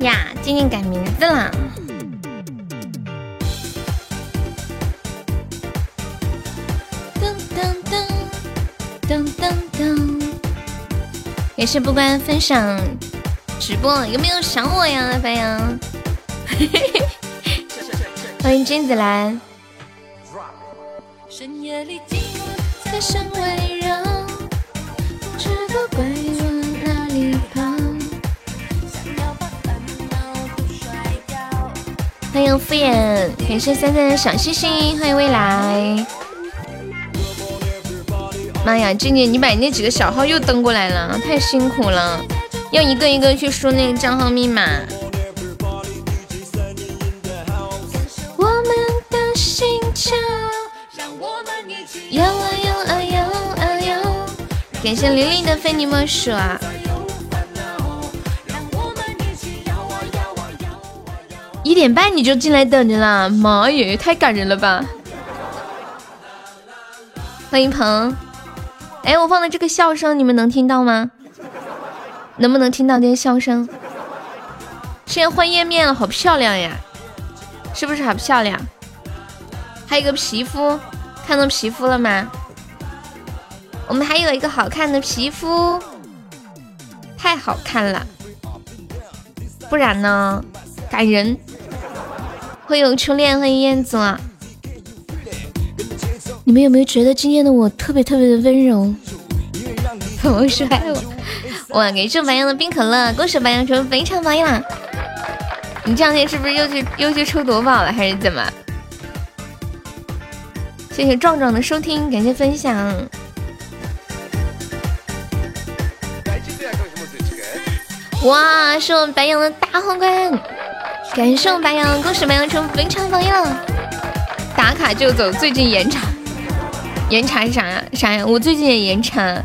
呀，静静改名字了。噔噔噔噔噔噔，也是不关分享直播，有没有想我呀，白羊？嘿嘿嘿欢迎君子兰。深夜里寂寞在声围绕，不知道归往哪里跑。欢迎敷衍，感谢三三的小星星，欢迎未来。妈呀，静静，你把那几个小号又登过来了，太辛苦了，要一个一个去输那个账号密码。感谢玲玲的非你莫属啊！一点半你就进来等着了，妈耶，太感人了吧！欢迎鹏。哎，我放的这个笑声，你们能听到吗？能不能听到这些笑声？现在换页面了，好漂亮呀！是不是好漂亮？还有个皮肤，看到皮肤了吗？我们还有一个好看的皮肤，太好看了！不然呢？感人。会有初恋，欢迎燕子。你们有没有觉得今天的我特别特别的温柔？我是爱我，哇！给这白羊的冰可乐，恭喜白羊成非常榜一啦！你这两天是不是又去又去抽夺宝了，还是怎么？谢谢壮壮的收听，感谢分享。哇！是我们白羊的大皇冠，感谢我们白羊，恭喜白羊成本场榜一了！打卡就走，最近严查。严查是啥呀啥呀？我最近也严查，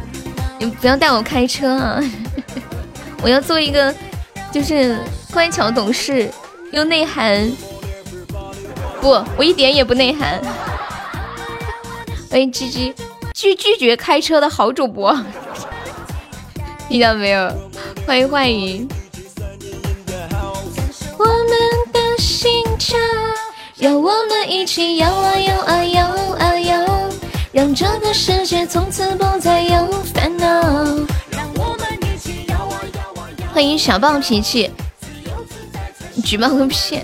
你不要带我开车啊！我要做一个就是乖巧懂事又内涵。不，我一点也不内涵。欢迎鸡鸡拒拒绝开车的好主播，听到没有？欢迎幻影。我们的心跳，让我们一起摇啊摇啊摇啊摇。让这个世界从此不再有烦恼。欢迎小暴脾气，举报个屁！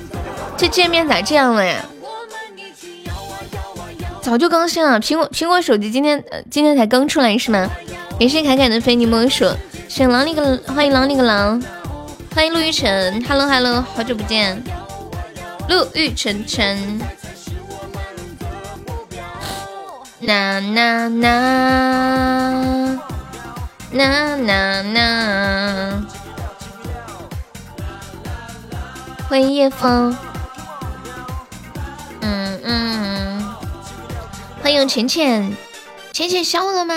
这界面咋这样了呀？早就更新了，苹果苹果手机今天今天才更出来是吗？感谢凯凯的非你莫属，欢迎狼那个欢迎狼那个狼，欢迎陆玉晨，Hello Hello，好久不见，陆玉晨晨。呐呐呐呐呐呐！欢迎叶枫，嗯嗯，欢迎浅浅，浅浅笑了吗？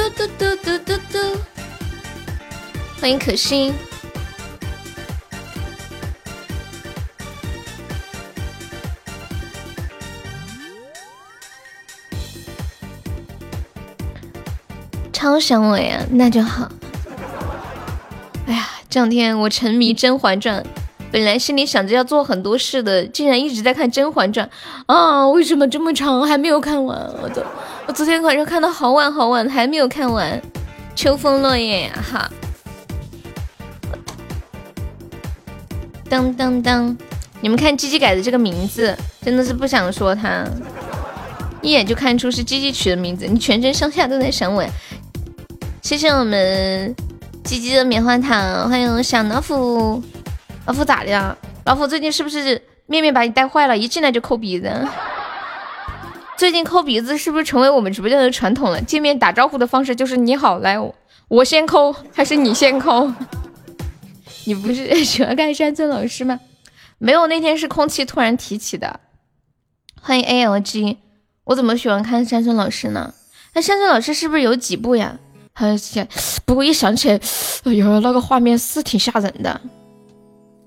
嘟嘟嘟嘟嘟嘟！欢迎可心。超想我呀，那就好。哎呀，这两天我沉迷《甄嬛传》，本来心里想着要做很多事的，竟然一直在看《甄嬛传》啊！为什么这么长还没有看完？我都，我昨天晚上看到好晚好晚，还没有看完。秋风落叶呀，哈！当当当！你们看鸡鸡改的这个名字，真的是不想说他，一眼就看出是鸡鸡取的名字。你全身上下都在想我！谢谢我们鸡鸡的棉花糖，欢迎小老虎。老虎咋的？老虎最近是不是面面把你带坏了？一进来就抠鼻子。最近抠鼻子是不是成为我们直播间的传统了？见面打招呼的方式就是你好，来我我先抠还是你先抠？你不是 喜欢看山村老师吗？没有，那天是空气突然提起的。欢迎 ALG，我怎么喜欢看山村老师呢？那山村老师是不是有几部呀？还想，不过一想起来，哎呦，那个画面是挺吓人的，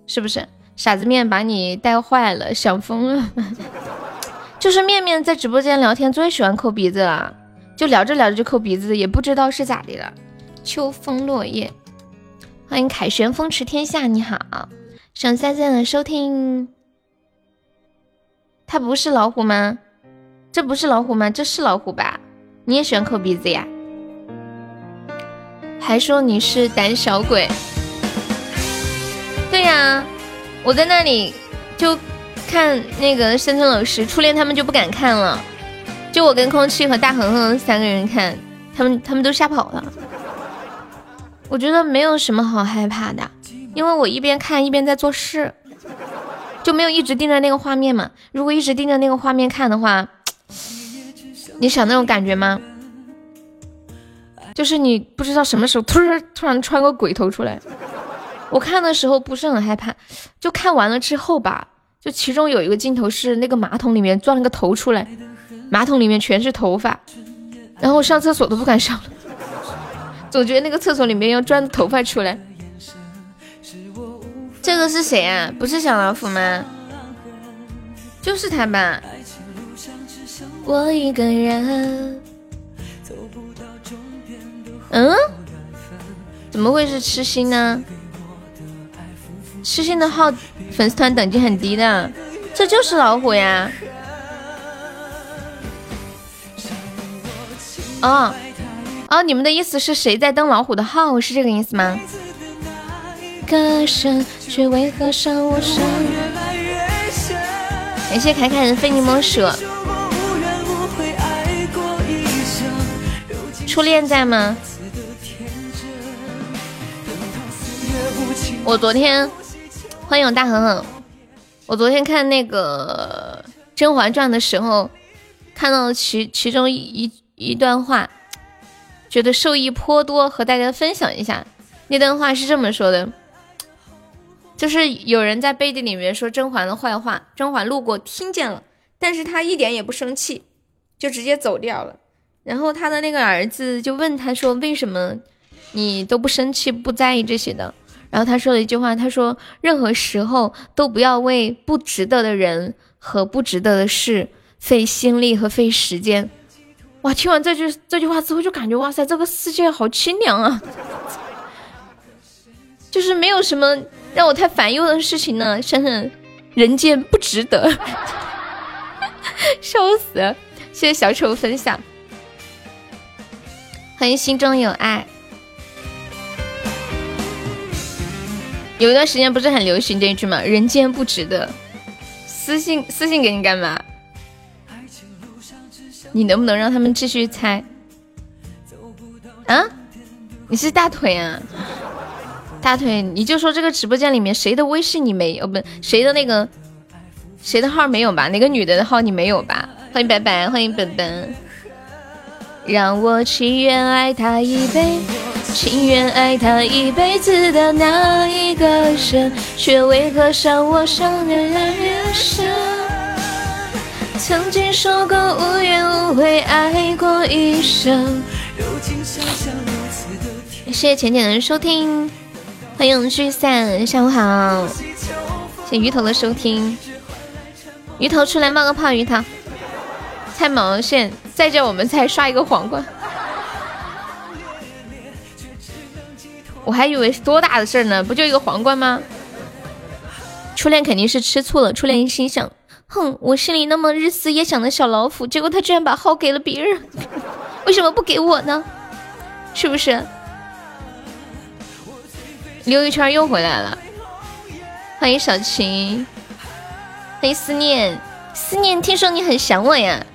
是不是？傻子面把你带坏了，想疯了。就是面面在直播间聊天最喜欢抠鼻子了，就聊着聊着就抠鼻子，也不知道是咋的了。秋风落叶，欢迎凯旋风驰天下，你好，想三三的收听。他不是老虎吗？这不是老虎吗？这是老虎吧？你也喜欢抠鼻子呀？还说你是胆小鬼？对呀，我在那里就看那个深圳老师初恋，他们就不敢看了，就我跟空气和大恒恒三个人看，他们他们都吓跑了。我觉得没有什么好害怕的，因为我一边看一边在做事，就没有一直盯着那个画面嘛。如果一直盯着那个画面看的话，你想那种感觉吗？就是你不知道什么时候突然突然穿个鬼头出来。我看的时候不是很害怕，就看完了之后吧，就其中有一个镜头是那个马桶里面钻了个头出来，马桶里面全是头发，然后上厕所都不敢上了。总觉得那个厕所里面要钻头发出来，这个是谁啊？不是小老虎吗？就是他吧。我一个人。嗯？怎么会是痴心呢？痴心的号粉丝团等级很低的，这就是老虎呀。哦。哦，你们的意思是谁在登老虎的号？是这个意思吗？感谢凯凯的非你莫属。初恋在吗？我昨天欢迎我大恒恒。我昨天看那个《甄嬛传》的时候，看到其其中一一段话。觉得受益颇多，和大家分享一下。那段话是这么说的：，就是有人在背地里面说甄嬛的坏话，甄嬛路过听见了，但是她一点也不生气，就直接走掉了。然后他的那个儿子就问他说：“为什么你都不生气，不在意这些的？”然后他说了一句话：“他说任何时候都不要为不值得的人和不值得的事费心力和费时间。”哇！听完这句这句话之后，就感觉哇塞，这个世界好清凉啊！就是没有什么让我太烦忧的事情呢。想想人间不值得，笑死！谢谢小丑分享，欢迎心中有爱。有一段时间不是很流行这一句吗？人间不值得。私信私信给你干嘛？你能不能让他们继续猜？啊？你是大腿啊？大腿，你就说这个直播间里面谁的微信你没有？不，谁的那个谁的号没有吧？哪个女的的号你没有吧？欢迎白白，欢迎本本。让我情愿爱他一辈，情愿爱他一辈子的那一个人，却为何伤我伤的越来越深？曾经说过无怨无悔爱过一生。谢谢浅浅的收听，欢迎聚散，下午好。谢谢鱼头的收听，鱼头出来冒个泡，鱼头猜毛线，再叫我们再刷一个皇冠。我还以为是多大的事儿呢，不就一个皇冠吗？初恋肯定是吃醋了，初恋心想。哼，我心里那么日思夜想的小老虎，结果他居然把号给了别人，为什么不给我呢？是不是？溜一圈又回来了，欢迎小晴，欢迎思念，思念，听说你很想我呀。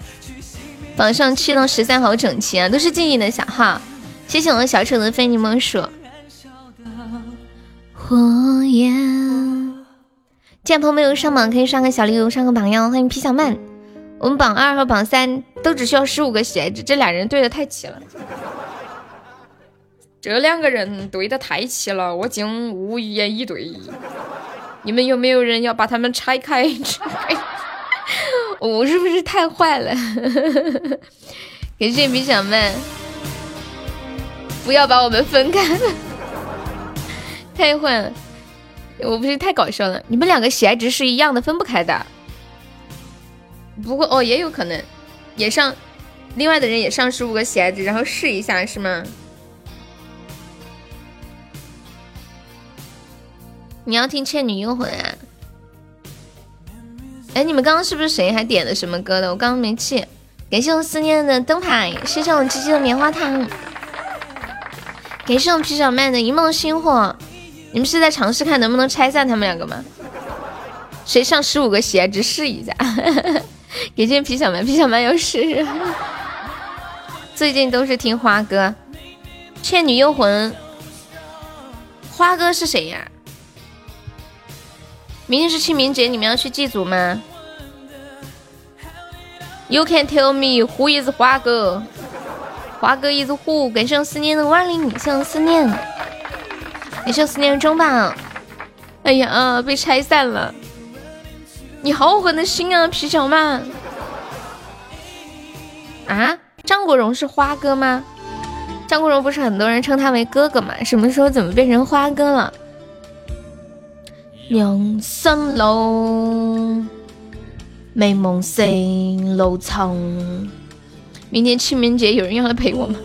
榜上七到十三好整齐啊，都是静静的小号，谢谢我的小丑的非你莫属。火焰。见朋友没有上榜，可以上个小礼物，上个榜样。欢迎皮小曼，我们榜二和榜三都只需要十五个鞋子，这俩人对的太齐了。这两个人对的太齐了，我竟无言以对。你们有没有人要把他们拆开拆？我是不是太坏了？感谢皮小曼。不要把我们分开，太坏了！我不是太搞笑了，你们两个喜爱值是一样的，分不开的。不过哦，也有可能，也上，另外的人也上十五个喜爱值，然后试一下是吗？你要听《倩女幽魂》啊？哎，你们刚刚是不是谁还点的什么歌的？我刚刚没记。感谢我思念的灯牌，谢谢我鸡鸡的棉花糖，感谢我皮小曼的一梦星火。你们是在尝试看能不能拆散他们两个吗？谁上十五个喜爱值试一下？感谢皮小蛮，皮小蛮要试试。最近都是听花哥，《倩女幽魂》。花哥是谁呀？明天是清明节，你们要去祭祖吗？You can tell me who is 花哥？花哥 is who？感谢思念的万里，感谢思念，感谢思念的中吧。哎呀，被拆散了！你好狠的心啊，皮小曼！啊，张国荣是花哥吗？张国荣不是很多人称他为哥哥吗？什么时候怎么变成花哥了？人生路，美梦成路程。明天清明节有人要来陪我吗？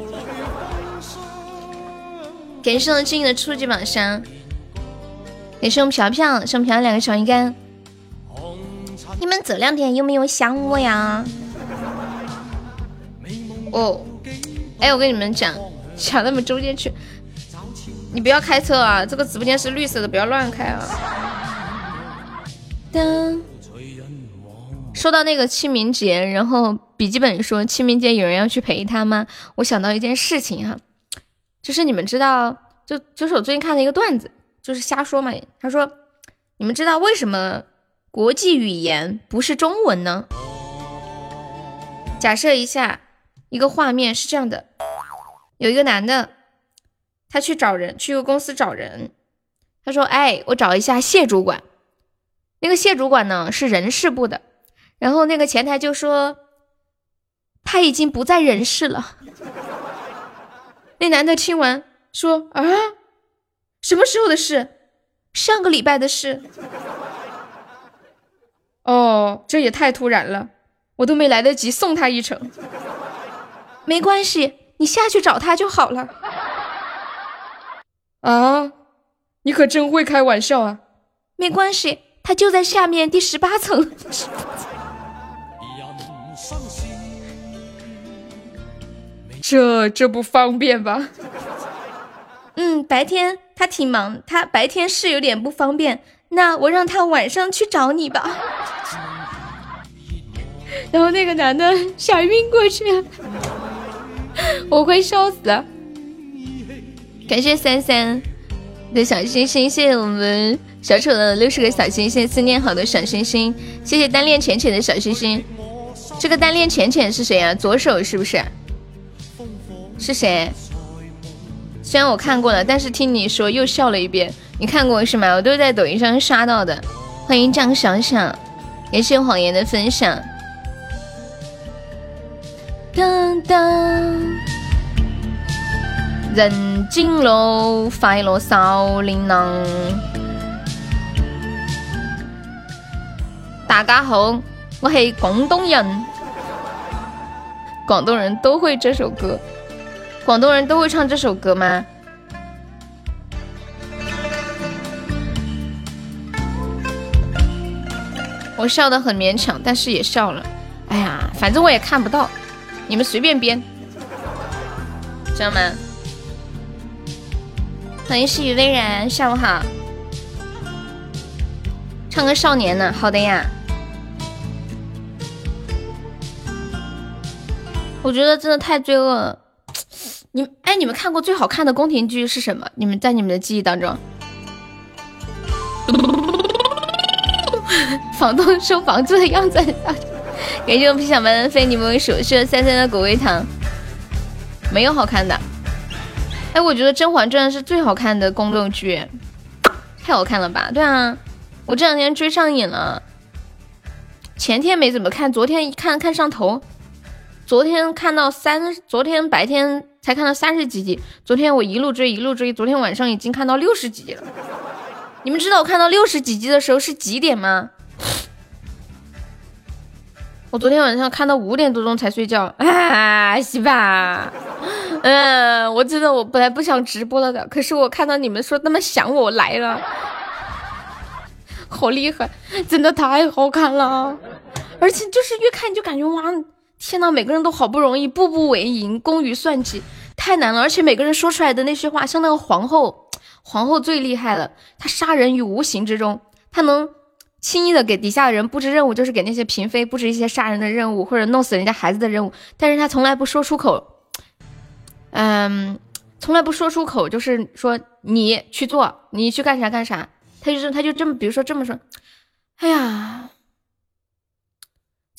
感谢我静的初级榜上，感谢我们飘飘，送飘两个小鱼干。你们这两天有没有想我呀？哦，哎，我跟你们讲，抢他们中间去。你不要开车啊！这个直播间是绿色的，不要乱开啊！噔，说到那个清明节，然后笔记本说清明节有人要去陪他吗？我想到一件事情哈，就是你们知道，就就是我最近看了一个段子，就是瞎说嘛。他说，你们知道为什么国际语言不是中文呢？假设一下，一个画面是这样的，有一个男的。他去找人，去一个公司找人。他说：“哎，我找一下谢主管。那个谢主管呢是人事部的。然后那个前台就说他已经不在人事了。那男的听完说：啊，什么时候的事？上个礼拜的事。哦，这也太突然了，我都没来得及送他一程。没关系，你下去找他就好了。”啊，你可真会开玩笑啊！没关系，他就在下面第十八层。这这不方便吧？嗯，白天他挺忙，他白天是有点不方便。那我让他晚上去找你吧。然后那个男的吓晕过去，我会笑死。感谢三三的小星星，谢谢我们小丑的六十个小星星，思念好的小星星，谢谢单恋浅浅的小星星。这个单恋浅浅是谁啊？左手是不是？是谁？虽然我看过了，但是听你说又笑了一遍。你看过是吗？我都是在抖音上刷到的。欢迎张小小，感谢谎言的分享。当当。人精路，快乐少年郎。大家好，我是广东人。广东人都会这首歌，广东人都会唱这首歌吗？我笑得很勉强，但是也笑了。哎呀，反正我也看不到，你们随便编，知道吗？欢迎细雨微然，下午好。唱个少年呢？好的呀。我觉得真的太罪恶了。你哎，你们看过最好看的宫廷剧是什么？你们在你们的记忆当中？房东收房租的样子。感谢我皮小白的非你莫属，是三三的果味糖。没有好看的。哎，我觉得《甄嬛传》是最好看的宫斗剧，太好看了吧？对啊，我这两天追上瘾了。前天没怎么看，昨天一看看上头。昨天看到三，昨天白天才看到三十几集。昨天我一路追一路追，昨天晚上已经看到六十几集了。你们知道我看到六十几集的时候是几点吗？我昨天晚上看到五点多钟才睡觉。啊，西吧。嗯，我真的我本来不想直播了的，可是我看到你们说那么想，我来了。好厉害，真的太好看了，而且就是越看就感觉哇，天呐，每个人都好不容易，步步为营，工于算计，太难了。而且每个人说出来的那些话，像那个皇后，皇后最厉害了，她杀人于无形之中，她能轻易的给底下的人布置任务，就是给那些嫔妃布置一些杀人的任务，或者弄死人家孩子的任务，但是她从来不说出口，嗯，从来不说出口，就是说你去做，你去干啥干啥。她就是她就这么，比如说这么说，哎呀，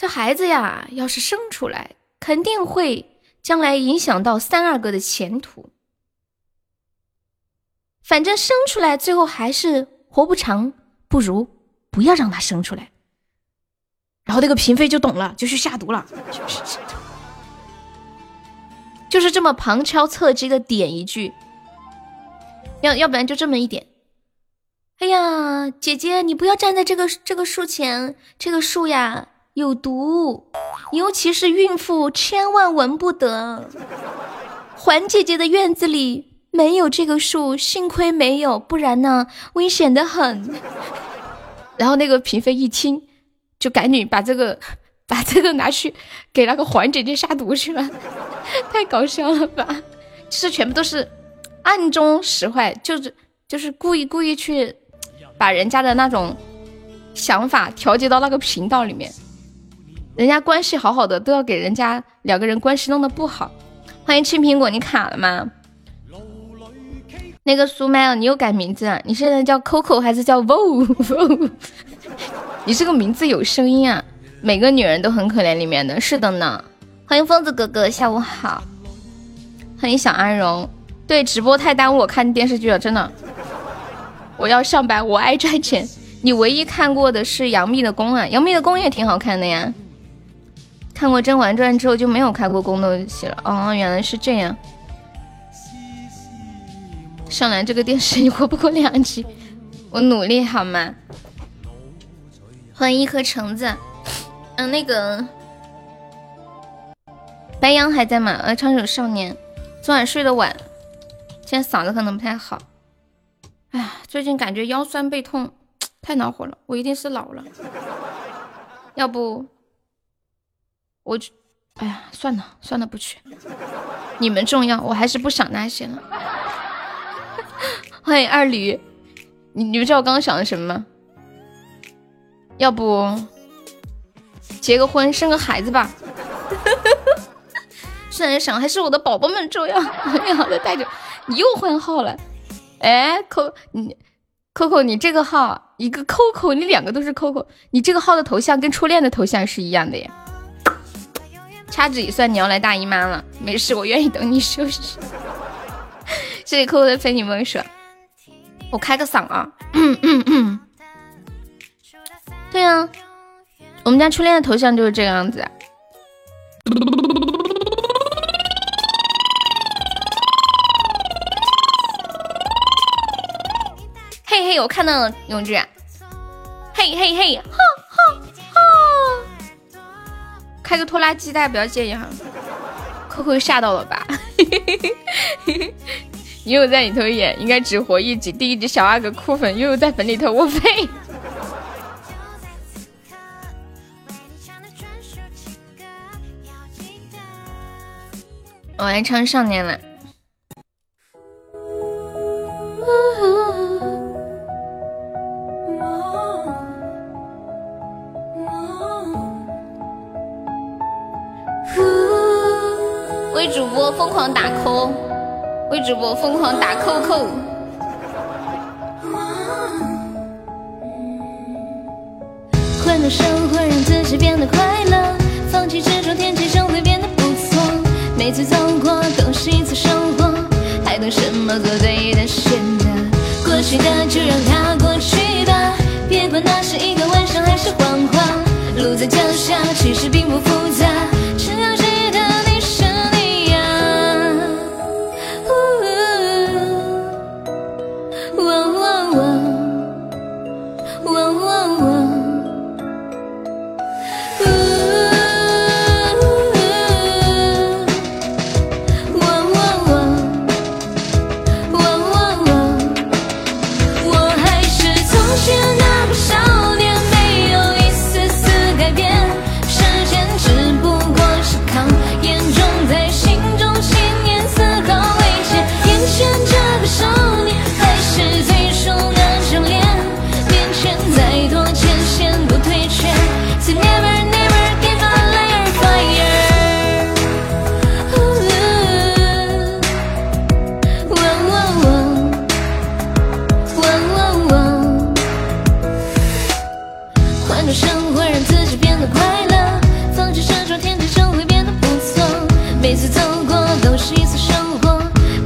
这孩子呀，要是生出来，肯定会将来影响到三阿哥的前途。反正生出来最后还是活不长，不如不要让他生出来。然后那个嫔妃就懂了，就去下毒了，就是就是这么旁敲侧击的点一句，要要不然就这么一点。哎呀，姐姐，你不要站在这个这个树前，这个树呀有毒，尤其是孕妇千万闻不得。环姐姐的院子里没有这个树，幸亏没有，不然呢危险的很。然后那个嫔妃一听，就赶紧把这个把这个拿去给那个环姐姐下毒去了，太搞笑了吧？其实全部都是暗中使坏，就是就是故意故意去。把人家的那种想法调节到那个频道里面，人家关系好好的都要给人家两个人关系弄得不好。欢迎青苹果，你卡了吗？那个苏麦，你又改名字啊？你现在叫 Coco 还是叫 Vo？你这个名字有声音啊！每个女人都很可怜里面的是的呢。欢迎疯子哥哥，下午好。欢迎小安荣。对，直播太耽误我看电视剧了，真的。我要上班，我爱赚钱。你唯一看过的是杨幂的宫啊，杨幂的宫也挺好看的呀。看过《甄嬛传》之后就没有开过宫斗戏了。哦，原来是这样。上来这个电视你活不过两集，我努力好吗？欢迎一颗橙子。嗯，那个白羊还在吗？呃，唱首《少年》。昨晚睡得晚，今天嗓子可能不太好。哎呀，最近感觉腰酸背痛，太恼火了。我一定是老了，要不我去？哎呀，算了算了，不去。你们重要，我还是不想那些了。欢迎二驴，你你们知道我刚刚想的什么吗？要不结个婚，生个孩子吧。现在想还是我的宝宝们重要。美好的带着你又换号了。哎扣你 Coco，你这个号一个 Coco，你两个都是 Coco，你这个号的头像跟初恋的头像是一样的耶。掐指一算，你要来大姨妈了，没事，我愿意等你休息。谢谢 Coco 的非你莫属。我开个嗓啊，嗯嗯嗯对啊，我们家初恋的头像就是这个样子。嘿嘿，我看到了永志，嘿嘿嘿，哈！开个拖拉机，大家不要介意哈。Coco 吓到了吧？悠悠在里头演，应该只活一集。第一集小阿哥哭粉，悠悠在坟里头卧废。我来唱《少年》了。为主播疯狂打 call，为主播疯狂打扣扣。换种生活让自己变得快乐，放弃执着，天气生会变得不错。每次走过都是一次收获，还等什么做对的选择？过去的就让它过去吧，别管那是一个晚上还是谎话。路在脚下，其实并不复杂。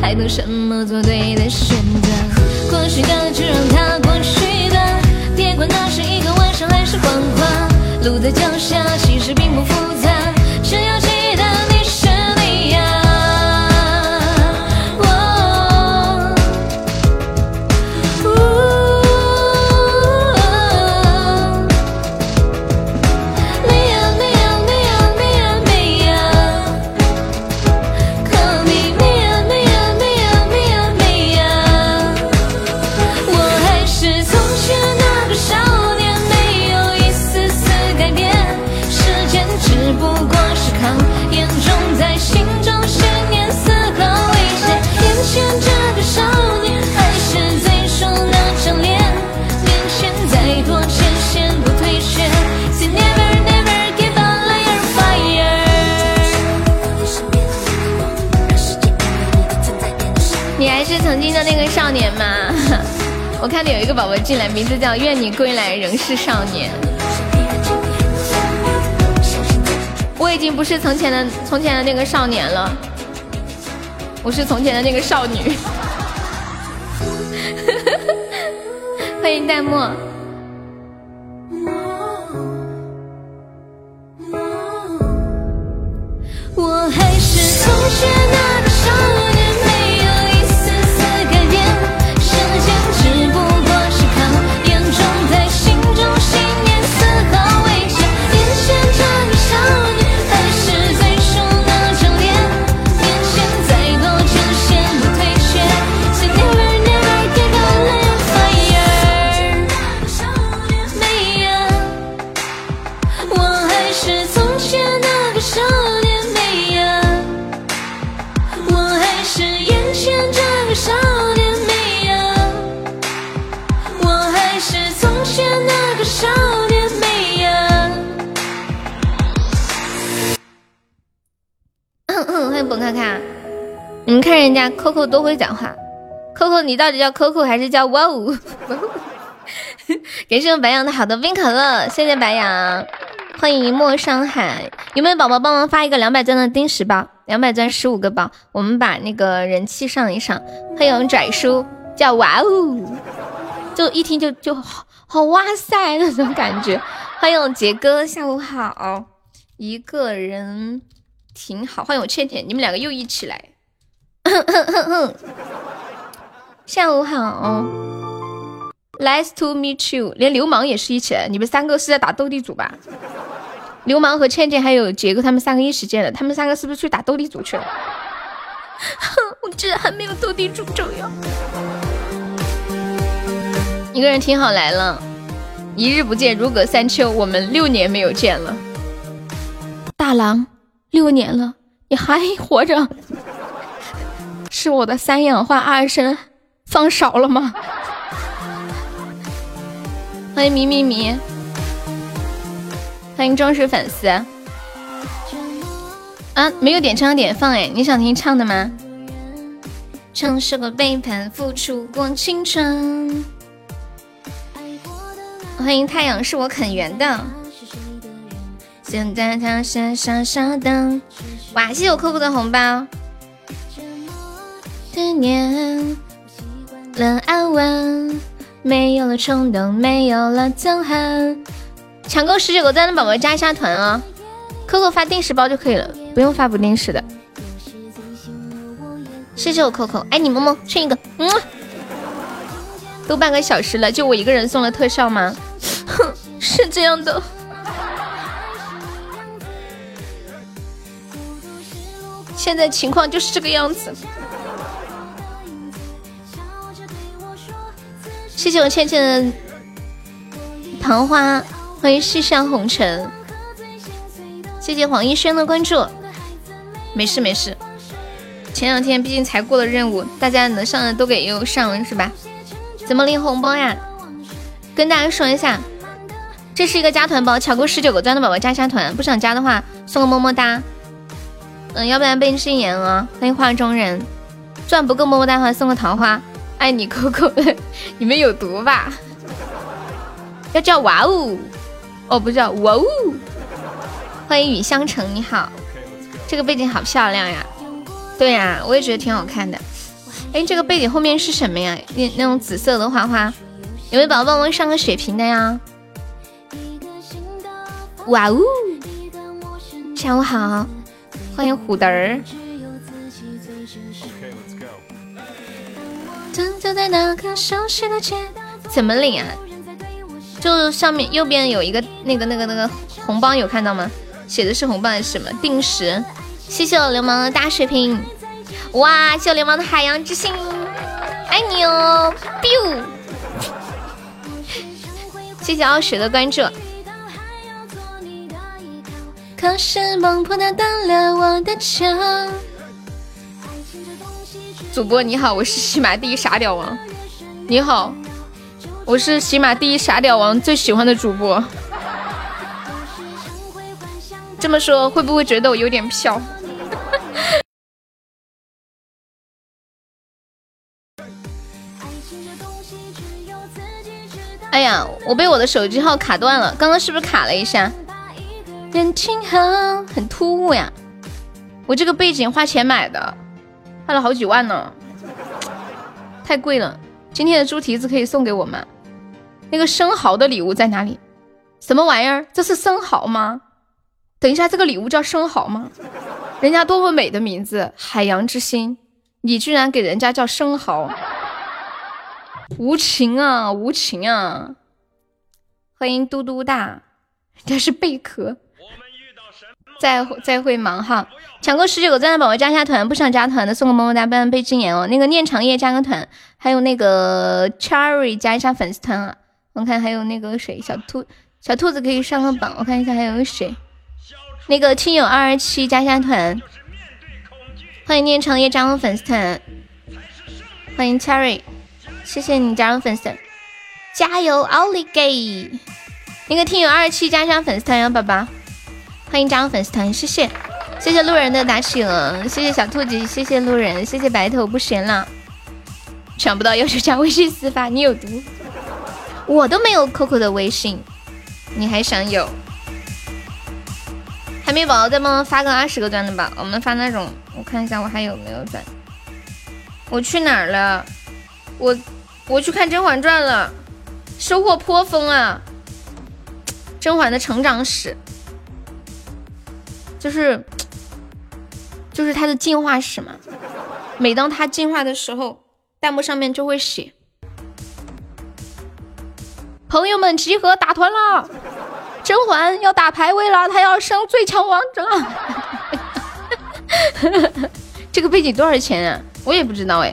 还等什么做对的选择。过去的就让它过去吧，别管那是一个晚上还是黄花。路在脚下，其实并不复杂，我看到有一个宝宝进来，名字叫“愿你归来仍是少年”。我已经不是从前的从前的那个少年了，我是从前的那个少女。欢迎弹幕。Coco 都会讲话，Coco 你到底叫 Coco 还是叫哇呜？感谢我白羊的好的冰可乐，谢谢白羊，欢迎一陌上海。有没有宝宝帮忙发一个两百钻的丁石包？两百钻十五个包，我们把那个人气上一上。欢迎拽叔，叫哇哦，就一听就就好好哇塞那种感觉。欢迎杰哥，下午好，一个人挺好。欢迎我倩倩，你们两个又一起来。下午好。Nice to meet you，连流氓也是一起来，你们三个是在打斗地主吧？流氓和倩倩还有杰哥他们三个一起见的，他们三个是不是去打斗地主去了？哼 我居然还没有斗地主重要。一个人挺好来了，一日不见如隔三秋，我们六年没有见了。大郎，六年了，你还活着？是我的三氧化二砷放少了吗？欢迎迷迷迷，欢迎忠实粉丝。啊，没有点唱点放哎，你想听唱的吗？唱受过背叛，付出过青春。欢迎太阳是我肯圆的。现在他傻傻傻的。哇，谢谢我 Coco 的红包。思念了安稳。没有了冲动，没有了憎恨。抢够十九个赞的宝宝加一下团啊！Coco 发定时包就可以了，不用发不定时的。谢谢我 Coco，爱你么么，亲一个，嗯。都半个小时了，就我一个人送了特效吗？哼，是这样的。现在情况就是这个样子。谢谢我倩倩的桃花，欢迎世上红尘。谢谢黄一轩的关注，没事没事。前两天毕竟才过了任务，大家能上的都给又上了是吧？怎么领红包呀？跟大家说一下，这是一个加团包，抢够十九个钻的宝宝加一下团，不想加的话送个么么哒。嗯，要不然被禁言啊。欢迎画中人，钻不够么么哒的话送个桃花。爱你 Coco，你们有毒吧？要叫哇哦，哦不叫哇哦。欢迎雨香城，你好，这个背景好漂亮呀。对呀，我也觉得挺好看的。哎，这个背景后面是什么呀？那那种紫色的花花，有没有宝宝帮我上个血瓶的呀？哇哦！下午好，欢迎虎嘚儿。怎么领啊？就上面右边有一个那个那个那个红包，有看到吗？写的是红包还是什么？定时。谢谢我流氓的大水瓶。哇！谢我流氓的海洋之心，爱你哦！biu。谢谢傲雪的关注。可是孟婆她断了我的墙。主播你好，我是喜马第一傻屌王。你好，我是喜马第一傻屌王最喜欢的主播。这么说会不会觉得我有点飘？哎呀，我被我的手机号卡断了，刚刚是不是卡了一下？人挺好，很突兀呀！我这个背景花钱买的，花了好几万呢，太贵了。今天的猪蹄子可以送给我吗？那个生蚝的礼物在哪里？什么玩意儿？这是生蚝吗？等一下，这个礼物叫生蚝吗？人家多么美的名字，海洋之心，你居然给人家叫生蚝，无情啊，无情啊！欢迎嘟嘟大，这是贝壳。再再会忙哈，抢够十九个赞的宝宝加一下团，不想加团的送个么么哒，不然被禁言哦。那个念长夜加个团，还有那个 Cherry 加一下粉丝团啊。我看还有那个谁，小兔小兔子可以上个榜，我看一下还有谁。那个亲友二二七加一下团，欢迎念长夜加入粉丝团，欢迎 Cherry，谢谢你加入粉丝，加油奥利给！那个听友二二七加一下粉丝团哟，宝宝。欢迎加入粉丝团，谢谢，谢谢路人的打起了，谢谢小兔子，谢谢路人，谢谢白头不闲了，抢不到要求加微信私发，你有毒，我都没有 Coco 的微信，你还想有？海绵宝宝再帮忙发个二十个钻的吧，我们发那种，我看一下我还有没有钻，我去哪儿了？我我去看《甄嬛传》了，收获颇丰啊，甄嬛的成长史。就是，就是它的进化史嘛。每当它进化的时候，弹幕上面就会写：“朋友们集合打团了，甄嬛要打排位了，她要升最强王者了。”这个背景多少钱啊？我也不知道哎，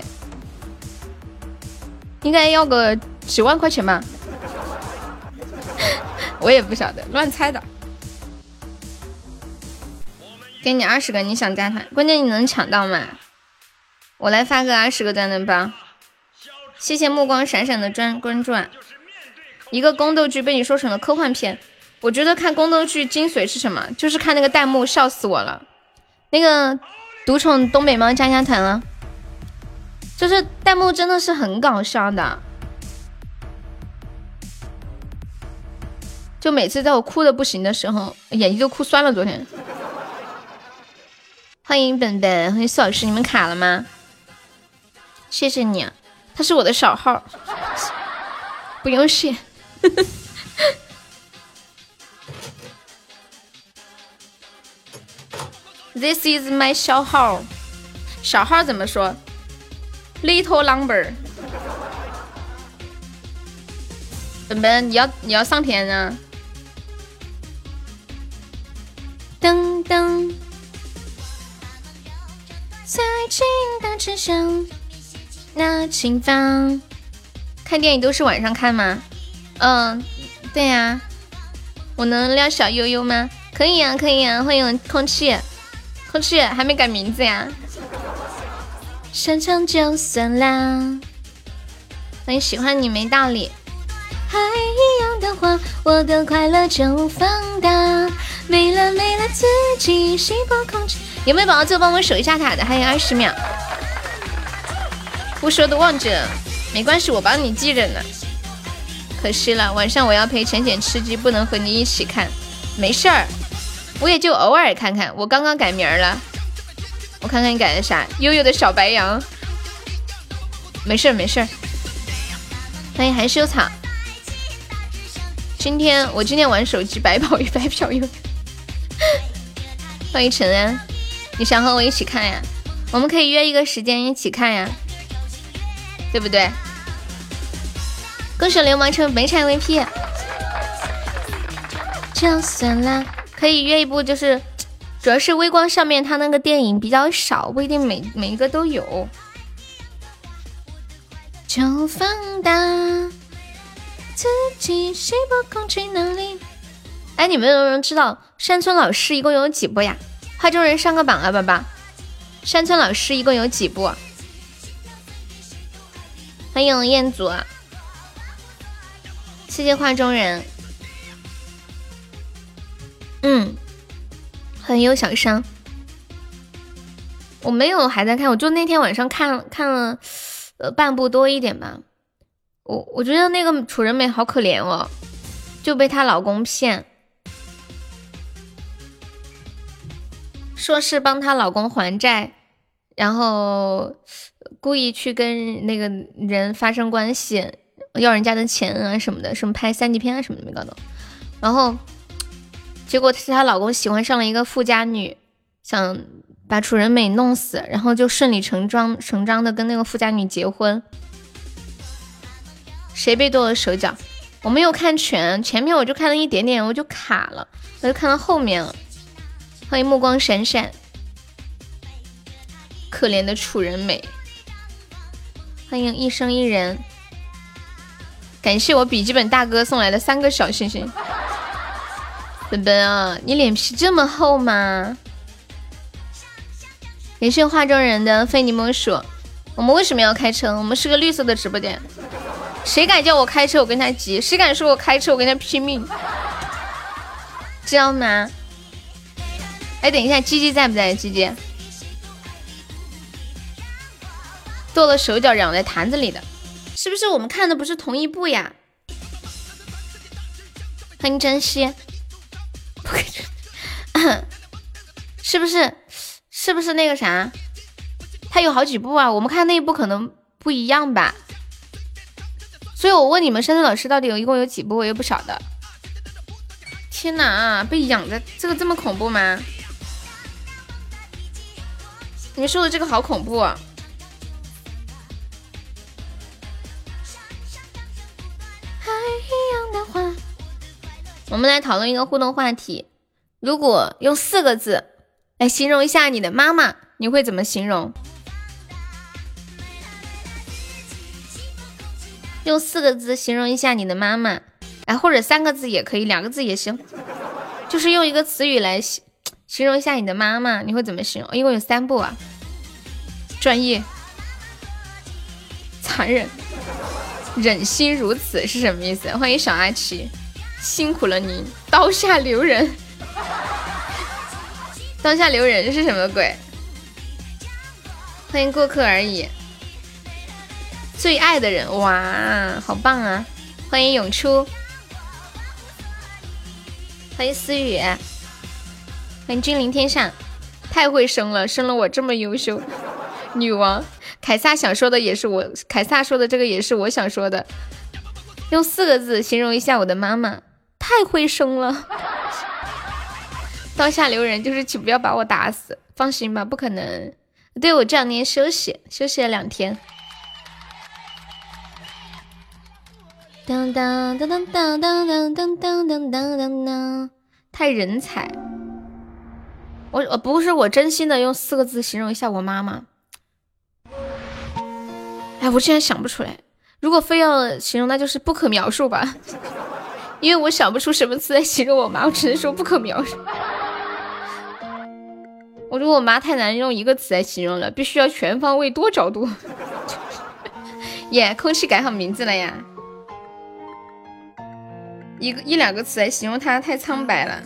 应该要个几万块钱吧？我也不晓得，乱猜的。给你二十个，你想加团？关键你能抢到吗？我来发个二十个赞的吧。谢谢目光闪闪的专关注。啊！一个宫斗剧被你说成了科幻片，我觉得看宫斗剧精髓是什么？就是看那个弹幕，笑死我了。那个独宠东北猫加加团了，就是弹幕真的是很搞笑的，就每次在我哭的不行的时候，眼睛都哭酸了。昨天。欢迎本本，欢迎苏老师，你们卡了吗？谢谢你，他是我的小号，不用谢。This is my 小号，小号怎么说？Little number。本本，你要你要上天啊！噔噔。在青大池上，那清芳。看电影都是晚上看吗？嗯，对呀。我能撩小悠悠吗？可以呀，可以呀。欢迎空气，空气还没改名字呀。擅长就算啦。欢迎喜欢你没道理。海一样的话，我的快乐就放大。没了没了自己吸饱空气。有没有宝宝最后帮我守一下塔的？还有二十秒，不说都忘记了，没关系，我帮你记着呢。可惜了，晚上我要陪浅浅吃鸡，不能和你一起看。没事儿，我也就偶尔看看。我刚刚改名了，我看看你改的啥？悠悠的小白羊。没事儿没事儿。欢迎含羞草。今天我今天玩手机白跑一白嫖一。欢迎陈安，你想和我一起看呀？我们可以约一个时间一起看呀，对不对？恭喜流氓成本场 VP。就算了，可以约一部，就是主要是微光上面它那个电影比较少，不一定每每一个都有。就放大自己细胞空气哪里？哎，你们有人知道山村老师一共有几部呀？画中人上个榜啊，宝宝！山村老师一共有几部？欢迎彦祖，谢谢画中人。嗯，很有小伤。我没有还在看，我就那天晚上看看了呃半部多一点吧。我我觉得那个楚人美好可怜哦，就被她老公骗。说是帮她老公还债，然后故意去跟那个人发生关系，要人家的钱啊什么的，什么拍三级片啊什么的没搞懂。然后结果是她老公喜欢上了一个富家女，想把楚人美弄死，然后就顺理成章成章的跟那个富家女结婚。谁被剁了手脚？我没有看全，前面我就看了一点点，我就卡了，我就看到后面了。欢迎目光闪闪，可怜的楚人美。欢迎一生一人，感谢我笔记本大哥送来的三个小星星。本本啊，你脸皮这么厚吗？感谢画中人的非你莫属。我们为什么要开车？我们是个绿色的直播间。谁敢叫我开车，我跟他急；谁敢说我开车，我跟他拼命，知道吗？哎，等一下，鸡鸡在不在？鸡鸡剁了手脚，养在坛子里的，是不是我们看的不是同一部呀？欢迎珍惜，是不是？是不是那个啥？他有好几部啊，我们看那一部可能不一样吧。所以我问你们，山村老师到底有一共有几部？我又不晓得。天哪，被养的这个这么恐怖吗？你们说的这个好恐怖啊！我们来讨论一个互动话题：如果用四个字来形容一下你的妈妈，你会怎么形容？用四个字形容一下你的妈妈，哎，或者三个字也可以，两个字也行，就是用一个词语来形形。容一下你的妈妈，你会怎么形容？一共有三步啊。专业、残忍、忍心如此是什么意思？欢迎小阿奇，辛苦了您。刀下留人，刀下留人是什么鬼？欢迎过客而已。最爱的人，哇，好棒啊！欢迎涌出，欢迎思雨。欢迎君临天下，太会生了，生了我这么优秀女王。凯撒想说的也是我，凯撒说的这个也是我想说的。用四个字形容一下我的妈妈，太会生了。刀下留人就是请不要把我打死，放心吧，不可能。对我这两天休息，休息了两天。当当当当当当当当当当当当，太人才。我我不是我真心的用四个字形容一下我妈妈，哎，我竟然想不出来。如果非要形容，那就是不可描述吧，因为我想不出什么词来形容我妈，我只能说不可描述。我觉得我妈太难用一个词来形容了，必须要全方位多角度。耶，空气改好名字了呀，一个一两个词来形容她太苍白了。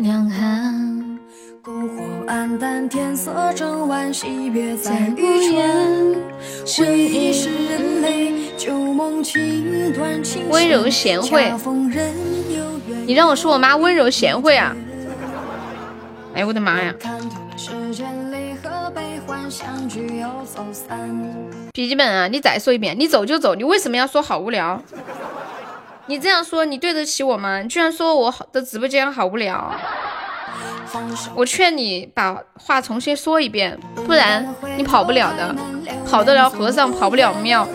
两行。篝火暗淡，天色正晚，惜别在。回忆是人类，旧梦情断情温柔贤惠，你让我说我妈温柔贤惠啊？哎呦我的妈呀！笔记本啊，你再说一遍，你走就走，你为什么要说好无聊？你这样说，你对得起我吗？你居然说我的直播间好无聊，我劝你把话重新说一遍，不然你跑不了的，跑得了和尚跑不了庙。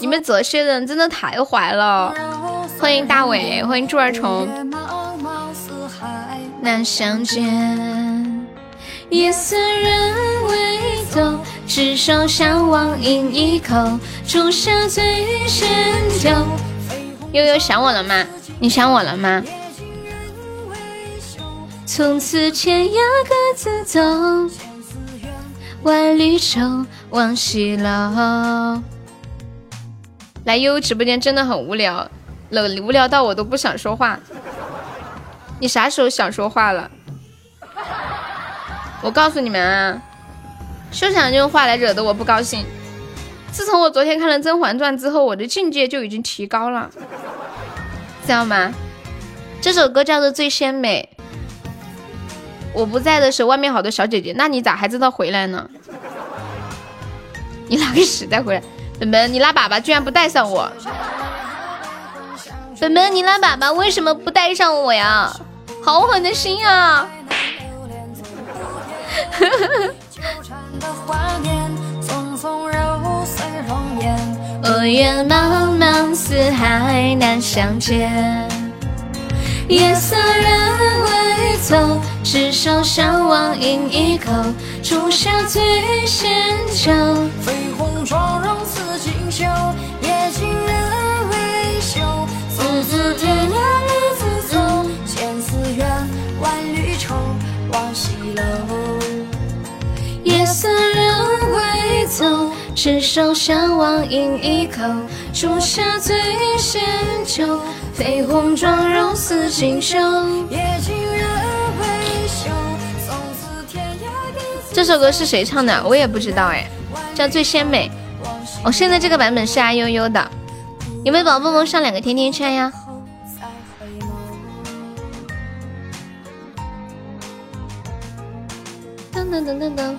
你们这些人真的太坏了！欢迎大伟，欢迎猪儿虫。难相见，夜色人未走，执手相望饮一口，初夏醉深酒。悠悠想我了吗？你想我了吗？从此天涯各自走，万里愁往西楼。来悠悠直播间真的很无聊，冷无聊到我都不想说话。你啥时候想说话了？我告诉你们啊，休想用话来惹得我不高兴。自从我昨天看了《甄嬛传》之后，我的境界就已经提高了，知道吗？这首歌叫做《最鲜美》。我不在的时候，外面好多小姐姐，那你咋还知道回来呢？你拉个屎再回来，本本，你拉粑粑居然不带上我。本本，你拉粑粑为什么不带上我呀？好狠的心啊！我愿茫茫四海难相见，夜色人未走，执手相望饮一口，初夏醉仙酒。绯红妆容似锦绣，夜尽人未休。从此天涯各自走，千丝怨，万缕愁，望西楼。夜色人未走，执手相望饮一口，初夏醉仙酒。绯红妆容似锦绣，夜尽人未休。从此天涯各自这首歌是谁唱的？我也不知道哎，叫《最鲜美》。哦，现在这个版本是阿悠悠的。有没有宝宝们上两个甜甜圈呀？噔噔噔噔噔！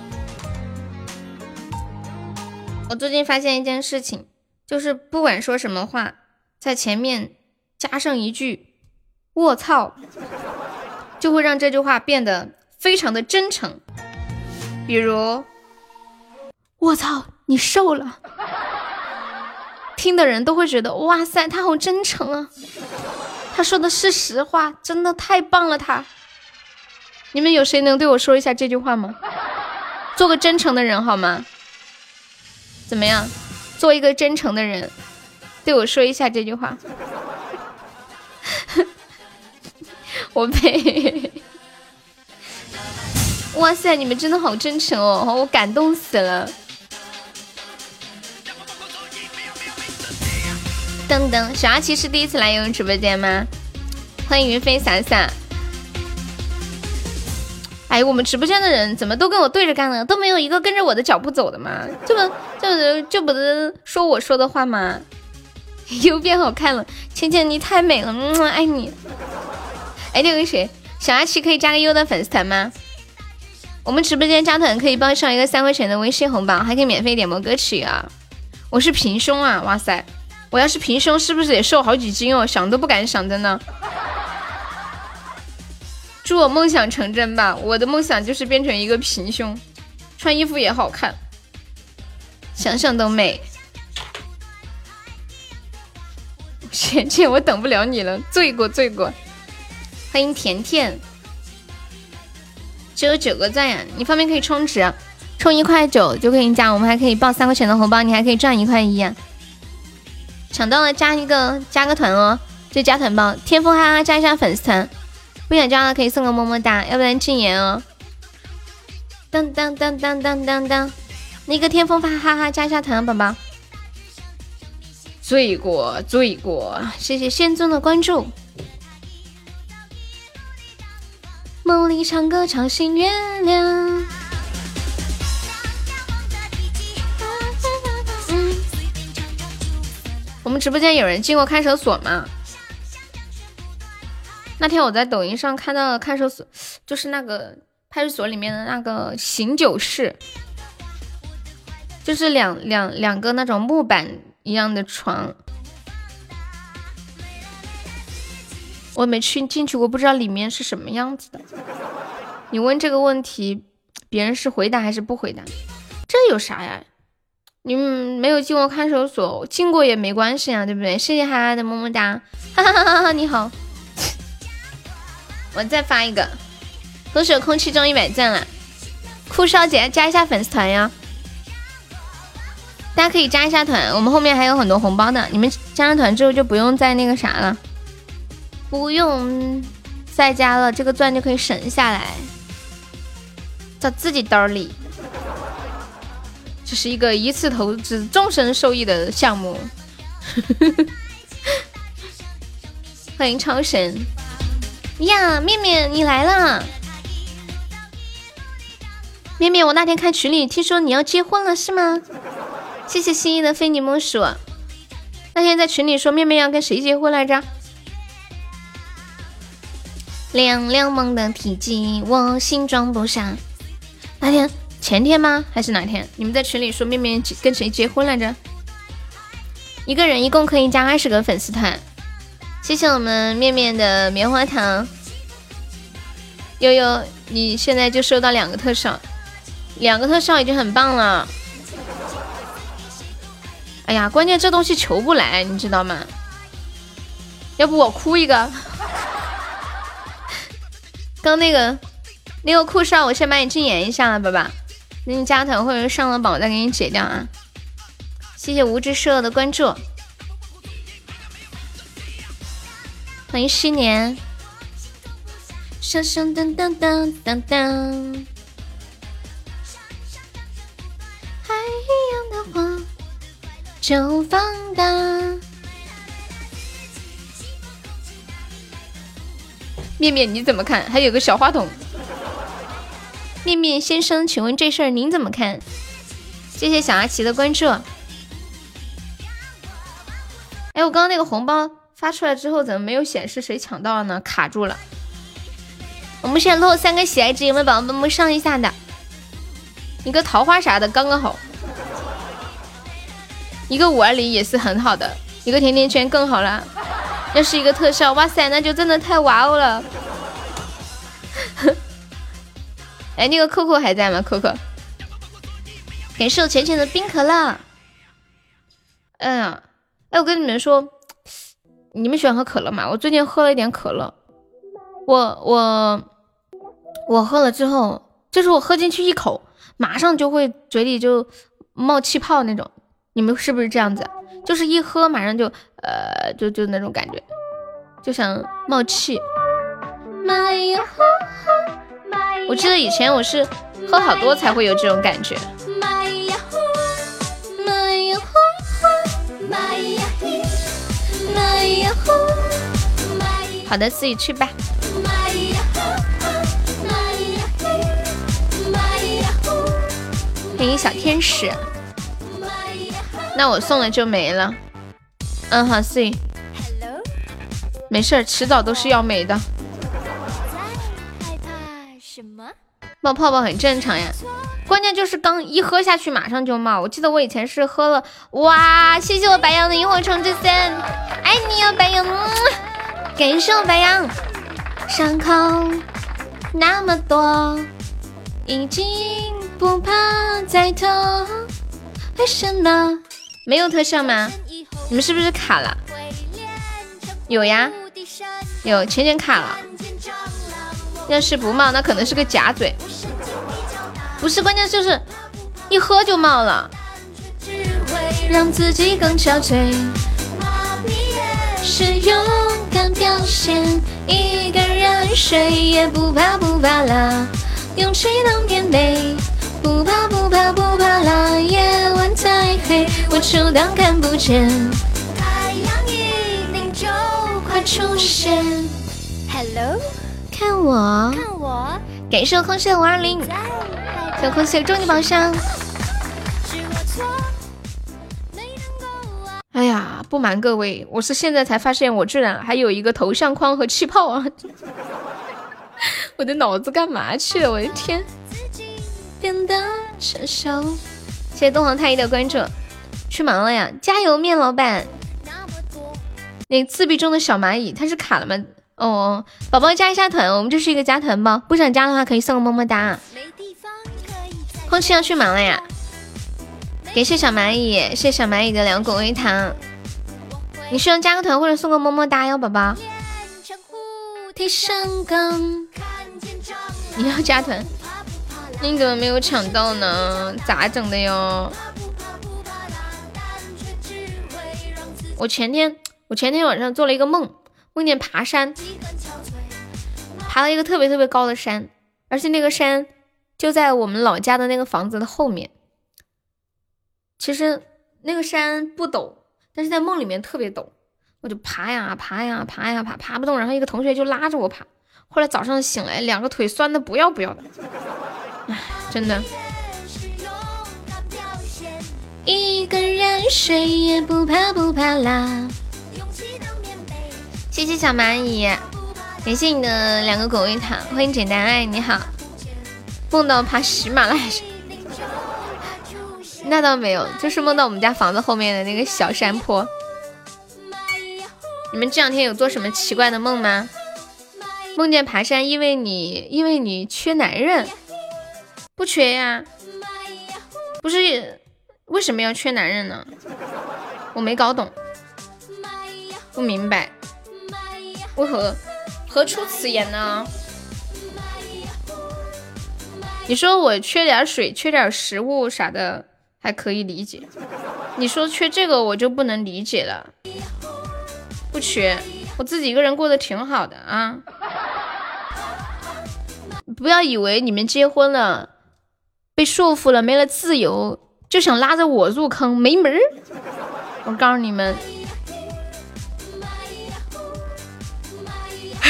我最近发现一件事情，就是不管说什么话，在前面加上一句“卧槽”，就会让这句话变得非常的真诚。比如“卧槽，你瘦了”。听的人都会觉得哇塞，他好真诚啊！他说的是实话，真的太棒了。他，你们有谁能对我说一下这句话吗？做个真诚的人好吗？怎么样？做一个真诚的人，对我说一下这句话。我呸！哇塞，你们真的好真诚哦，我感动死了。噔噔，小阿奇是第一次来悠悠直播间吗？欢迎云飞伞伞。哎，我们直播间的人怎么都跟我对着干呢？都没有一个跟着我的脚步走的吗？这不就就不能说我说的话吗？又变好看了，倩倩你太美了，嗯，爱你。哎，那个谁，小阿奇可以加个优的粉丝团吗？我们直播间加团可以帮上一个三块钱的微信红包，还可以免费点播歌曲啊。我是平胸啊，哇塞。我要是平胸，是不是得瘦好几斤哦？想都不敢想，真的。祝我梦想成真吧！我的梦想就是变成一个平胸，穿衣服也好看，想想都美。姐姐，我等不了你了，醉过醉过。欢迎甜甜，只有九个赞呀！你方便可以充值，充一块九就可以加，我们还可以报三块钱的红包，你还可以赚一块一。抢到了，加一个加个团哦，就加团包。天风哈哈加一下粉丝团，不想加的可以送个么么哒，要不然禁言哦。当当当当当当当，那个天风发哈哈加一下团，宝宝。罪过罪过，谢谢仙尊的关注。梦里唱歌唱醒月亮。我们直播间有人进过看守所吗？那天我在抖音上看到了看守所，就是那个派出所里面的那个醒酒室，就是两两两个那种木板一样的床。我没去进去，过不知道里面是什么样子的。你问这个问题，别人是回答还是不回答？这有啥呀？你们没有进过看守所，进过也没关系啊，对不对？谢谢哈哈的么么哒，哈哈哈哈！你好，我再发一个，都是空气中一百赞了。酷少姐加一下粉丝团呀，大家可以加一下团，我们后面还有很多红包的。你们加上团之后就不用再那个啥了。不用再加了，这个钻就可以省下来，在自己兜里。这是一个一次投资终身受益的项目。欢迎超神呀，面面你来了。面面，我那天看群里听说你要结婚了是吗？谢谢心意的非你莫属。那天在群里说面面要跟谁结婚来着？两两梦的体积，我心装不下。那天前天吗？还是哪天？你们在群里说面面跟谁结婚来着？一个人一共可以加二十个粉丝团。谢谢我们面面的棉花糖。悠悠，你现在就收到两个特效，两个特效已经很棒了。哎呀，关键这东西求不来，你知道吗？要不我哭一个？刚那个那个酷少，我先把你禁言一下了，宝宝。等你加团或者上了榜，我再给你解掉啊。谢谢无知社的关注，欢迎新年。声声噔噔噔噔噔，海一样的花就放大。面面你怎么看？还有个小话筒。面面先生，请问这事儿您怎么看？谢谢小阿奇的关注。哎，我刚刚那个红包发出来之后，怎么没有显示谁抢到了呢？卡住了。我们现在落三个喜爱值，有没有宝宝帮忙上一下的？一个桃花啥的刚刚好，一个五二零也是很好的，一个甜甜圈更好了。要是一个特效，哇塞，那就真的太哇哦了！哎，那个扣扣还在吗？扣扣，感谢我浅浅的冰可乐。哎呀，哎，我跟你们说，你们喜欢喝可乐吗？我最近喝了一点可乐，我我我喝了之后，就是我喝进去一口，马上就会嘴里就冒气泡那种。你们是不是这样子？就是一喝马上就呃就就那种感觉，就想冒气。我记得以前我是喝好多才会有这种感觉。好的，自己去吧。欢迎小天使。那我送了就没了。嗯，好，C。没事儿，迟早都是要没的。冒泡泡很正常呀，关键就是刚一喝下去马上就冒。我记得我以前是喝了，哇！谢谢我白羊的萤火虫之森，爱你哦，白羊。感谢我白羊。伤口那么多，已经不怕再痛。为什么？没有特效吗？你们是不是卡了？有呀，有浅浅卡了。要是不冒，那可能是个假嘴。不是，关键就是一喝就冒了。让自己更憔悴，是勇敢表现。一个人睡也不怕不怕啦，勇气能变美。不怕不怕不怕啦，夜晚太黑，我就当看不见。太阳一定就快出现。Hello，看我，看我，感谢我空气五二零，谢空气终极宝箱。哎呀，不瞒各位，我是现在才发现，我居然还有一个头像框和气泡啊！我的脑子干嘛去了？我的天！变得成熟。谢谢东皇太一的关注。去忙了呀，加油，面老板。那自闭中的小蚂蚁，它是卡了吗？哦，宝宝加一下团，我们这是一个加团包，不想加的话可以送个么么哒。空气要去忙了呀，感谢小蚂蚁，谢谢小蚂蚁的两果微糖。你需要加个团或者送个么么哒哟，宝宝。你要加团，你怎么没有抢到呢？咋整的哟？我前天，我前天晚上做了一个梦。梦见爬山，爬了一个特别特别高的山，而且那个山就在我们老家的那个房子的后面。其实那个山不陡，但是在梦里面特别陡，我就爬呀爬呀爬呀爬，爬不动。然后一个同学就拉着我爬，后来早上醒来，两个腿酸的不要不要的，唉，真的。一个人谁也不怕不怕啦。谢谢小蚂蚁，感谢你的两个狗味糖，欢迎简单爱，你好。梦到爬喜马拉雅山，那倒没有，就是梦到我们家房子后面的那个小山坡。你们这两天有做什么奇怪的梦吗？梦见爬山，因为你因为你缺男人，不缺呀？不是，为什么要缺男人呢？我没搞懂，不明白。为何何出此言呢？你说我缺点水，缺点食物啥的还可以理解，你说缺这个我就不能理解了。不缺，我自己一个人过得挺好的啊！不要以为你们结婚了，被束缚了，没了自由，就想拉着我入坑，没门儿！我告诉你们。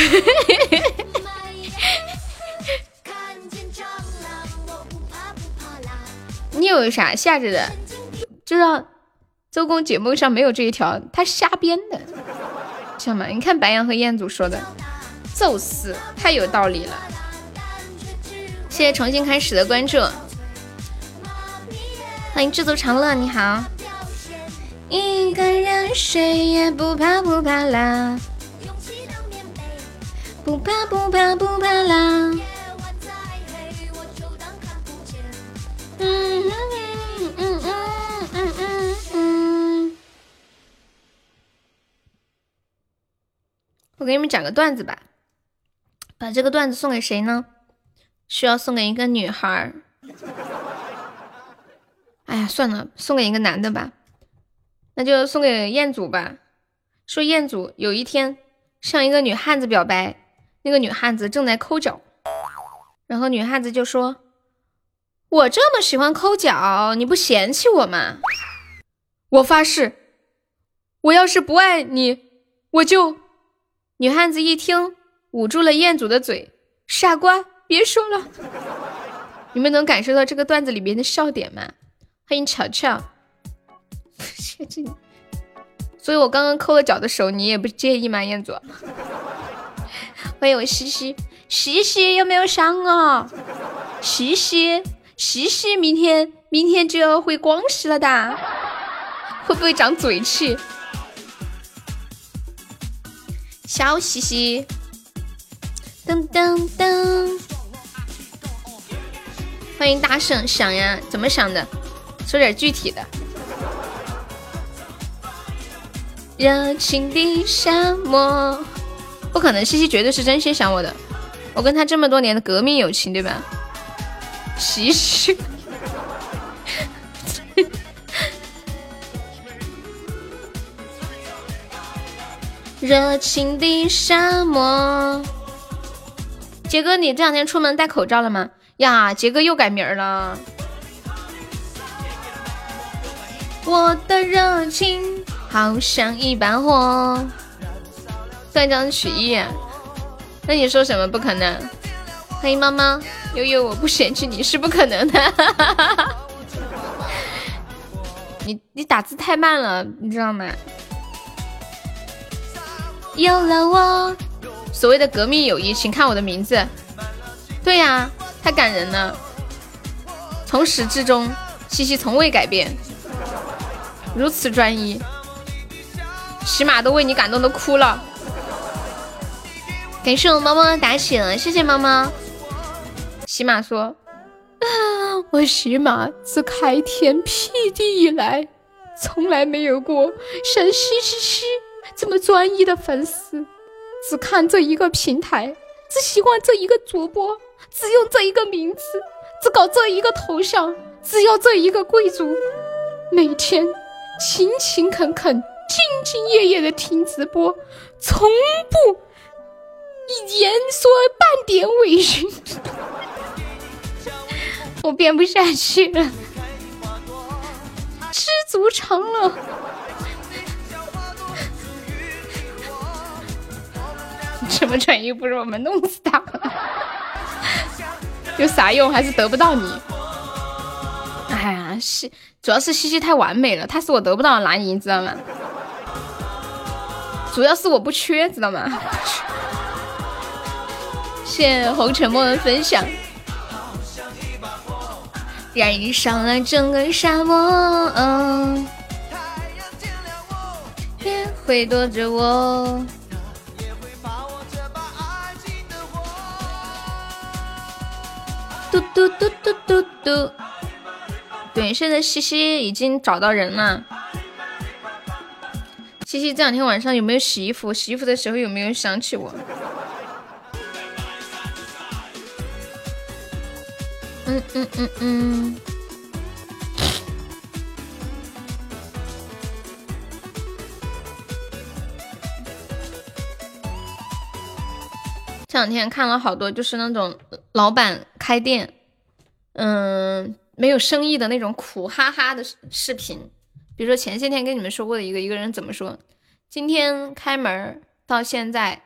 你有啥吓着的？就让周公解梦上没有这一条，他瞎编的，知道吗？你看白羊和彦祖说的，宙斯太有道理了。谢谢重新开始的关注，欢迎知足常乐，你好。一个人谁也不怕不怕啦。不怕不怕不怕啦！嗯嗯嗯嗯嗯嗯嗯。我给你们讲个段子吧，把这个段子送给谁呢？需要送给一个女孩儿。哎呀，算了，送给一个男的吧。那就送给彦祖吧。说彦祖有一天向一个女汉子表白。那个女汉子正在抠脚，然后女汉子就说：“我这么喜欢抠脚，你不嫌弃我吗？”我发誓，我要是不爱你，我就……女汉子一听，捂住了彦祖的嘴：“傻瓜，别说了。”你们能感受到这个段子里面的笑点吗？欢迎巧巧，所以我刚刚抠了脚的手，你也不介意吗，彦祖？欢迎我西西，西西有没有想我？西西，西西，明天明天就要回广西了的，会不会长嘴气？小西西，噔噔噔，欢迎大圣想呀，怎么想的？说点具体的。热情的沙漠。不可能，西西绝对是真心想我的。我跟他这么多年的革命友情，对吧？西西，热情的沙漠。杰哥，你这两天出门戴口罩了吗？呀，杰哥又改名了。我的热情好像一把火。断章取义，那你说什么不可能？欢迎猫猫悠悠，我不嫌弃你是不可能的。你你打字太慢了，你知道吗？有了我，所谓的革命友谊，请看我的名字，对呀，太感人了。从始至终，西西从未改变，如此专一，起码都为你感动的哭了。感谢我猫猫的打醒，谢谢猫猫。喜马说：“我喜马自开天辟地以来，从来没有过像西西西这么专一的粉丝，只看这一个平台，只喜欢这一个主播，只用这一个名字，只搞这一个头像，只要这一个贵族，每天勤勤恳恳、兢兢业业的听直播，从不。”一言说半点委屈，我编不下去了，知足常乐。什么转移不是我们弄死他？有啥用？还是得不到你。哎呀，西主要是西西太完美了，他是我得不到的男人，知道吗？主要是我不缺，知道吗？谢红尘梦的分享，燃烧了整个沙漠，别会躲着我。嘟嘟嘟嘟嘟嘟，对，现在西西已经找到人了。西西这两天晚上有没有洗衣服？洗衣服的时候有没有想起我？嗯嗯嗯。这两天看了好多，就是那种老板开店，嗯，没有生意的那种苦哈哈的视频。比如说前些天跟你们说过的一个，一个人怎么说？今天开门到现在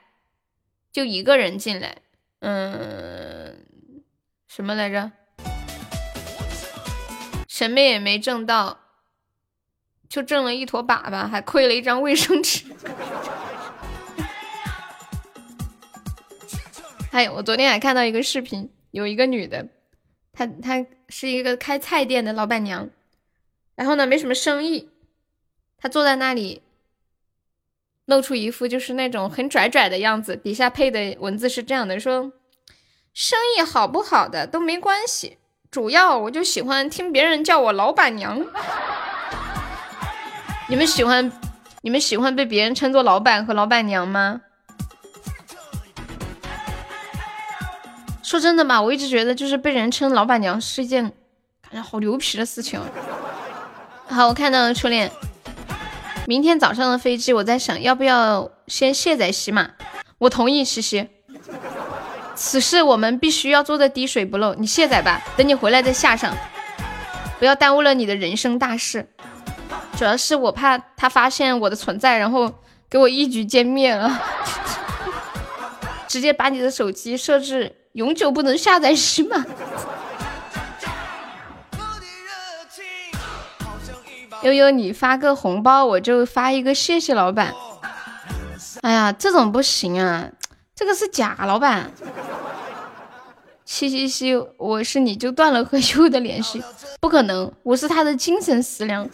就一个人进来，嗯，什么来着？什么也没挣到，就挣了一坨粑粑，还亏了一张卫生纸。哎，我昨天还看到一个视频，有一个女的，她她是一个开菜店的老板娘，然后呢没什么生意，她坐在那里，露出一副就是那种很拽拽的样子，底下配的文字是这样的：说生意好不好的都没关系。主要我就喜欢听别人叫我老板娘。你们喜欢你们喜欢被别人称作老板和老板娘吗？说真的嘛，我一直觉得就是被人称老板娘是一件感觉好牛皮的事情。好，我看到了初恋。明天早上的飞机，我在想要不要先卸载喜马。我同意，西西。此事我们必须要做的滴水不漏。你卸载吧，等你回来再下上，不要耽误了你的人生大事。主要是我怕他发现我的存在，然后给我一举歼灭了，直接把你的手机设置永久不能下载是吗。悠悠，你发个红包，我就发一个谢谢老板。哎呀，这种不行啊。这个是假老板，嘻嘻嘻，我是你就断了和优的联系，不可能，我是他的精神食粮，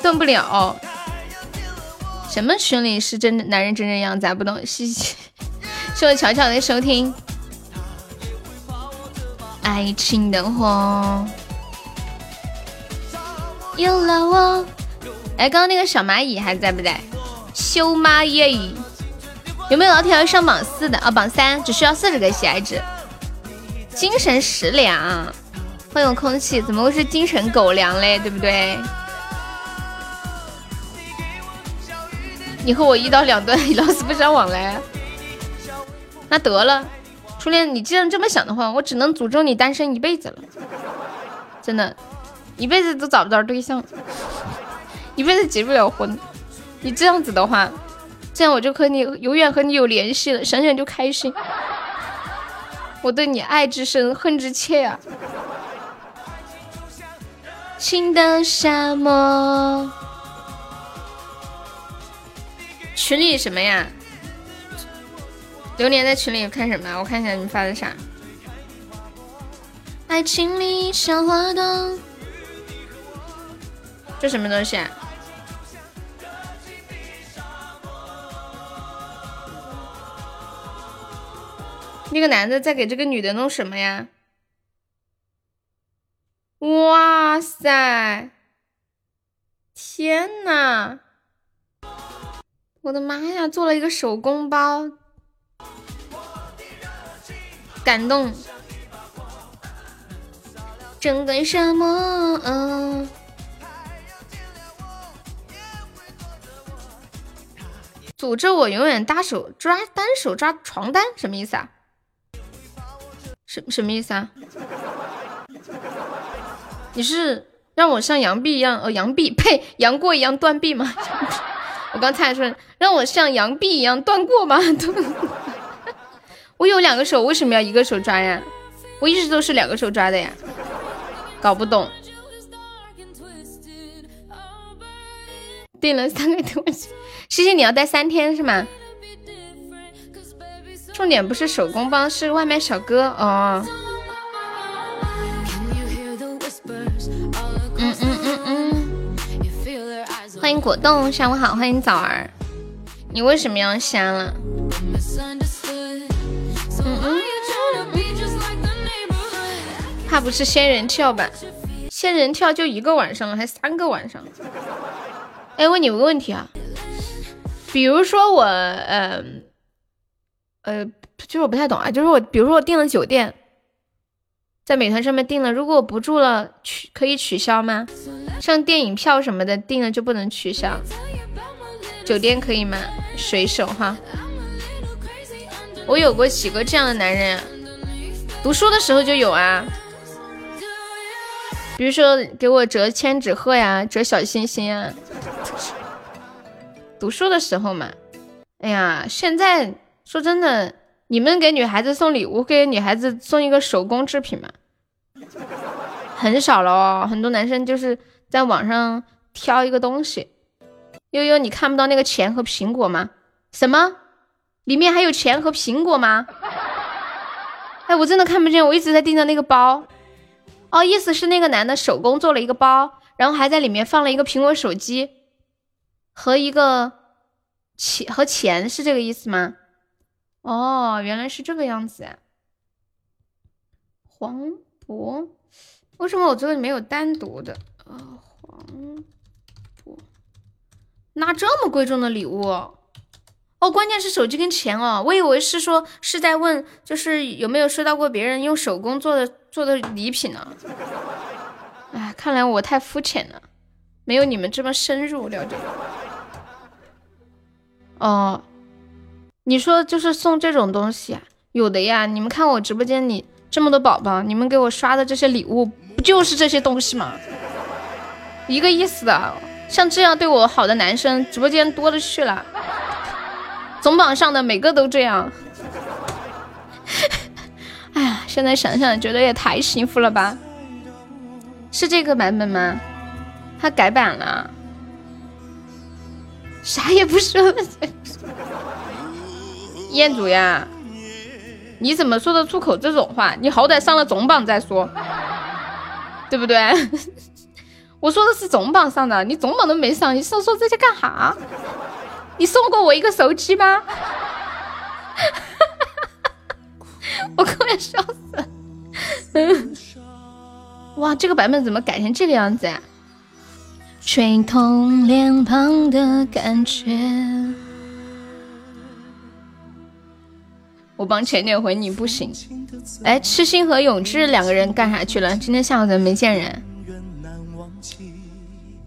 断不了。什么群里是真男人真人样，咱不懂。嘻嘻，谢我巧巧的收听。爱情的火，有了我。哎，刚刚那个小蚂蚁还在不在？修蚂蚁。有没有老铁要上榜四的啊？榜三只需要四十个喜爱值，精神食粮。欢迎空气，怎么会是精神狗粮嘞？对不对？你和我一刀两断，老死不相往来。那得了，初恋，你既然这么想的话，我只能诅咒你单身一辈子了。真的，一辈子都找不着对象，一辈子结不了婚。你这样子的话。这样我就和你永远和你有联系了，想想就开心。我对你爱之深，恨之切呀。情的沙漠，群里什么呀？榴莲在群里看什么？我看一下你们发的啥。爱情里像花朵，这什么东西啊？那个男的在给这个女的弄什么呀？哇塞！天呐！我的妈呀，做了一个手工包，感动。整个沙漠，诅咒我永远单手抓单手抓床单，什么意思啊？什什么意思啊？你是让我像杨碧一样，呃，杨碧呸，杨过一样断臂吗？我刚才说让我像杨碧一样断过吗？我有两个手，为什么要一个手抓呀？我一直都是两个手抓的呀，搞不懂。订了三个东西，谢谢你要待三天是吗？重点不是手工包，是外卖小哥哦。嗯嗯嗯嗯，欢迎果冻，下午好，欢迎枣儿。你为什么要瞎了？嗯嗯，怕不是仙人跳吧？仙人跳就一个晚上了，还三个晚上？哎，问你个问题啊，比如说我，嗯。呃，呃就是我不太懂啊，就是我，比如说我订了酒店，在美团上面订了，如果我不住了，取可以取消吗？像电影票什么的订了就不能取消，酒店可以吗？水手哈，我有过几个这样的男人，读书的时候就有啊，比如说给我折千纸鹤呀，折小星星啊，读书的时候嘛，哎呀，现在。说真的，你们给女孩子送礼物，给女孩子送一个手工制品嘛，很少了哦。很多男生就是在网上挑一个东西。悠悠，你看不到那个钱和苹果吗？什么？里面还有钱和苹果吗？哎，我真的看不见，我一直在盯着那个包。哦，意思是那个男的手工做了一个包，然后还在里面放了一个苹果手机和一个钱和钱，是这个意思吗？哦，原来是这个样子啊！黄渤，为什么我这里没有单独的啊？黄渤拿这么贵重的礼物哦，关键是手机跟钱哦，我以为是说是在问，就是有没有收到过别人用手工做的做的礼品呢？哎，看来我太肤浅了，没有你们这么深入了解。哦。你说就是送这种东西，有的呀。你们看我直播间里这么多宝宝，你们给我刷的这些礼物，不就是这些东西吗？一个意思的。像这样对我好的男生，直播间多了去了，总榜上的每个都这样。哎呀，现在想想觉得也太幸福了吧？是这个版本吗？他改版了，啥也不说。彦祖呀，你怎么说得出口这种话？你好歹上了总榜再说，对不对？我说的是总榜上的，你总榜都没上，你说说这些干哈？你送过我一个手机吗？我快要笑死了！嗯，哇，这个版本怎么改成这个样子呀？吹痛脸庞的感觉。我帮浅浅回你不行，哎，痴心和永志两个人干啥去了？今天下午怎么没见人？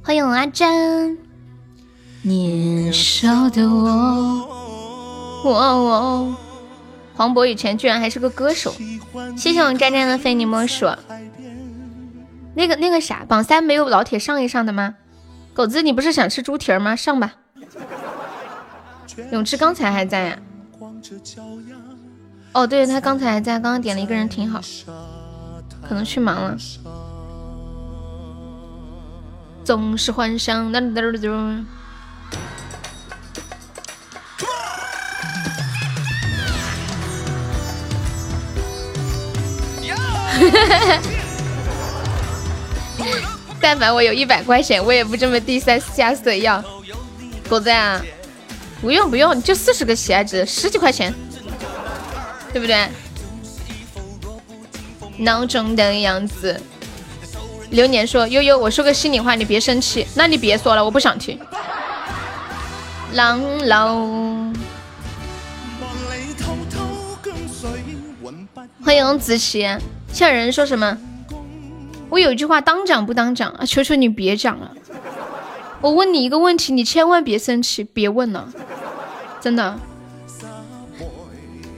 欢迎阿珍。年少的我，我我，黄渤以前居然还是个歌手。谢谢我战战的非你莫属。那个那个啥，榜三没有老铁上一上的吗？狗子，你不是想吃猪蹄儿吗？上吧。永志刚才还在呀。哦，对他刚才在刚刚点了一个人挺好，可能去忙了。总是欢声，噔噔噔。哈哈哈！但凡我有一百块钱，我也不这么低三下四要。狗子啊，不用不用，就四十个喜爱值，十几块钱。对不对？闹钟的样子。流年说：“悠悠，我说个心里话，你别生气。那你别说了，我不想听。”浪楼。欢迎子琪，现在人说什么？我有一句话当讲不当讲啊？求求你别讲了。我问你一个问题，你千万别生气，别问了，真的。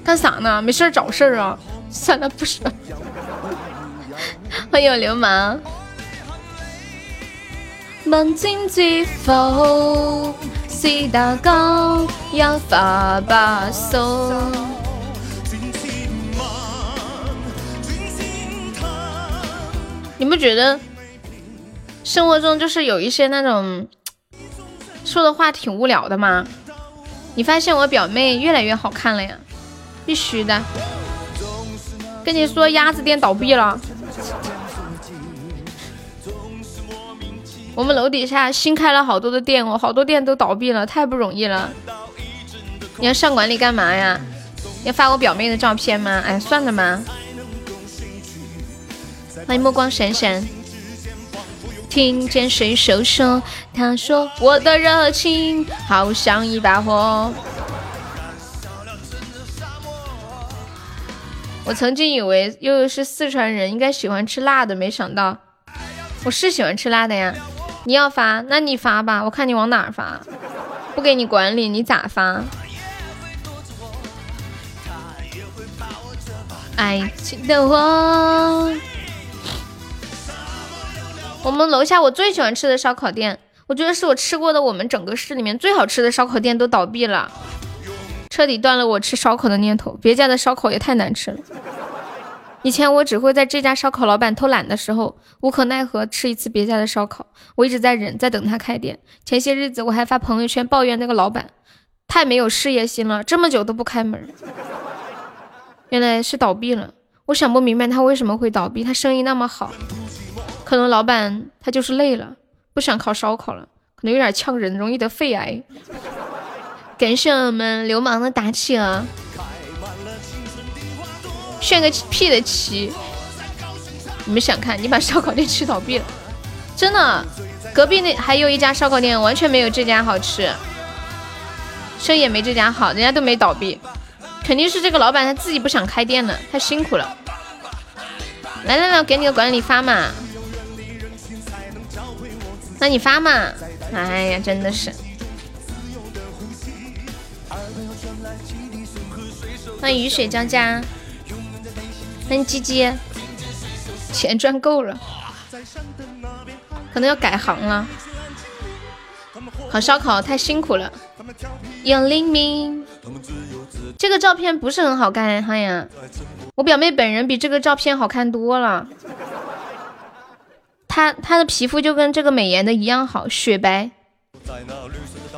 干啥呢？没事找事儿啊？算了，不说。欢迎流氓。问天知否？是大江一发不收。你不觉得生活中就是有一些那种说的话挺无聊的吗？你发现我表妹越来越好看了呀？必须的！跟你说，鸭子店倒闭了。我们楼底下新开了好多的店哦，好多店都倒闭了，太不容易了。你要上管理干嘛呀？要发我表妹的照片吗？哎，算了嘛。欢迎目光闪闪，听见谁手说，他说我的热情好像一把火。我曾经以为悠悠是四川人，应该喜欢吃辣的，没想到我是喜欢吃辣的呀。你要发，那你发吧，我看你往哪儿发，不给你管理，你咋发？爱情的我。我们楼下我最喜欢吃的烧烤店，我觉得是我吃过的我们整个市里面最好吃的烧烤店都倒闭了，彻底断了我吃烧烤的念头。别家的烧烤也太难吃了。以前我只会在这家烧烤老板偷懒的时候无可奈何吃一次别家的烧烤，我一直在忍，在等他开店。前些日子我还发朋友圈抱怨那个老板太没有事业心了，这么久都不开门。原来是倒闭了，我想不明白他为什么会倒闭，他生意那么好。可能老板他就是累了，不想烤烧烤了，可能有点呛人，容易得肺癌。感谢我们流氓的打气啊！炫个屁的旗！你们想看？你把烧烤店吃倒闭了，真的？隔壁那还有一家烧烤店，完全没有这家好吃，生意也没这家好，人家都没倒闭，肯定是这个老板他自己不想开店了，太辛苦了。来来来，我给你个管理发嘛。那你发嘛？哎呀，真的是。欢迎雨水交加，欢迎鸡鸡，钱赚够了，可能要改行了。烤烧烤太辛苦了。杨黎明，这个照片不是很好看呀。我表妹本人比这个照片好看多了。她她的皮肤就跟这个美颜的一样好，雪白，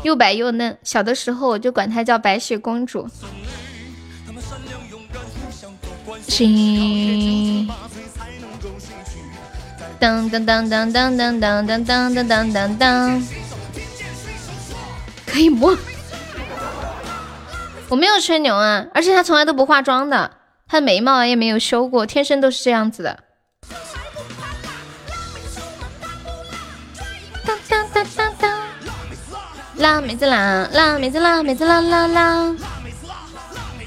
又白又嫩。小的时候我就管她叫白雪公主。心，当当当当当当当当当当当当，可以摸。我没有吹牛啊，而且她从来都不化妆的，她的眉毛也没有修过，天生都是这样子的。辣妹子辣，辣妹子辣，妹子辣辣辣！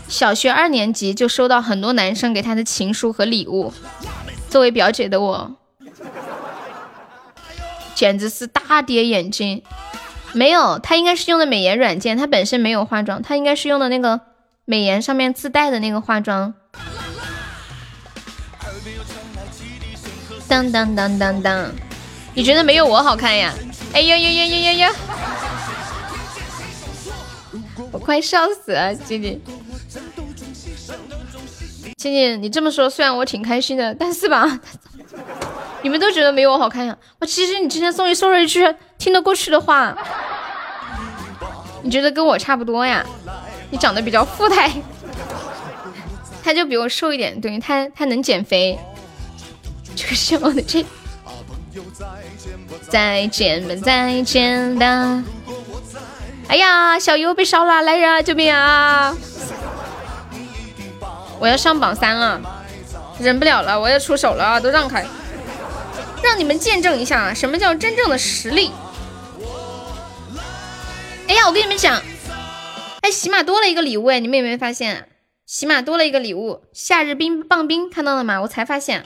小学二年级就收到很多男生给她的情书和礼物。作为表姐的我，简直是大跌眼镜。没有，她应该是用的美颜软件，她本身没有化妆，她应该是用的那个美颜上面自带的那个化妆。当当当当当，你觉得没有我好看呀？哎呦呦呦呦呦呦！我快笑死了，静静。静静，你这么说，虽然我挺开心的，但是吧，你们都觉得没有我好看呀。我其实你今天送你说了一句听得过去的话，你觉得跟我差不多呀？你长得比较富态，他就比我瘦一点，对他他能减肥，这个是我的这。再见吧，再见吧。哎呀，小优被烧了，来人啊，救命啊！我要上榜三了，忍不了了，我要出手了啊！都让开，让你们见证一下什么叫真正的实力。哎呀，我跟你们讲，哎，喜马多了一个礼物哎，你们有没有发现？喜马多了一个礼物，夏日冰棒冰，看到了吗？我才发现。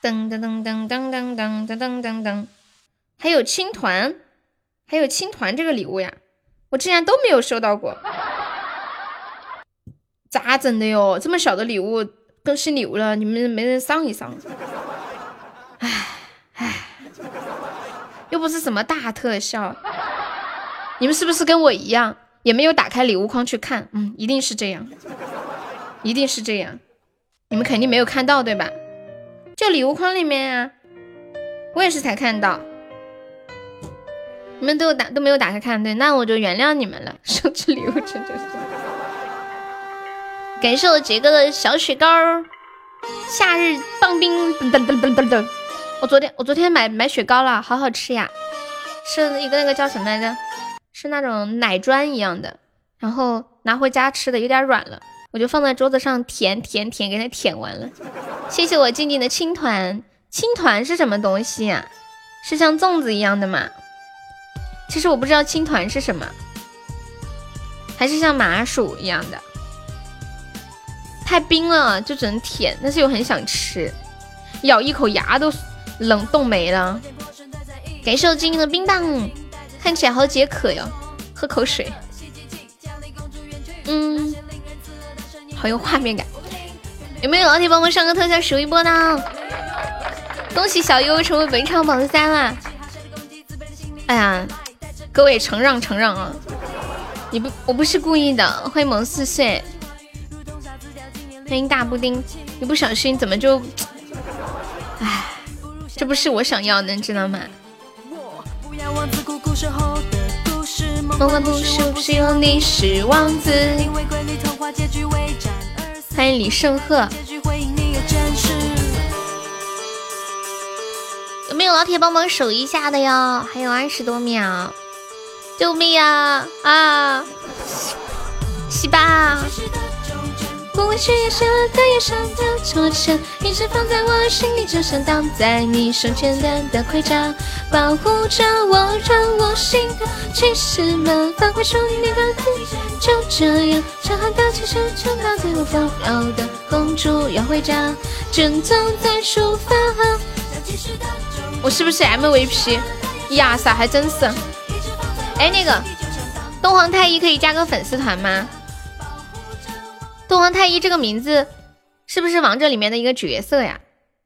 噔噔噔噔噔噔噔噔噔噔，还有青团，还有青团这个礼物呀，我之前都没有收到过，咋整的哟？这么小的礼物更新礼物了，你们没人上一上？唉唉，又不是什么大特效，你们是不是跟我一样，也没有打开礼物框去看？嗯，一定是这样，一定是这样，你们肯定没有看到对吧？就礼物框里面呀，我也是才看到，你们都有打都没有打开看，对，那我就原谅你们了。收这礼物真的是，感谢我杰哥的小雪糕，夏日棒冰噔噔噔噔噔噔。我昨天我昨天买买雪糕了，好好吃呀，是一个那个叫什么来着？是那种奶砖一样的，然后拿回家吃的有点软了。我就放在桌子上舔舔舔，给它舔完了。谢谢我静静的青团，青团是什么东西呀？是像粽子一样的吗？其实我不知道青团是什么，还是像麻薯一样的。太冰了，就只能舔，但是又很想吃，咬一口牙都冷冻没了。感谢我静静的冰棒，看起来好解渴哟，喝口水。嗯。好有画面感，有没有老铁帮忙上个特效数一波呢？恭喜小优成为本场榜三啦！哎呀，各位承让承让啊！你不，我不是故意的。欢迎萌四岁，欢迎大布丁，一不小心怎么就……哎，这不是我想要的，你知道吗？梦幻故事不是有你是王子。欢迎李胜赫。有没有老铁帮忙守一下的哟？还有二十多秒，救命呀！啊，洗吧。过去也是在夜上的错前，一直放在我心里，就像挡在你手简单的盔甲，保护着我，让我心疼。骑士们发挥出你的字，就这样，强悍的骑士城堡最后丰饶的公主要回家，正走在书房。我是不是 MVP 呀？啥还真是。哎，那个东皇太一可以加个粉丝团吗？东皇太一这个名字是不是王者里面的一个角色呀？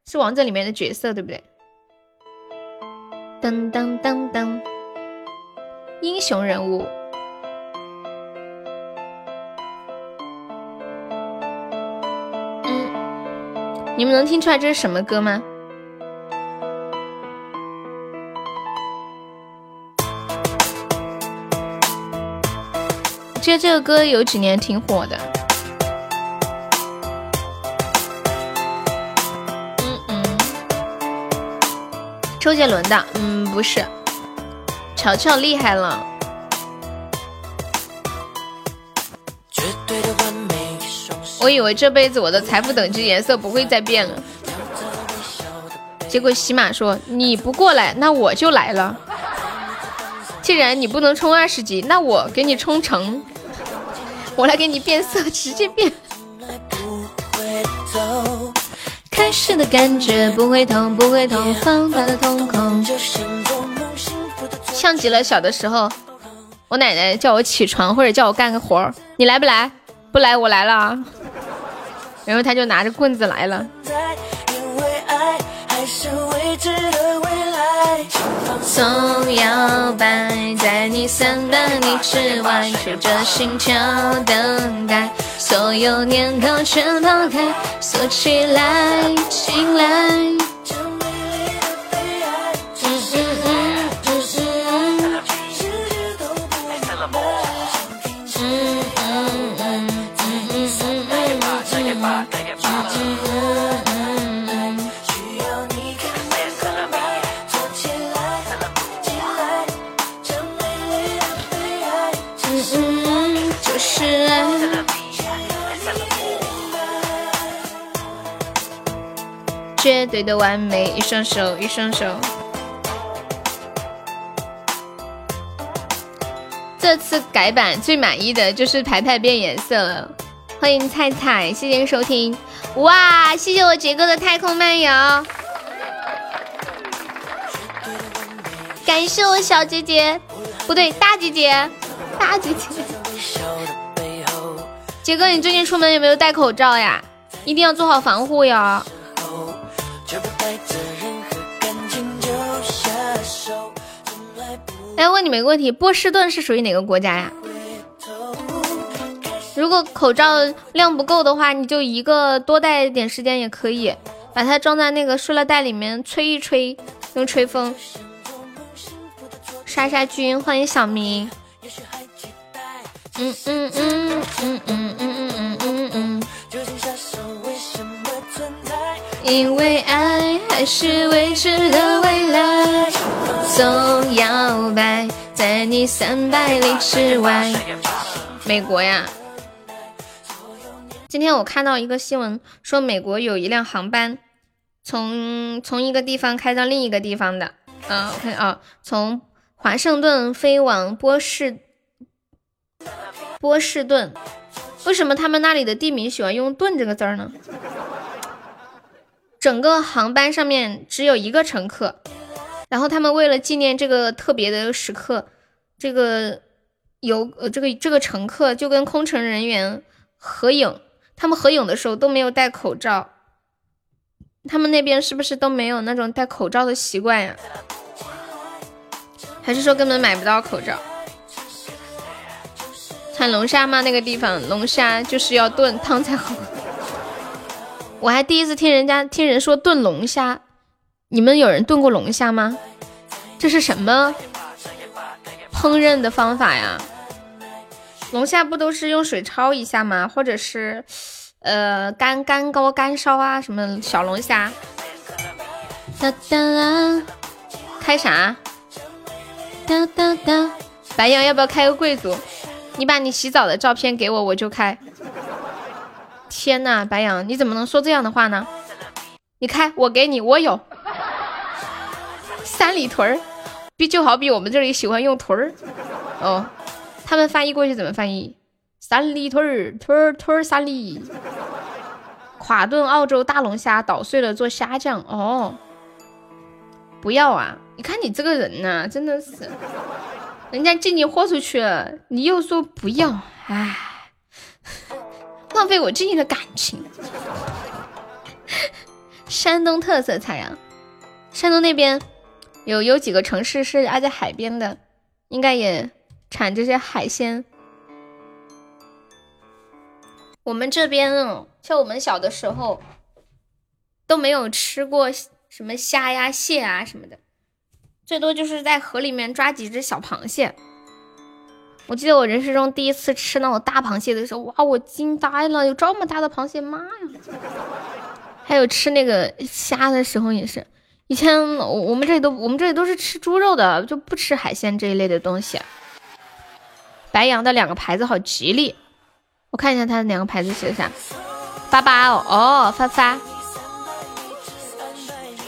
是王者里面的角色对不对？噔噔噔噔，英雄人物。嗯，你们能听出来这是什么歌吗？记得这个歌有几年挺火的。嗯嗯周杰伦的，嗯，不是，乔乔厉害了。我以为这辈子我的财富等级颜色不会再变了，结果喜马说你不过来，那我就来了。既然你不能冲二十级，那我给你冲成，我来给你变色，直接变。开始的感觉不会痛，不会痛，放大的瞳孔。像极了小的时候，我奶奶叫我起床或者叫我干个活儿，你来不来？不来我来了，然后他就拿着棍子来了。总摇摆在你三百里之外，守着星球等待，所有念头全抛开，锁起来，醒来。嗯嗯嗯嗯嗯嗯绝对的完美，一双手，一双手。这次改版最满意的就是牌牌变颜色了。欢迎菜菜，谢谢收听。哇，谢谢我杰哥的太空漫游，感谢我小姐姐，不对，大姐姐，大姐姐。杰哥，你最近出门有没有戴口罩呀？一定要做好防护呀。来问你们一个问题，波士顿是属于哪个国家呀？如果口罩量不够的话，你就一个多戴点时间也可以，把它装在那个塑料袋里面，吹一吹，用吹风。杀杀菌，欢迎小明。嗯嗯嗯嗯嗯嗯嗯嗯嗯嗯。因为爱还是未知的未来，总摇摆在你三百里之外。美国呀。今天我看到一个新闻，说美国有一辆航班从从一个地方开到另一个地方的，啊，看啊，从华盛顿飞往波士波士顿。为什么他们那里的地名喜欢用“顿”这个字儿呢？整个航班上面只有一个乘客，然后他们为了纪念这个特别的时刻，这个游呃这个这个乘客就跟空乘人员合影。他们合影的时候都没有戴口罩，他们那边是不是都没有那种戴口罩的习惯呀？还是说根本买不到口罩？产龙虾吗？那个地方龙虾就是要炖汤才好。我还第一次听人家听人说炖龙虾，你们有人炖过龙虾吗？这是什么烹饪的方法呀？龙虾不都是用水焯一下吗？或者是，呃，干干锅干烧啊？什么小龙虾？哒哒，开啥？哒哒哒，白羊要不要开个贵族？你把你洗澡的照片给我，我就开。天呐，白羊，你怎么能说这样的话呢？你开，我给你，我有。三里屯儿，比就好比我们这里喜欢用屯儿，哦。他们翻译过去怎么翻译？三里屯儿，屯儿屯儿三里。垮炖澳洲大龙虾，捣碎了做虾酱。哦，不要啊！你看你这个人呐，真的是，人家进你豁出去了，你又说不要，唉，浪费我进你的感情。山东特色菜啊，山东那边有有几个城市是挨在海边的，应该也。产这些海鲜，我们这边哦，像我们小的时候都没有吃过什么虾呀、蟹啊什么的，最多就是在河里面抓几只小螃蟹。我记得我人生中第一次吃那种大螃蟹的时候，哇，我惊呆了，有这么大的螃蟹，妈呀！还有吃那个虾的时候也是，以前我们这里都我们这里都是吃猪肉的，就不吃海鲜这一类的东西。白羊的两个牌子好吉利，我看一下它的两个牌子写的啥？发发哦哦发发。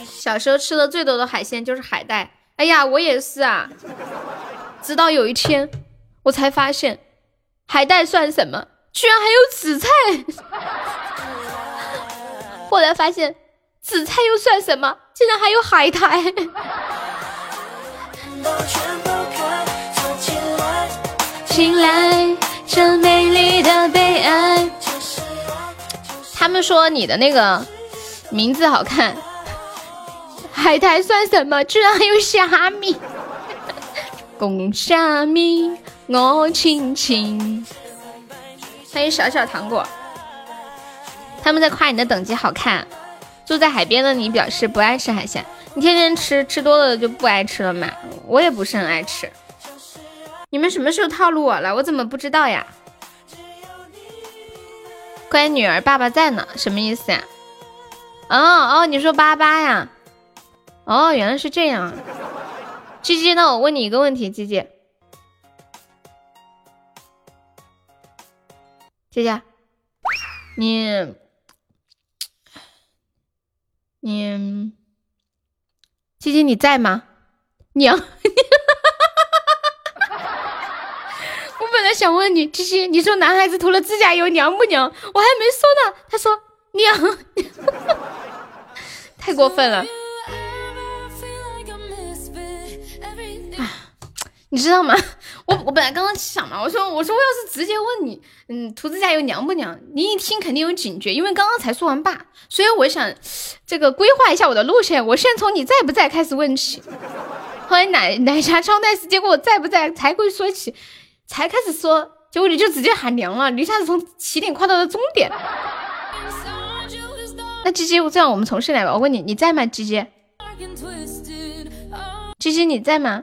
小时候吃的最多的海鲜就是海带，哎呀我也是啊。直到有一天我才发现，海带算什么？居然还有紫菜。后来发现紫菜又算什么？竟然还有海苔。醒来，这美丽的悲哀。他们说你的那个名字好看，海苔算什么？居然还有虾米！贡虾米，我亲亲。欢迎小小糖果。他们在夸你的等级好看。住在海边的你表示不爱吃海鲜，你天天吃，吃多了就不爱吃了嘛。我也不是很爱吃。你们什么时候套路我了？我怎么不知道呀？乖女儿，爸爸在呢，什么意思呀？哦哦，你说八八呀？哦，原来是这样。鸡鸡，那我问你一个问题，鸡鸡，姐姐，你你，鸡鸡你在吗？娘，我本来想问你，鸡鸡，你说男孩子涂了指甲油娘不娘？我还没说呢，他说娘，太过分了。你知道吗？我我本来刚刚想嘛，我说我说我要是直接问你，嗯，涂指甲油娘不娘？你一听肯定有警觉，因为刚刚才说完爸，所以我想这个规划一下我的路线，我先从你在不在开始问起。欢迎奶奶茶超 nice，结果我在不在才会说起，才开始说，结果你就直接喊娘了，一下子从起点跨到了终点。那鸡鸡，这样我们重新来吧。我问你，你在吗？鸡鸡，鸡鸡你在吗？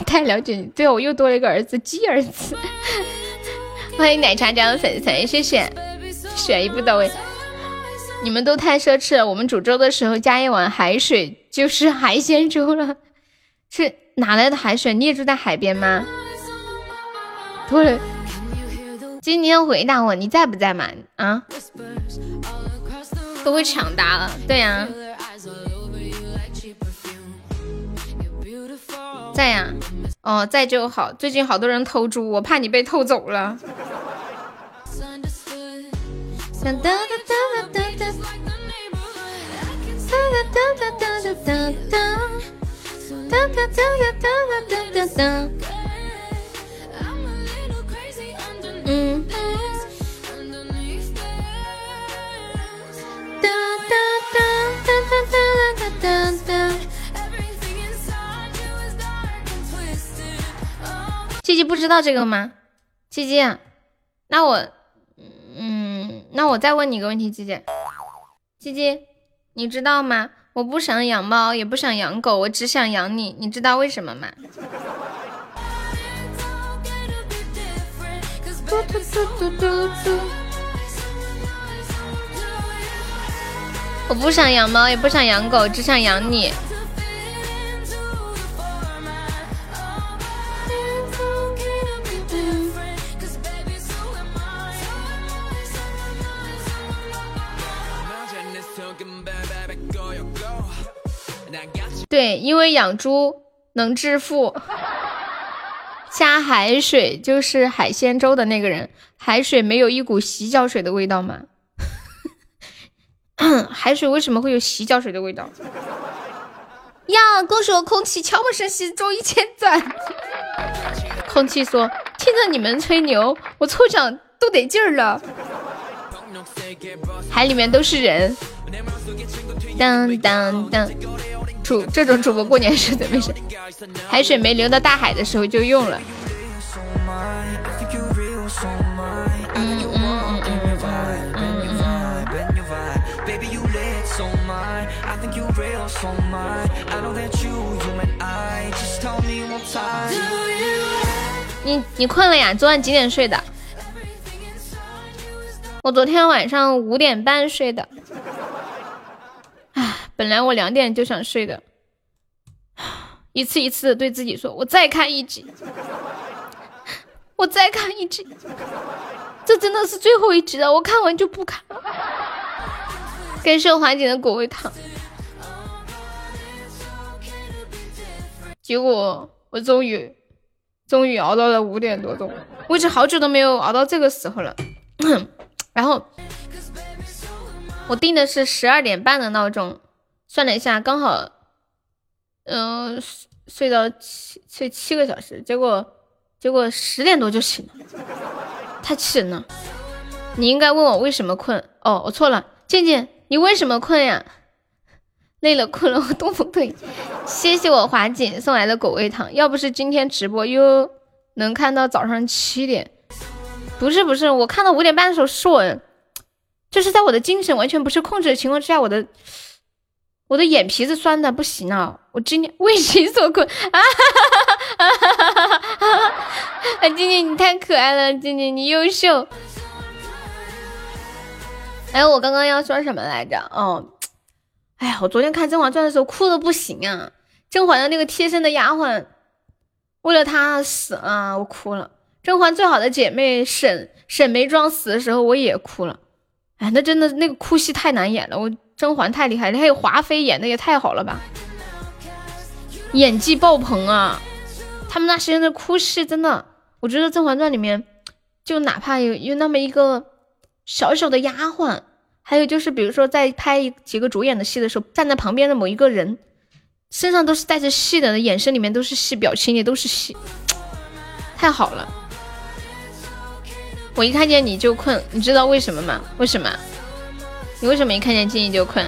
太了解你，对我又多了一个儿子，鸡儿子。欢迎奶茶家的粉粉，谢谢，选一步到位。你们都太奢侈了，我们煮粥的时候加一碗海水就是海鲜粥了。是哪来的海水？你也住在海边吗？对，今天回答我，你在不在嘛？啊？都会抢答了，对呀。在呀，哦，在就好。最近好多人偷猪，我怕你被偷走了。嗯。七七不知道这个吗？七七，那我，嗯，那我再问你一个问题，七七，七七，你知道吗？我不想养猫，也不想养狗，我只想养你，你知道为什么吗？我不想养猫，也不想养狗，只想养你。对，因为养猪能致富。加海水就是海鲜粥的那个人，海水没有一股洗脚水的味道吗？海水为什么会有洗脚水的味道？呀，恭喜我空气悄无声息中一千钻。空气说：“听着你们吹牛，我抽奖都得劲儿了。”海里面都是人。当当当。主这种主播过年是怎么回事？海水没流到大海的时候就用了。嗯嗯嗯嗯嗯。你你困了呀？昨晚几点睡的？我昨天晚上五点半睡的。本来我两点就想睡的，一次一次的对自己说：“我再看一集，我再看一集，这真的是最后一集了，我看完就不看了。”感谢华姐的果味糖，结果我终于终于熬到了五点多钟，我已经好久都没有熬到这个时候了。然后我定的是十二点半的闹钟。算了一下，刚好，嗯，睡到七睡七个小时，结果结果十点多就醒了，太气人了！你应该问我为什么困哦，我错了，静静，你为什么困呀？累了困了，我动不动。谢谢我华锦送来的果味糖，要不是今天直播又能看到早上七点，不是不是，我看到五点半的时候是我，就是在我的精神完全不受控制的情况之下，我的。我的眼皮子酸的不行了，我今天为谁所困啊？哈哈哈哈哈！啊，静静你太可爱了，静静你优秀。哎，我刚刚要说什么来着？哦，哎呀，我昨天看《甄嬛传》的时候哭的不行啊！甄嬛的那个贴身的丫鬟，为了她死了，我哭了。甄嬛最好的姐妹沈沈眉庄死的时候，我也哭了。哎，那真的那个哭戏太难演了，我甄嬛太厉害了，还有华妃演的也太好了吧，演技爆棚啊！他们那时间的哭戏真的，我觉得《甄嬛传》里面，就哪怕有有那么一个小小的丫鬟，还有就是比如说在拍几个主演的戏的时候，站在旁边的某一个人，身上都是带着戏的，眼神里面都是戏，表情也都是戏，太好了。我一看见你就困，你知道为什么吗？为什么？你为什么一看见静静就困？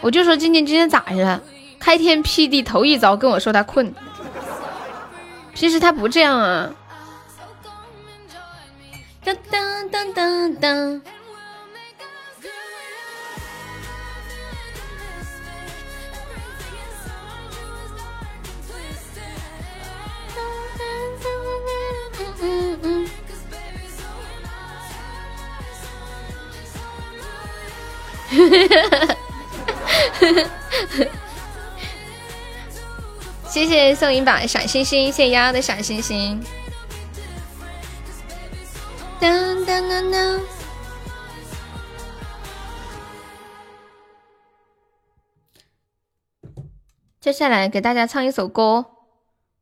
我就说静静今天咋的了？开天辟地头一遭跟我说她困，平时她不这样啊。当当当当当。谢谢送一把小星星，谢谢丫丫的小星星。当当当当。接下来给大家唱一首歌，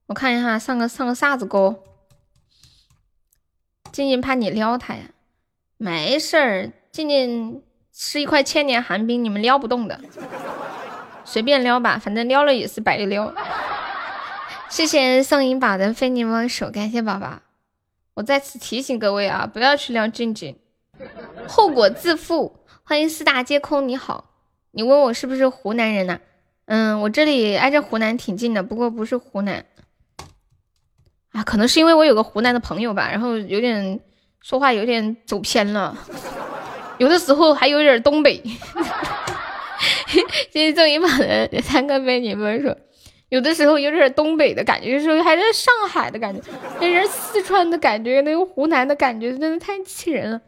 我看一下，唱个唱个啥子歌？静静怕你撩他呀？没事儿，静静。吃一块千年寒冰，你们撩不动的，随便撩吧，反正撩了也是白撩。谢谢送银宝的非你莫属，感谢宝宝。我再次提醒各位啊，不要去撩静静，后果自负。欢迎四大皆空，你好，你问我是不是湖南人呢？嗯，我这里挨着湖南挺近的，不过不是湖南。啊，可能是因为我有个湖南的朋友吧，然后有点说话有点走偏了。有的时候还有点东北，谢谢正一把的三个美女们说，有的时候有点东北的感觉，有时候还是上海的感觉，那人四川的感觉，那个湖南的感觉，真的太气人了。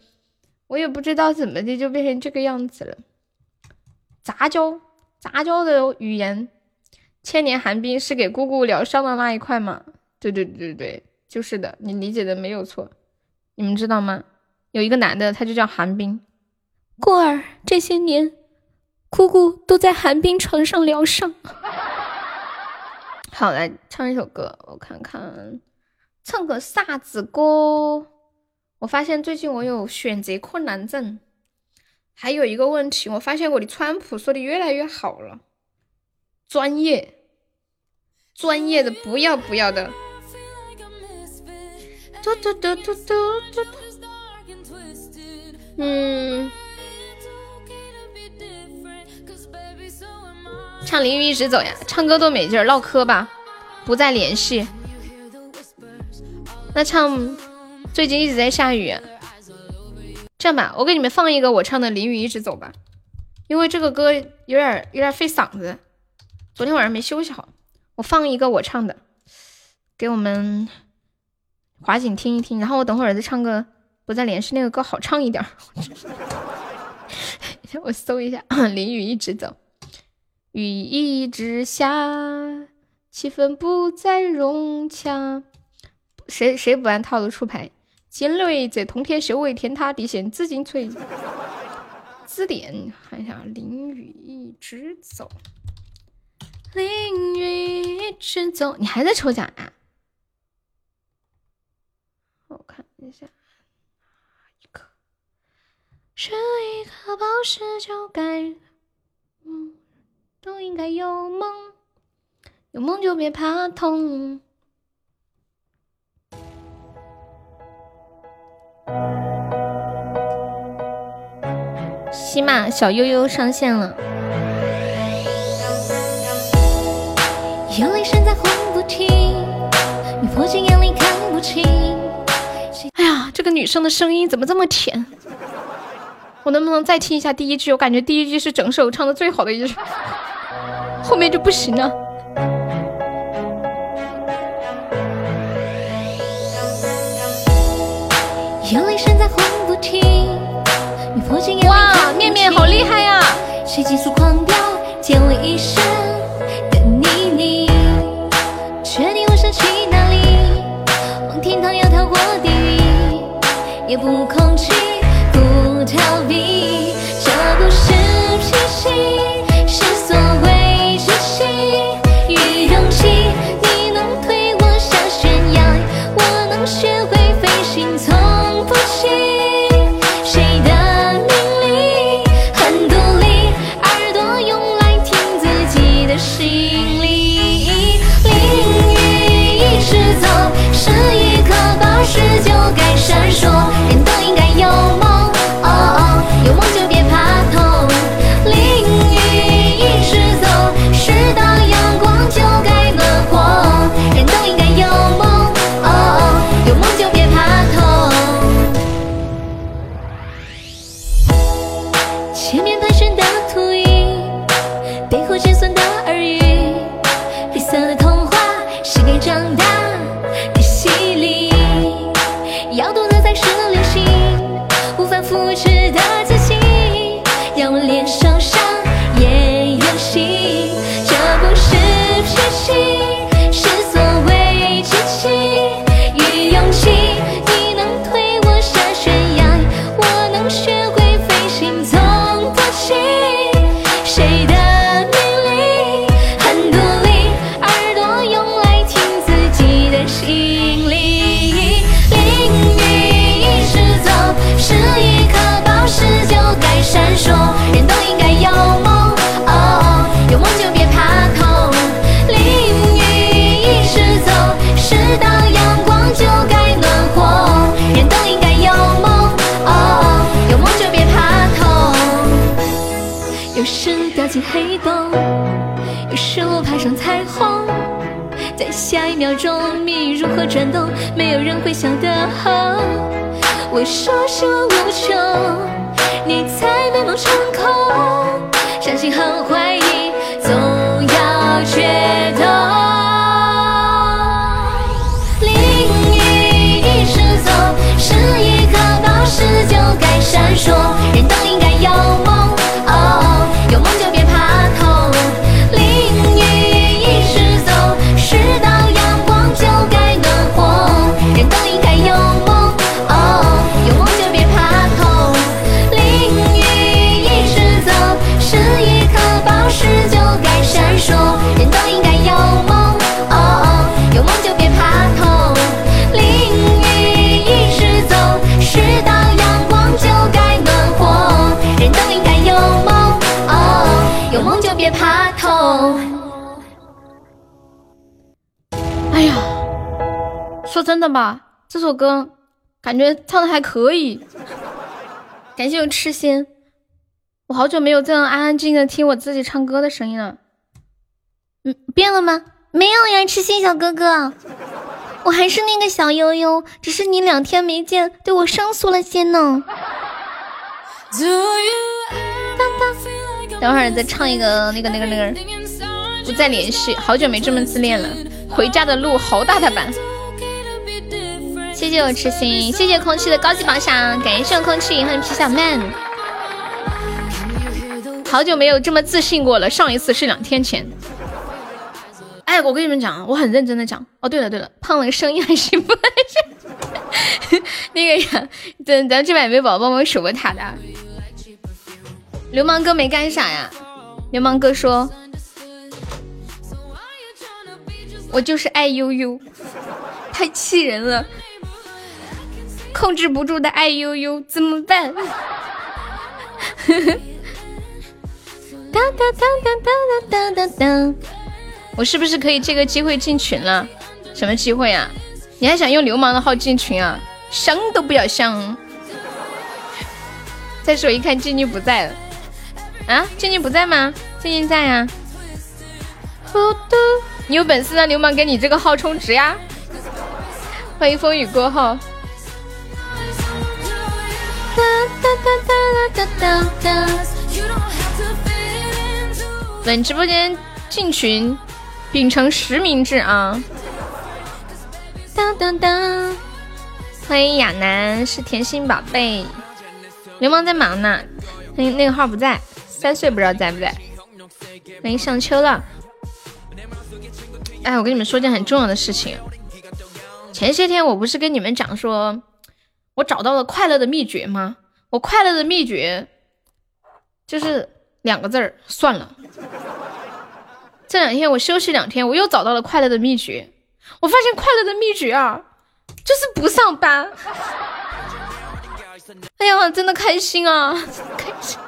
我也不知道怎么的就变成这个样子了。杂交，杂交的语言，千年寒冰是给姑姑疗伤的那一块吗？对对对对，就是的，你理解的没有错。你们知道吗？有一个男的，他就叫寒冰。过儿，这些年，姑姑都在寒冰床上疗伤。好，来唱一首歌，我看看，唱个啥子歌？我发现最近我有选择困难症，还有一个问题，我发现我的川普说的越来越好了，专业，专业的不要不要的。嘟嘟嘟嘟嘟嘟。嗯。唱淋雨一直走呀，唱歌多没劲儿，唠嗑吧，不再联系。那唱最近一直在下雨，这样吧，我给你们放一个我唱的淋雨一直走吧，因为这个歌有点有点费嗓子，昨天晚上没休息好。我放一个我唱的，给我们华锦听一听，然后我等会儿再唱个不再联系那个歌好唱一点。我搜一下 淋雨一直走。雨一直下，气氛不再融洽。谁谁不按套路出牌？惊雷在通天修为天塌地陷紫金锤。字典看一下，淋雨一直走，淋雨一直走。你还在抽奖呀？我看一下，一颗是一颗宝石就该。都应该有梦，有梦就别怕痛。喜马小悠悠上线了。眼泪声在轰不停，你迫近眼里看不清。哎呀，这个女生的声音怎么这么甜？我能不能再听一下第一句？我感觉第一句是整首唱的最好的一句。后面就不行了。哇，面面好厉害呀！谁急速狂飙，溅了一身的泥泞，确定我想去哪里？往天堂要逃过地狱，也不恐惧。进黑洞，有时我爬上彩虹，在下一秒钟，命运如何转动，没有人会晓得。我说希望无穷，你才美梦成空，相信和怀疑总要决斗。淋雨一直走，是一颗宝石就该闪烁。人都应该有梦，痛。哎呀，说真的吧，这首歌感觉唱的还可以。感谢我痴心，我好久没有这样安安静静的听我自己唱歌的声音了。嗯，变了吗？没有呀，痴心小哥哥，我还是那个小悠悠，只是你两天没见，对我生疏了些呢。等会儿再唱一个那个那个那个，不再联系，好久没这么自恋了。回家的路好大的板，谢谢我痴心，谢谢空气的高级宝箱，感谢我空气，欢迎皮小曼。好久没有这么自信过了，上一次是两天前。哎，我跟你们讲，我很认真的讲。哦，对了对了，胖了声音还行不？那个呀，等咱这边有没有宝宝帮我守个塔的？流氓哥没干啥呀？流氓哥说。我就是爱悠悠，太气人了，控制不住的爱悠悠怎么办？当当当当当当当当！我是不是可以借个机会进群了？什么机会啊？你还想用流氓的号进群啊？想都不要想！再说一看静静不在了，啊，静静不在吗？静静在呀。嘟嘟。你有本事让流氓给你这个号充值呀！欢迎风雨过后。本直播间进群，秉承实名制啊！当当当！欢迎亚楠，是甜心宝贝。流氓在忙呢，那那个号不在，三岁不知道在不在。欢迎上秋了。哎，我跟你们说件很重要的事情。前些天我不是跟你们讲说，我找到了快乐的秘诀吗？我快乐的秘诀就是两个字儿，算了。这两天我休息两天，我又找到了快乐的秘诀。我发现快乐的秘诀啊，就是不上班。哎呀，真的开心啊，开心。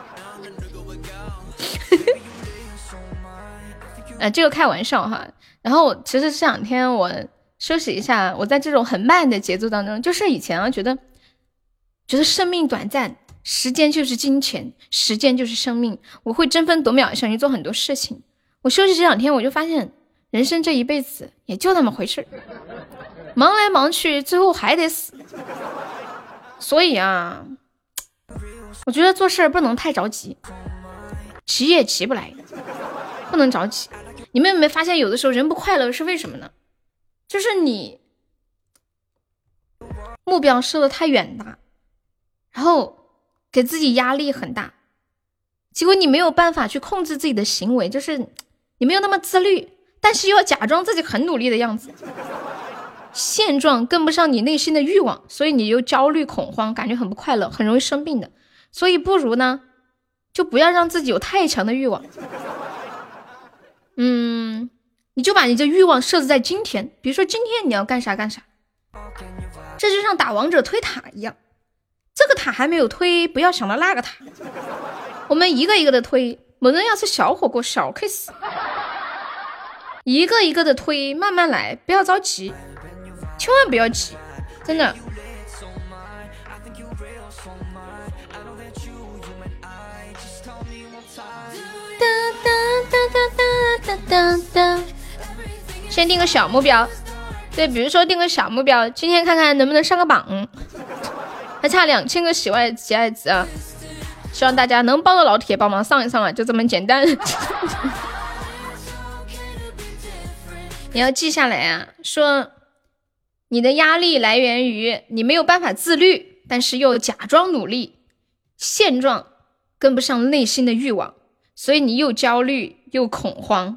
哎，这个开玩笑哈。然后其实这两天我休息一下。我在这种很慢的节奏当中，就是以前啊，觉得觉得生命短暂，时间就是金钱，时间就是生命，我会争分夺秒想去做很多事情。我休息这两天，我就发现人生这一辈子也就那么回事忙来忙去，最后还得死。所以啊，我觉得做事不能太着急，急也急不来，不能着急。你们有没有发现，有的时候人不快乐是为什么呢？就是你目标设的太远大，然后给自己压力很大，结果你没有办法去控制自己的行为，就是你没有那么自律，但是又要假装自己很努力的样子。现状跟不上你内心的欲望，所以你又焦虑恐慌，感觉很不快乐，很容易生病的。所以不如呢，就不要让自己有太强的欲望。嗯，你就把你的欲望设置在今天，比如说今天你要干啥干啥。这就像打王者推塔一样，这个塔还没有推，不要想到那个塔。我们一个一个的推，某人要吃小火锅，小 case，一个一个的推，慢慢来，不要着急。千万不要急，真的。哒哒哒哒哒哒哒。先定个小目标，对，比如说定个小目标，今天看看能不能上个榜，还差两千个喜爱喜爱值啊！希望大家能帮着老铁帮忙上一上啊，就这么简单。你要记下来啊，说。你的压力来源于你没有办法自律，但是又假装努力，现状跟不上内心的欲望，所以你又焦虑又恐慌。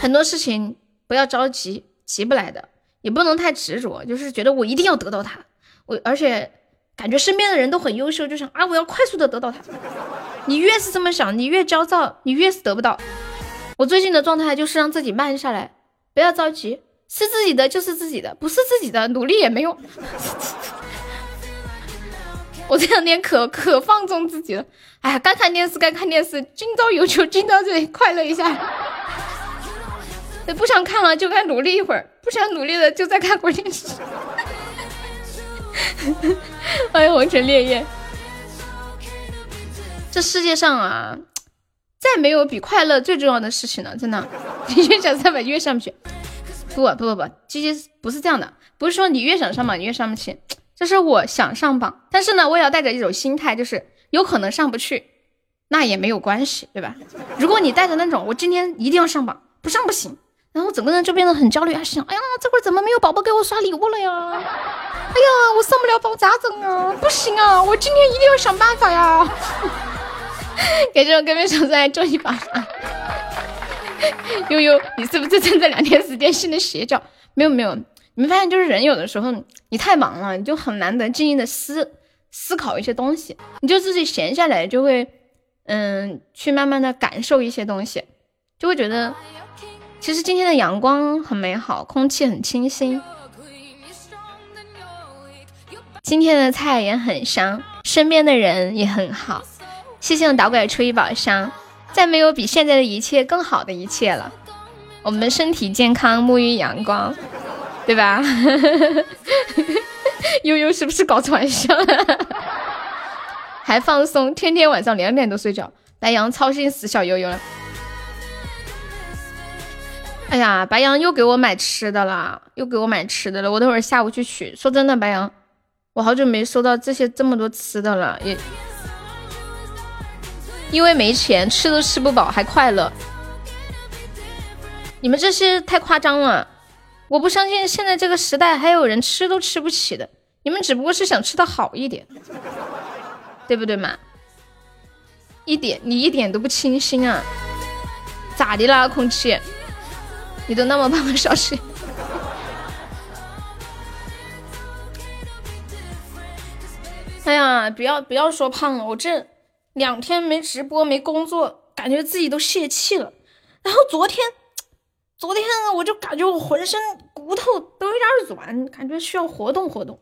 很多事情不要着急，急不来的，也不能太执着，就是觉得我一定要得到它，我而且感觉身边的人都很优秀，就想啊我要快速的得到它。你越是这么想，你越焦躁，你越是得不到。我最近的状态就是让自己慢下来，不要着急，是自己的就是自己的，不是自己的努力也没用。我这两天可可放纵自己了，哎呀，该看电视该看电视，今朝有酒今朝醉，快乐一下。不想看了就该努力一会儿，不想努力了就再看会电视。欢迎红尘烈焰，这世界上啊。再没有比快乐最重要的事情了，真的。你越想上榜越上不去。不不不不，鸡鸡不是这样的，不是说你越想上榜你越上不去，就是我想上榜，但是呢，我也要带着一种心态，就是有可能上不去，那也没有关系，对吧？如果你带着那种我今天一定要上榜，不上不行，然后整个人就变得很焦虑，还想，哎呀，这会儿怎么没有宝宝给我刷礼物了呀？哎呀，我上不了榜咋整啊？不行啊，我今天一定要想办法呀！给这种跟面手再做一把。悠悠，你是不是趁这两天时间信了邪教？没有没有，你们发现就是人有的时候你太忙了，你就很难得静静的思思考一些东西，你就自己闲下来就会嗯去慢慢的感受一些东西，就会觉得其实今天的阳光很美好，空气很清新，今天的菜也很香，身边的人也很好。谢谢我导拐初一宝箱，再没有比现在的一切更好的一切了。我们身体健康，沐浴阳光，对吧？悠悠是不是搞传销了？还放松，天天晚上两点多睡觉。白羊操心死小悠悠了。哎呀，白羊又给我买吃的了，又给我买吃的了。我等会儿下午去取。说真的，白羊，我好久没收到这些这么多吃的了，也。因为没钱，吃都吃不饱，还快乐。你们这些太夸张了，我不相信现在这个时代还有人吃都吃不起的。你们只不过是想吃的好一点，对不对嘛？一点，你一点都不清新啊！咋的啦，空气？你都那么胖了，小心。哎呀，不要不要说胖了，我这。两天没直播没工作，感觉自己都泄气了。然后昨天，昨天我就感觉我浑身骨头都有点软，感觉需要活动活动。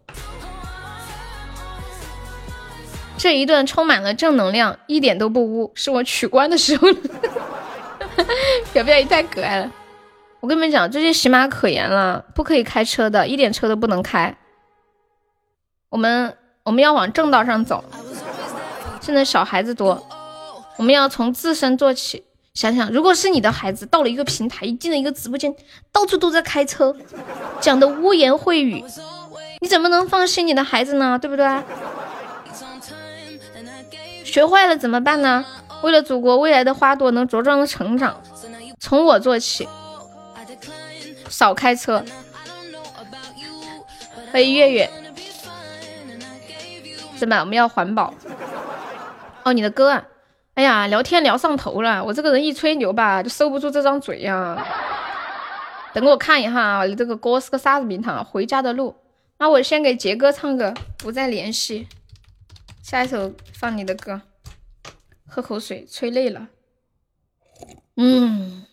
这一段充满了正能量，一点都不污，是我取关的时候。表表也太可爱了。我跟你们讲，最近喜马可严了，不可以开车的，一点车都不能开。我们我们要往正道上走。现在小孩子多，我们要从自身做起。想想，如果是你的孩子到了一个平台，一进了一个直播间，到处都在开车，讲的污言秽语，你怎么能放心你的孩子呢？对不对？学坏了怎么办呢？为了祖国未来的花朵能茁壮的成长，从我做起。少开车，欢迎月月，怎么我们要环保？哦，你的歌啊！哎呀，聊天聊上头了，我这个人一吹牛吧，就收不住这张嘴呀。等我看一下，你这个歌是个啥子名堂？回家的路。那我先给杰哥唱个《不再联系》，下一首放你的歌。喝口水，吹累了。嗯。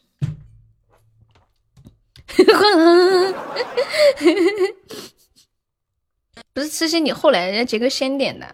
不是痴心，你后来人家杰哥先点的。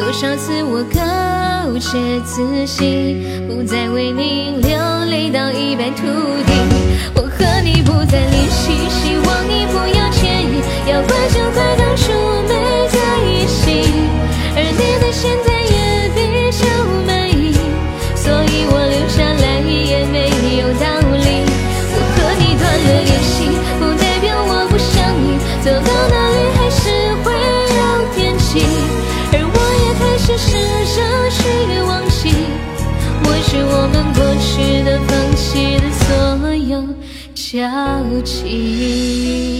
多少次我告诫自己，不再为你流泪到一败涂地。我和你不再联系，希望你不要介意。要怪就怪当初没在一起，而你的现在交集。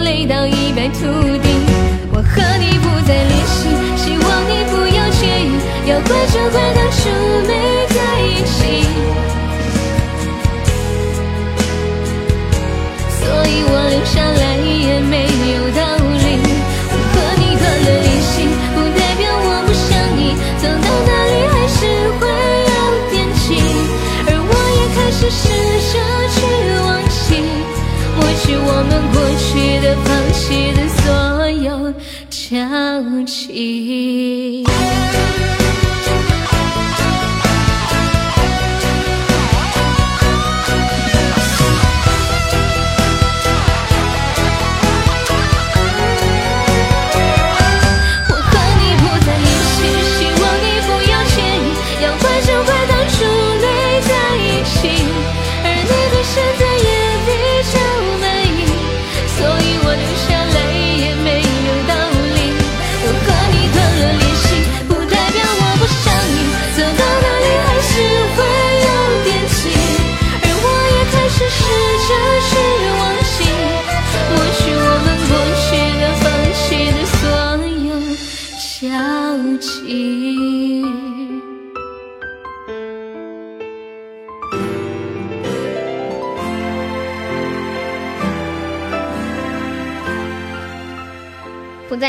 累到一败涂地。我和你不再联系，希望你不要介意。要怪就怪当初没在一起，所以我留下来去的、放弃的所有交集。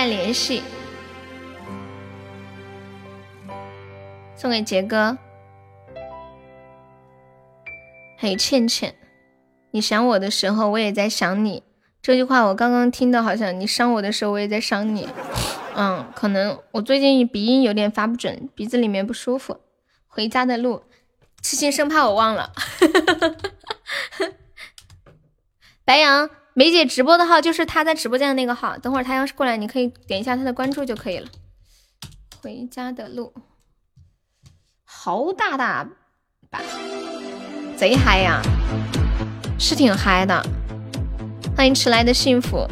联系，送给杰哥，还有倩倩，你想我的时候，我也在想你。这句话我刚刚听到，好像你伤我的时候，我也在伤你。嗯，可能我最近鼻音有点发不准，鼻子里面不舒服。回家的路，痴心生怕我忘了。白羊梅姐直播的号就是她在直播间的那个号，等会儿她要是过来，你可以点一下她的关注就可以了。回家的路，好大大吧，贼嗨呀，是挺嗨的。欢迎迟来的幸福，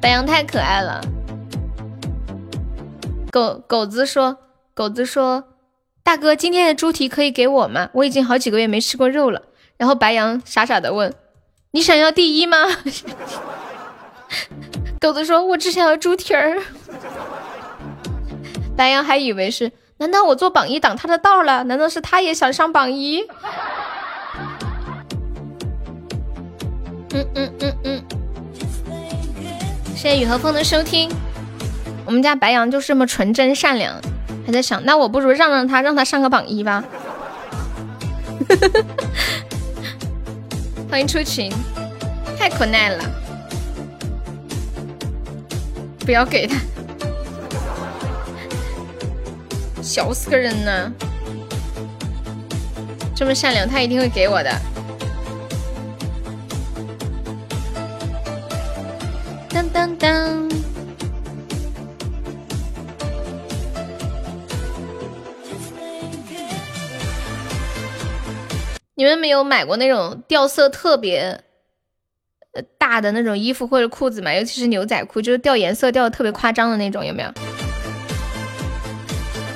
白羊太可爱了。狗狗子说，狗子说。大哥，今天的猪蹄可以给我吗？我已经好几个月没吃过肉了。然后白羊傻傻的问：“你想要第一吗？” 狗子说：“我只想要猪蹄儿。”白羊还以为是，难道我做榜一挡他的道了？难道是他也想上榜一？嗯嗯嗯嗯。谢谢雨和风的收听。我们家白羊就是这么纯真善良。还在想，那我不如让让他，让他上个榜一吧。欢迎出群，太可耐了，不要给他，笑死个人呢。这么善良，他一定会给我的。当当当。你们没有买过那种掉色特别大的那种衣服或者裤子吗？尤其是牛仔裤，就是掉颜色掉的特别夸张的那种，有没有？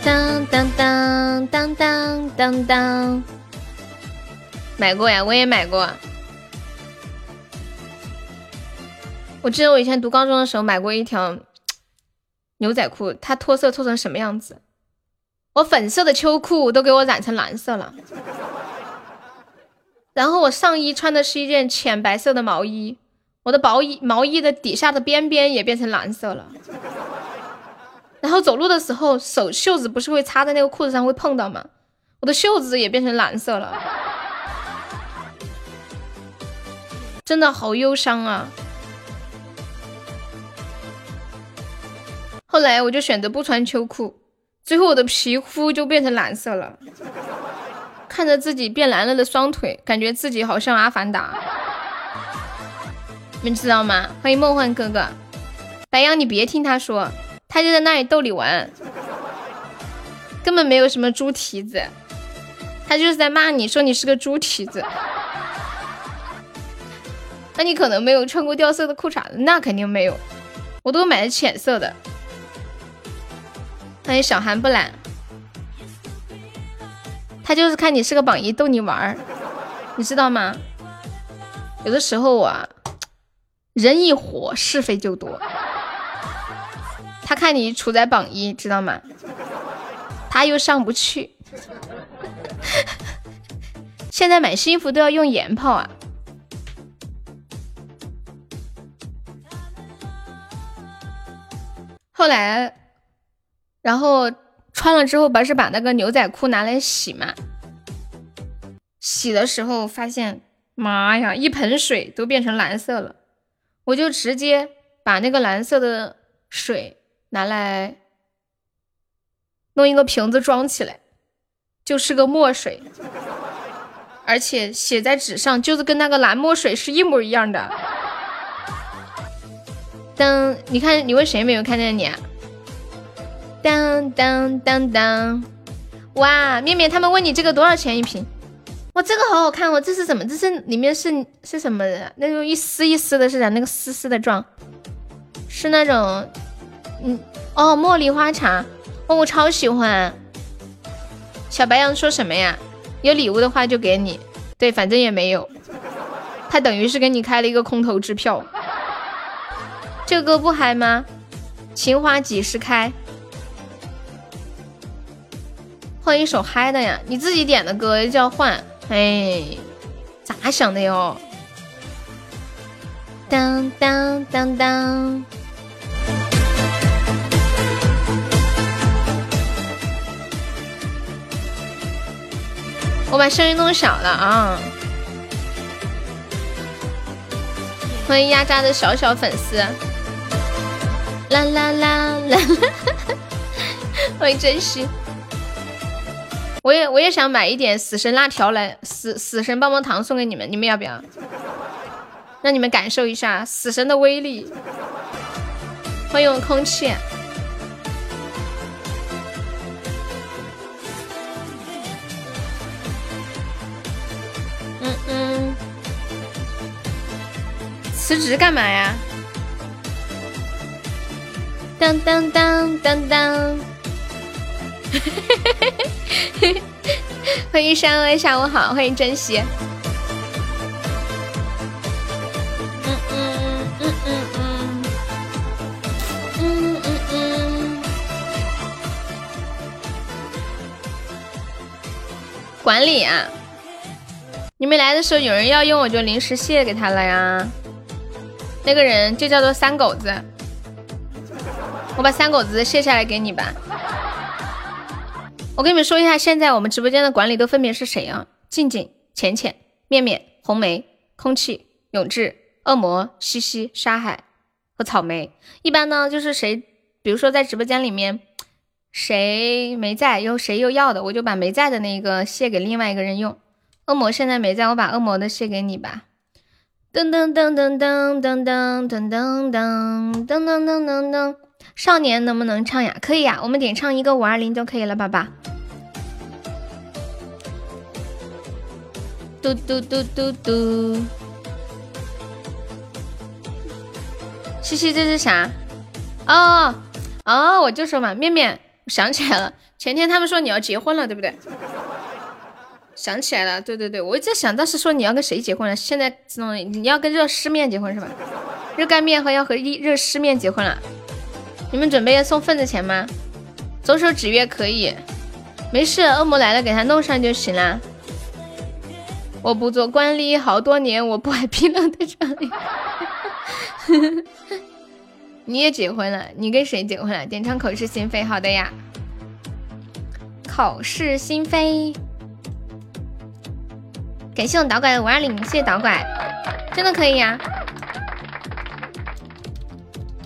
当当当当当当当，买过呀，我也买过。我记得我以前读高中的时候买过一条牛仔裤，它脱色脱成什么样子？我粉色的秋裤都给我染成蓝色了。然后我上衣穿的是一件浅白色的毛衣，我的薄衣毛衣的底下的边边也变成蓝色了。然后走路的时候，手袖子不是会插在那个裤子上会碰到吗？我的袖子也变成蓝色了，真的好忧伤啊！后来我就选择不穿秋裤，最后我的皮肤就变成蓝色了。看着自己变蓝了的双腿，感觉自己好像阿凡达，你们知道吗？欢迎梦幻哥哥，白羊，你别听他说，他就在那里逗你玩，根本没有什么猪蹄子，他就是在骂你说你是个猪蹄子。那你可能没有穿过掉色的裤衩子，那肯定没有，我都买的浅色的。欢迎小韩不懒。他就是看你是个榜一，逗你玩儿，你知道吗？有的时候啊，人一火，是非就多。他看你处在榜一，知道吗？他又上不去。现在买新衣服都要用盐泡啊。后来，然后。穿了之后，不是把那个牛仔裤拿来洗嘛？洗的时候发现，妈呀，一盆水都变成蓝色了。我就直接把那个蓝色的水拿来弄一个瓶子装起来，就是个墨水，而且写在纸上就是跟那个蓝墨水是一模一样的。但你看，你问谁没有看见你？当当当当！哇，面面他们问你这个多少钱一瓶？哇，这个好好看哦！这是什么？这是里面是是什么的？那种一丝一丝的，是啥？那个丝丝的状，是那种嗯哦，茉莉花茶哦，我超喜欢。小白羊说什么呀？有礼物的话就给你。对，反正也没有，他等于是给你开了一个空头支票。这歌不嗨吗？情花几时开？换一首嗨的呀！你自己点的歌就要换，哎，咋想的哟？当当当当！我把声音弄小了啊！欢迎压榨的小小粉丝，啦啦啦啦！欢迎珍惜。我也我也想买一点死神辣条来，死死神棒棒糖送给你们，你们要不要？让你们感受一下死神的威力。欢迎我空气。嗯嗯。辞职干嘛呀？当当当当当！欢迎山威，下午好，欢迎珍惜。嗯嗯嗯嗯嗯嗯嗯嗯。管理啊！你们来的时候有人要用，我就临时卸给他了呀。那个人就叫做三狗子，我把三狗子卸下来给你吧。我跟你们说一下，现在我们直播间的管理都分别是谁啊？静静、浅浅、面面、红梅、空气、永志、恶魔、西西、沙海和草莓。一般呢，就是谁，比如说在直播间里面谁没在，又谁又要的，我就把没在的那个卸给另外一个人用。恶魔现在没在，我把恶魔的卸给你吧。噔噔噔噔噔噔噔噔噔噔噔噔噔噔。少年能不能唱呀？可以呀，我们点唱一个五二零就可以了，宝宝。嘟嘟嘟嘟嘟。西西，这是啥？哦哦，我就说嘛，面面，我想起来了，前天他们说你要结婚了，对不对？想起来了，对对对，我一直想，当时说你要跟谁结婚了，现在知道你要跟热湿面结婚是吧？热干面和要和热热湿面结婚了。你们准备要送份子钱吗？左手指月可以，没事，恶魔来了给他弄上就行了。我不做管理好多年，我不爱冰冷的场里。你也结婚了？你跟谁结婚了？点唱口是心非，好的呀。口是心非，感谢我导拐的五二零，谢谢导拐，真的可以呀。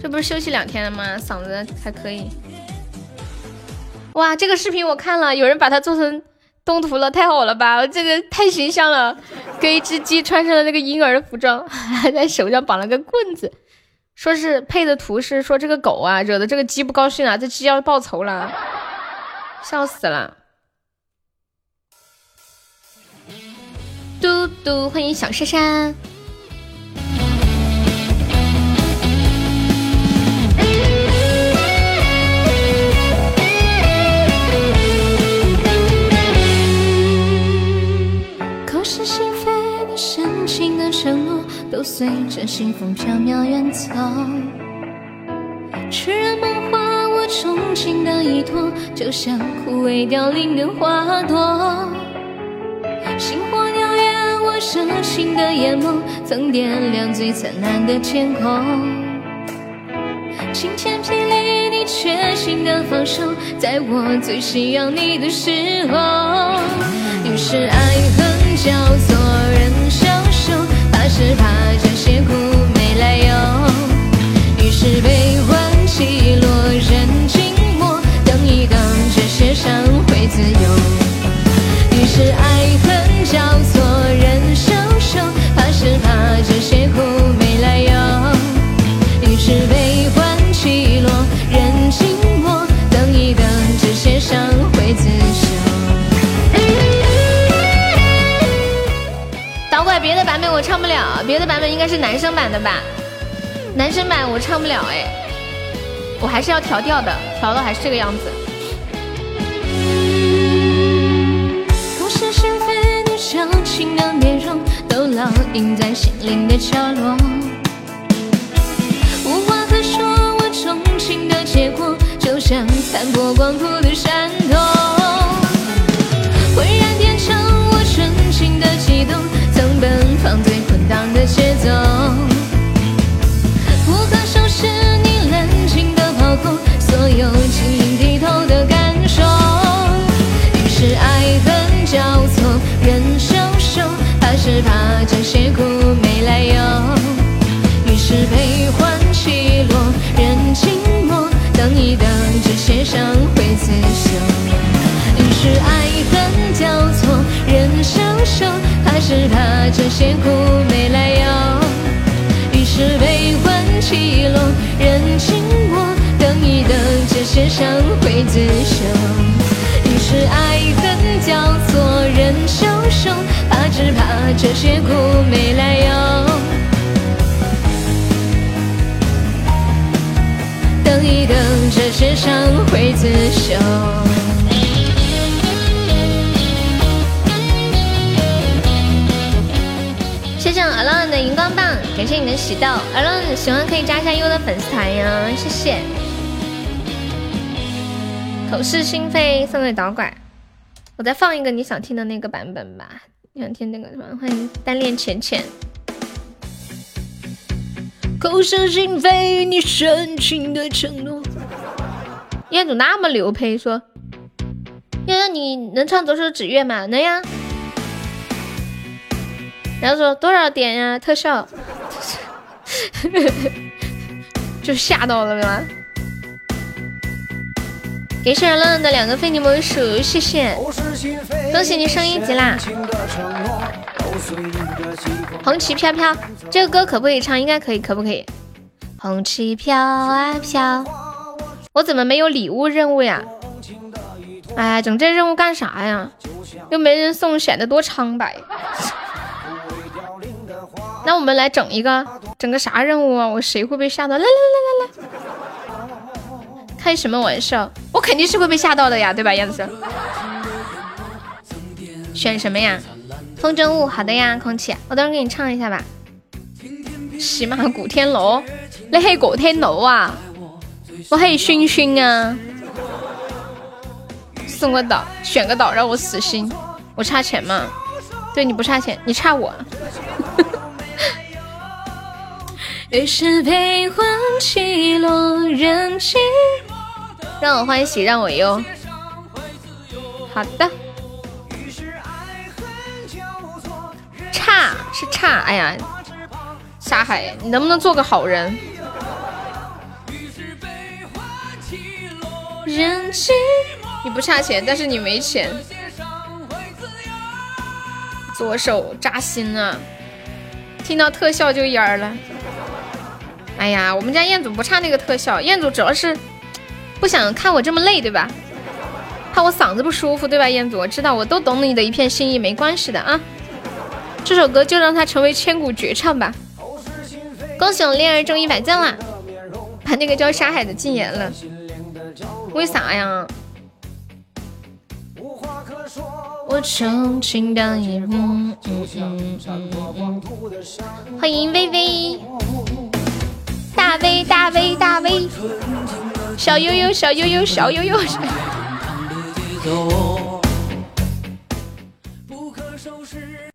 这不是休息两天了吗？嗓子还可以。哇，这个视频我看了，有人把它做成动图了，太好了吧！这个太形象了，给一只鸡穿上了那个婴儿的服装，还在手上绑了个棍子，说是配的图是说这个狗啊惹得这个鸡不高兴了，这鸡要报仇了，笑死了。嘟嘟，欢迎小珊珊。情的承诺都随着清风飘渺远走，痴人梦话，我憧憬的依托，就像枯萎凋零的花朵。星火燎原，我深情的眼眸，曾点亮最灿烂的天空。晴天霹雳，你决心的放手，在我最需要你的时候。于是爱恨交错，人消。是怕这些苦没来由，于是悲欢起落人静默，等一等这些伤会自由。于是爱恨不了，别的版本应该是男生版的吧？男生版我唱不了哎，我还是要调调的，调的还是这个样子。故事是非，你矫情的面容都烙印在心灵的角落。无话可说，我钟情的结果就像残破光秃的山洞，浑然变成我纯情的悸动。曾奔放的有晶莹剔透的感受于是爱恨交错人消瘦怕是怕这些苦没来由于是悲欢起落人静默等一等这些伤会自由于是爱恨交错人消瘦怕是怕这些苦没来由于是悲欢起落人静这些伤会自修。于是爱恨交错，人消瘦，怕只怕这些苦没来由。等一等，这些伤会自修。谢谢阿浪的荧光棒，感谢你的喜豆。阿浪喜欢可以加一下优的粉丝团呀，谢谢。口是心非送给导拐，我再放一个你想听的那个版本吧。你想听那个什么？欢迎单恋浅浅。口是心非，你深情的承诺。彦祖那么牛配，说悠悠你能唱左手指月吗？能呀。然后说多少点呀？特效，就吓到了吗？给雪儿乐的两个非你莫属，谢谢，恭喜你升一级啦！红旗飘飘，这个歌可不可以唱？应该可以，可不可以？红旗飘啊飘，我怎么没有礼物任务呀？哎，整这任务干啥呀？又没人送，显得多苍白。那我们来整一个，整个啥任务啊？我谁会被吓到？来来来来来，开什么玩笑？我肯定是会被吓到的呀，对吧，燕子生？选什么呀？风筝舞，好的呀，空气，我等会给你唱一下吧。喜马古天乐，你系古天乐啊？我系熏熏啊。送个岛，选个岛让我死心。我差钱吗？对你不差钱，你差我。于是悲欢起落，人静。让我欢喜，让我忧。好的。差是差，哎呀，沙海，你能不能做个好人？人静，你不差钱，但是你没钱。左手扎心啊，听到特效就蔫了。哎呀，我们家彦祖不差那个特效，彦祖主要是不想看我这么累，对吧？怕我嗓子不舒服，对吧？彦祖，我知道，我都懂你的一片心意，没关系的啊。这首歌就让它成为千古绝唱吧。恭喜我恋儿中一百赞啦！把那个叫沙海的禁言了，为啥呀？我憧憬的一幕。欢迎微微。大 V 大 V 大 V，小悠悠小悠悠小悠悠。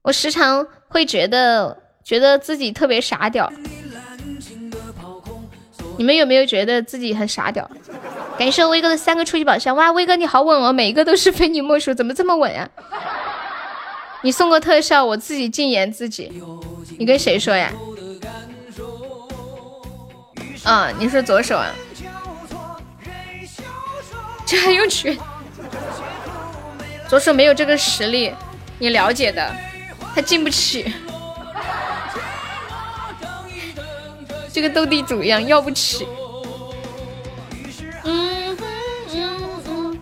我时常会觉得觉得自己特别傻屌，你们有没有觉得自己很傻屌？感谢威哥的三个初级宝箱，哇，威哥你好稳哦，每一个都是非你莫属，怎么这么稳呀？你送个特效，我自己禁言自己，你跟谁说呀？啊，你说左手啊？这还用拳？左手没有这个实力，你了解的，他进不起，就跟斗地主一样，要不起。嗯嗯嗯。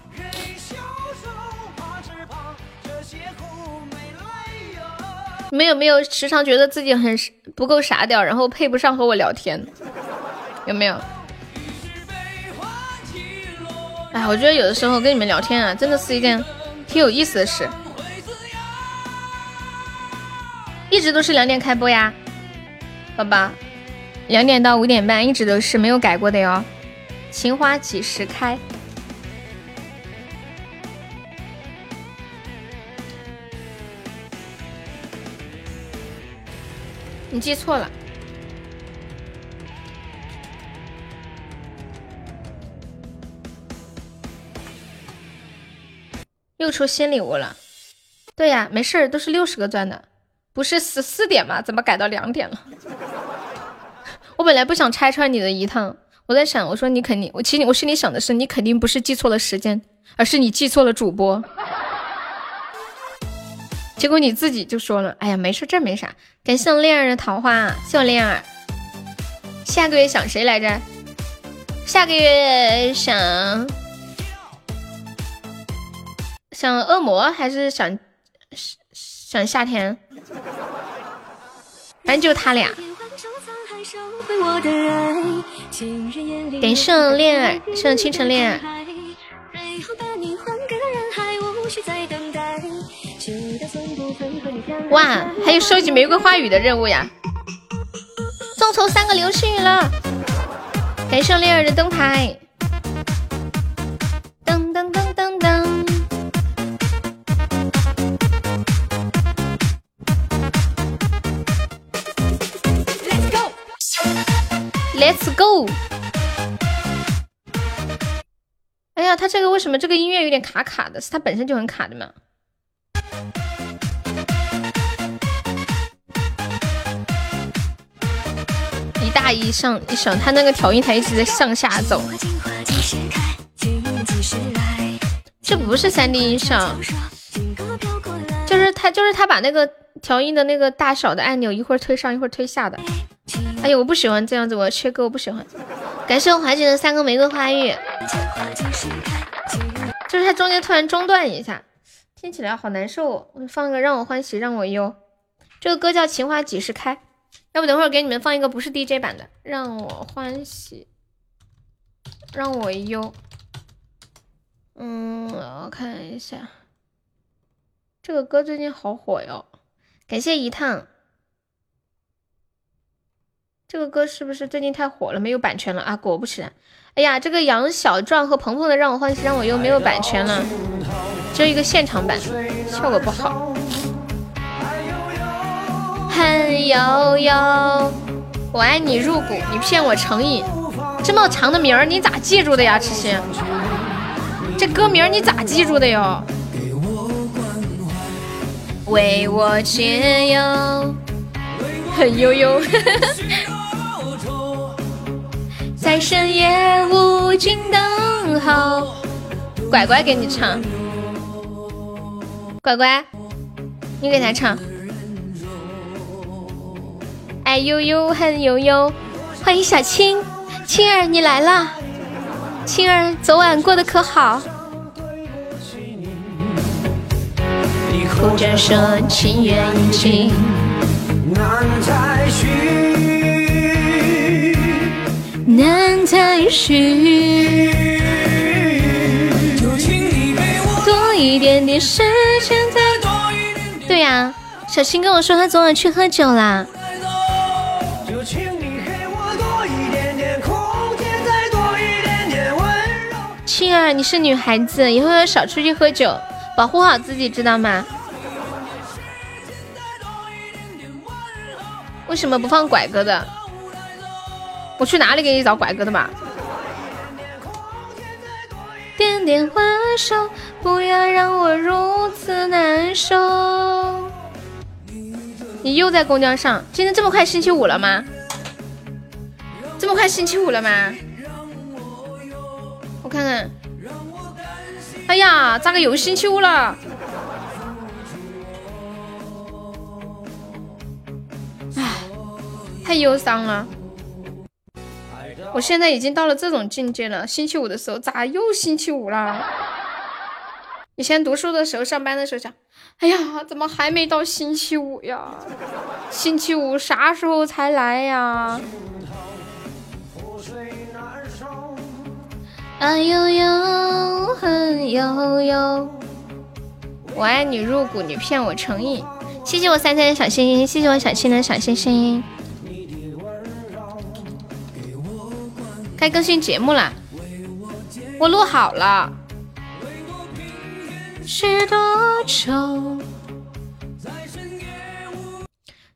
你们有没有时常觉得自己很不够傻屌，然后配不上和我聊天？有没有？哎，我觉得有的时候跟你们聊天啊，真的是一件挺有意思的事。一直都是两点开播呀，宝宝，两点到五点半一直都是没有改过的哟。情花几时开？你记错了。又出新礼物了，对呀，没事儿，都是六十个钻的，不是十四点吗？怎么改到两点了？我本来不想拆穿你的一趟，我在想，我说你肯定，我其实我心里想的是，你肯定不是记错了时间，而是你记错了主播。结果你自己就说了，哎呀，没事，这没啥。感谢我恋儿的桃花，谢我恋儿。下个月想谁来着？下个月想想恶魔还是想想夏天？反正就他俩。感谢恋爱，谢清晨恋爱。哇，还有收集玫瑰花语的任务呀！众筹三个流星雨了，感谢恋儿的灯牌。噔噔噔噔噔。Let's go。哎呀，他这个为什么这个音乐有点卡卡的？是他本身就很卡的吗？一大一上一上，他那个调音台一直在上下走。这不是三 D 音响，就是他，就是他把那个调音的那个大小的按钮一会儿推上一会儿推下的。哎呀，我不喜欢这样子，我要切歌我不喜欢。感谢我华姐的三个玫瑰花语，就是它中间突然中断一下，听起来好难受。我放个让我欢喜让我忧，这个歌叫《情花几时开》。要不等会儿给你们放一个不是 DJ 版的，《让我欢喜让我忧》。嗯，我看一下，这个歌最近好火哟。感谢一趟，这个歌是不是最近太火了，没有版权了啊？果不其然，哎呀，这个杨小壮和鹏鹏的《让我欢喜让我忧》没有版权了，只有一个现场版，效果不好。恨悠悠，我爱你入骨，你骗我成瘾。这么长的名儿，你咋记住的呀，痴心？这歌名你咋记住的哟？为我解忧，恨悠悠，在深夜无尽等候。乖乖给你唱，乖乖，你给他唱。爱悠悠，恨悠悠，欢迎小青，青儿你来了。青儿，昨晚过得可好？你哭着说情缘已尽，难再续，难再续。就请你给我多一点点时间，再多一点点。对呀，小青跟我说他昨晚去喝酒啦。青儿，你是女孩子，以后要少出去喝酒，保护好自己，知道吗？为什么不放拐哥的？我去哪里给你找拐哥的嘛？点点挥手，不要让我如此难受。你又在公交上？今天这么快星期五了吗？这么快星期五了吗？我看看，哎呀，咋个又星期五了？太忧伤了。我现在已经到了这种境界了。星期五的时候，咋又星期五了？以前读书的时候，上班的时候想，哎呀，怎么还没到星期五呀？星期五啥时候才来呀？爱悠悠，恨悠悠，我爱你入骨，你骗我成瘾。谢谢我三三的小心心，谢谢我小青的小心心。该更新节目了，我录好了。是多愁。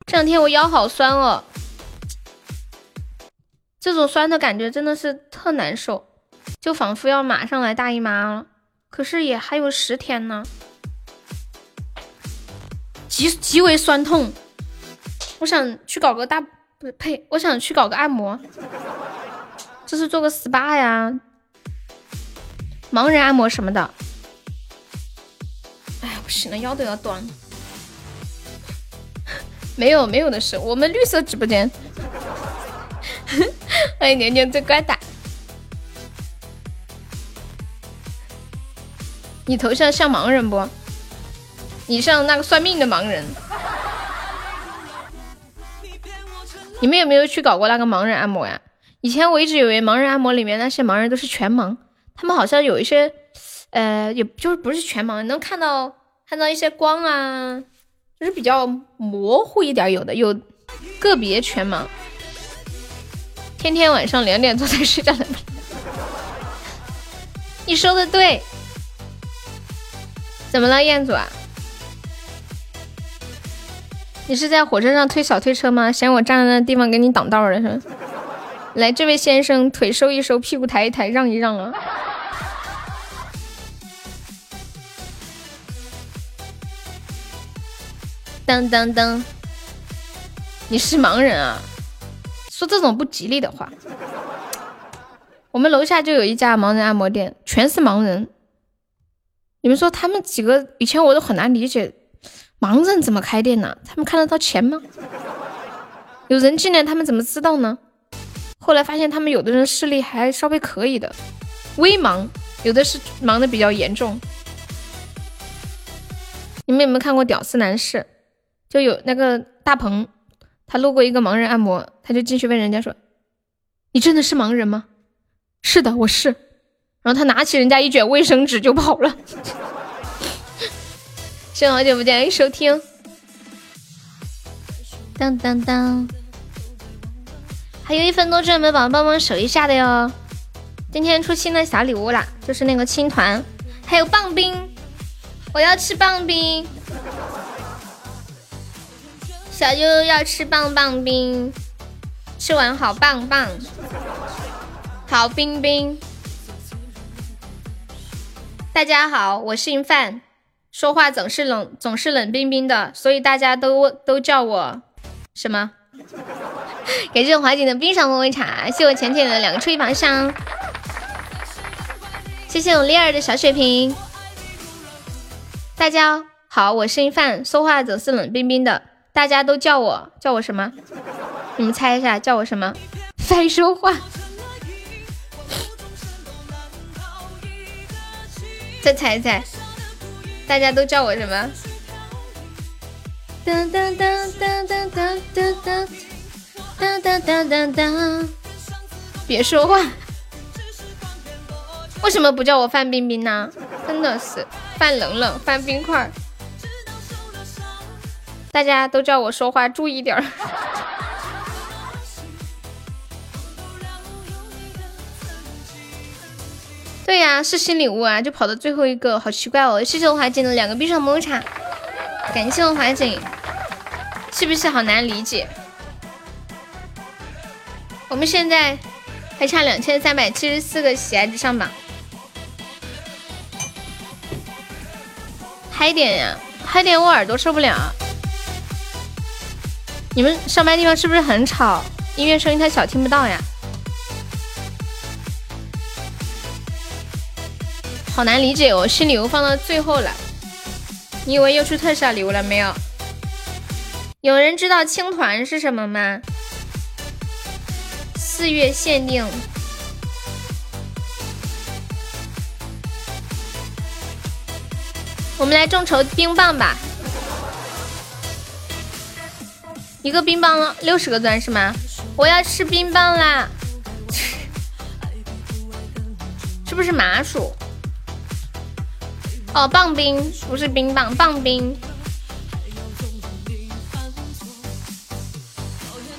这两天我腰好酸哦，这种酸的感觉真的是特难受。就仿佛要马上来大姨妈了，可是也还有十天呢，极极为酸痛。我想去搞个大不呸，我想去搞个按摩，就是做个 SPA 呀，盲人按摩什么的。哎呀，不行了，腰都要断。没有没有的事，我们绿色直播间。欢迎年年最乖的。你头像像盲人不？你像那个算命的盲人。你们有没有去搞过那个盲人按摩呀？以前我一直以为盲人按摩里面那些盲人都是全盲，他们好像有一些，呃，也就是不是全盲，能看到看到一些光啊，就是比较模糊一点，有的有个别全盲。天天晚上两点多才睡觉的，你说的对。怎么了，彦祖啊？你是在火车上推小推车吗？嫌我站在那地方给你挡道了是吧？来，这位先生，腿收一收，屁股抬一抬，让一让啊！当当当，你是盲人啊？说这种不吉利的话。我们楼下就有一家盲人按摩店，全是盲人。你们说他们几个以前我都很难理解，盲人怎么开店呢？他们看得到钱吗？有人进来，他们怎么知道呢？后来发现他们有的人视力还稍微可以的，微盲，有的是盲的比较严重。你们有没有看过《屌丝男士》？就有那个大鹏，他路过一个盲人按摩，他就进去问人家说：“你真的是盲人吗？”“是的，我是。”然后他拿起人家一卷卫生纸就跑了。谢好久不见欢迎收听。当当当，还有一分多钟，没宝宝帮忙守一下的哟？今天出新的小礼物啦，就是那个青团，还有棒冰，我要吃棒冰。小悠悠要吃棒棒冰，吃完好棒棒，好冰冰。大家好，我姓范，说话总是冷，总是冷冰冰的，所以大家都都叫我什么？感谢我华锦的冰爽抹抹茶，谢谢我浅浅的两个初一宝箱，谢谢我丽儿的小血瓶。大家好，我姓范，说话总是冷冰冰的，大家都叫我叫我什么？你们猜一下，叫我什么？范说话。再猜一猜，大家都叫我什么？当当当当当当当当当当当！别说话，为什么不叫我范冰冰呢？真的是范冷冷、范冰块，大家都叫我说话注意点儿。对呀，是新礼物啊，就跑到最后一个，好奇怪哦！谢谢我华锦的两个冰爽抹茶，感谢我华锦，是不是好难理解？我们现在还差两千三百七十四个喜爱值上榜，嗨点呀，嗨点，我耳朵受不了。你们上班地方是不是很吵？音乐声音太小，听不到呀。好难理解哦，新礼物放到最后了，你以为又出特效礼物了没有？有人知道青团是什么吗？四月限定，我们来众筹冰棒吧，一个冰棒六十个钻是吗？我要吃冰棒啦，是不是麻薯？哦，棒冰不是冰棒，棒冰。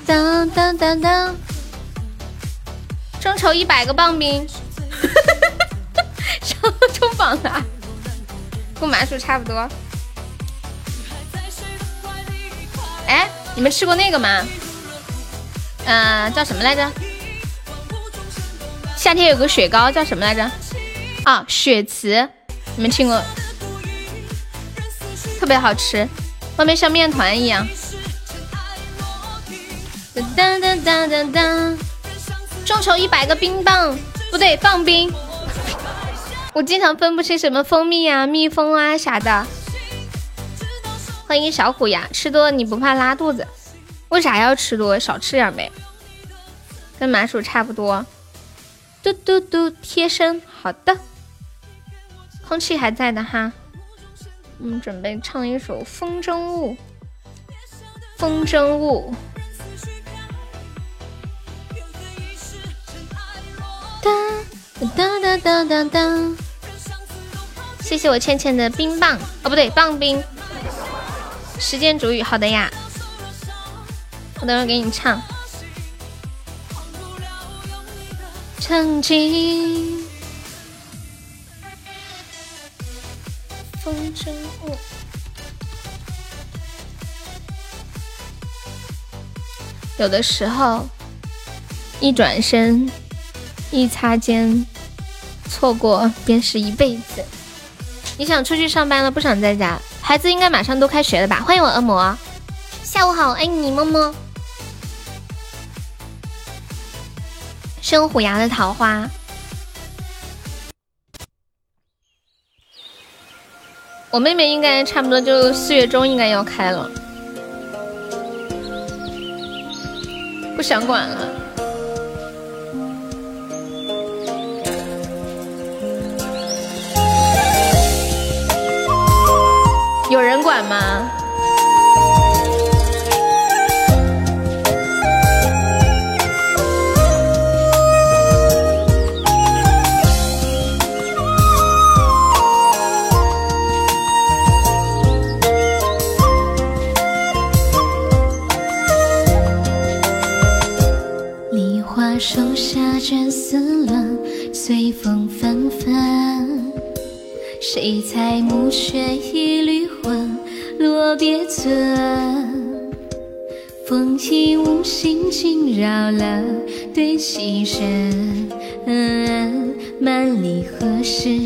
当当当当，众筹一百个棒冰，上冲榜了，跟麻薯差不多。哎，你们吃过那个吗？嗯，叫什么来着？夏天有个雪糕叫什么来着？啊，雪瓷。你们听过？特别好吃，外面像面团一样。当当当当当，众筹一百个冰棒，不对，棒冰。我经常分不清什么蜂蜜啊、蜜蜂啊啥的。欢迎小虎牙，吃多你不怕拉肚子？为啥要吃多？少吃点呗。跟麻薯差不多。嘟嘟嘟，贴身，好的。空气还在的哈，我们准备唱一首《风筝误》。风筝误。哒哒哒哒哒哒。谢谢我倩倩的冰棒，哦不对，棒冰。时间煮雨，好的呀。我等会给你唱。曾经，风筝误。有的时候，一转身，一擦肩，错过便是一辈子。你想出去上班了，不想在家？孩子应该马上都开学了吧？欢迎我恶魔，下午好，爱你么么。生虎牙的桃花，我妹妹应该差不多就四月中应该要开了，不想管了。有人管吗？随风纷纷。谁裁暮雪一缕魂，落别村。风影无心惊扰了对棋人。万里何时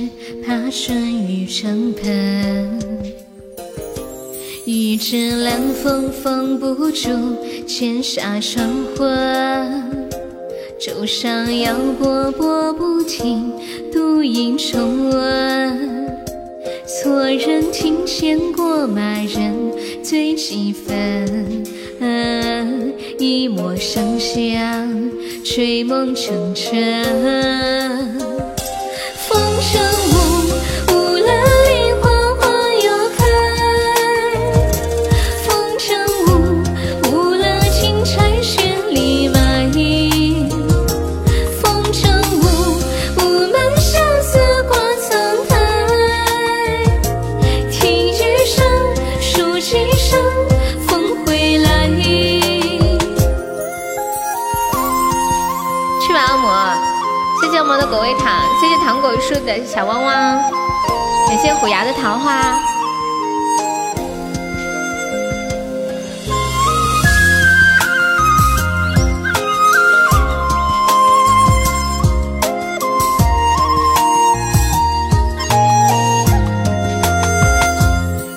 怕春雨成盆？玉指冷风封不住千纱霜魂。舟上摇波波不停，独影重温。错认琴弦过马人醉几分，一抹香香，吹梦成尘。风声树的小汪汪，感谢虎牙的桃花。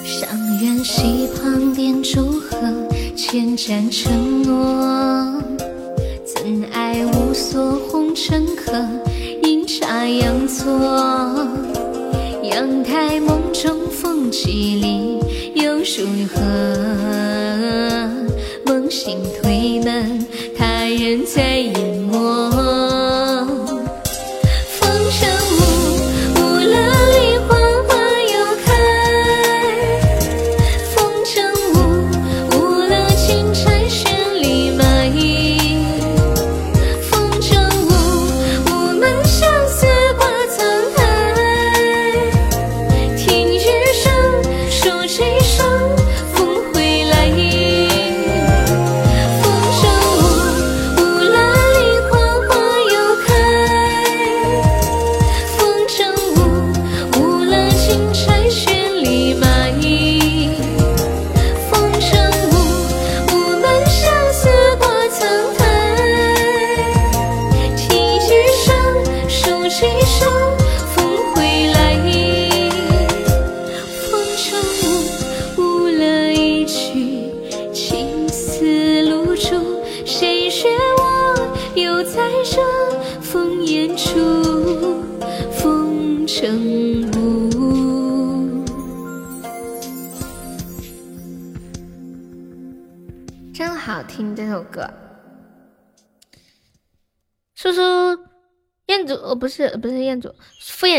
上元溪旁点烛河，千盏承诺，错，阳台梦中风起里又如何？梦醒推门，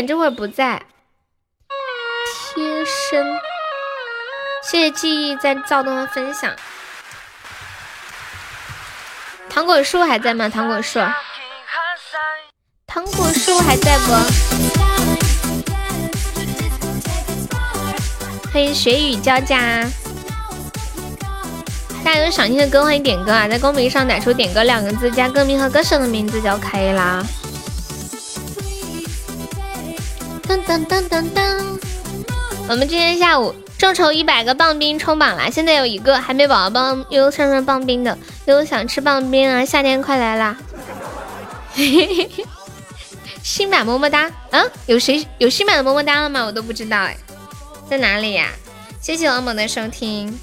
这会儿不在。贴身，谢谢记忆在躁动的分享。糖果树还在吗？糖果树，糖果树还在不？欢迎雪雨交加。大家有想听的歌欢迎点歌啊，在公屏上打出“点歌”两个字，加歌名和歌手的名字就可以啦。噔噔噔噔噔，我们今天下午众筹一百个棒冰冲榜啦！现在有一个还没宝宝帮悠悠上上棒冰的，悠悠想吃棒冰啊！夏天快来啦！新版么么哒，嗯，有谁有新版的么么哒了吗？我都不知道哎，在哪里呀？谢谢老猛的收听。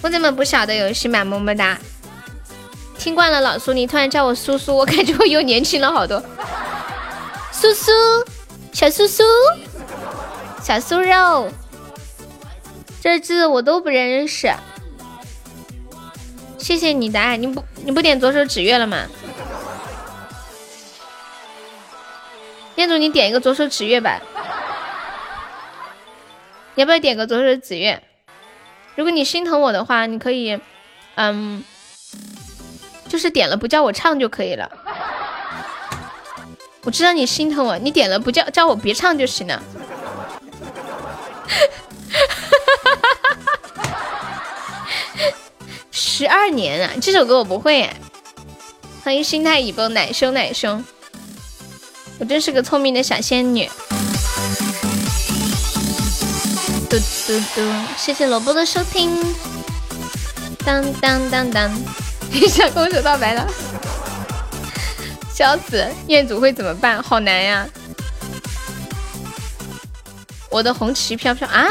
我怎么不晓得有新版么么哒？听惯了老苏，你突然叫我苏苏，我感觉我又年轻了好多。苏苏，小苏苏，小酥肉，这字我都不认识。谢谢你的爱，你不你不点左手指月了吗？店主，你点一个左手指月吧。要不要点个左手指月？如果你心疼我的话，你可以，嗯，就是点了不叫我唱就可以了。我知道你心疼我，你点了不叫叫我别唱就行了。十二年啊，这首歌我不会。欢迎心态已崩，奶凶奶凶，我真是个聪明的小仙女。嘟嘟嘟，谢谢萝卜的收听。当当当当，向 公主告白了，笑死！彦祖会怎么办？好难呀！我的红旗飘飘啊！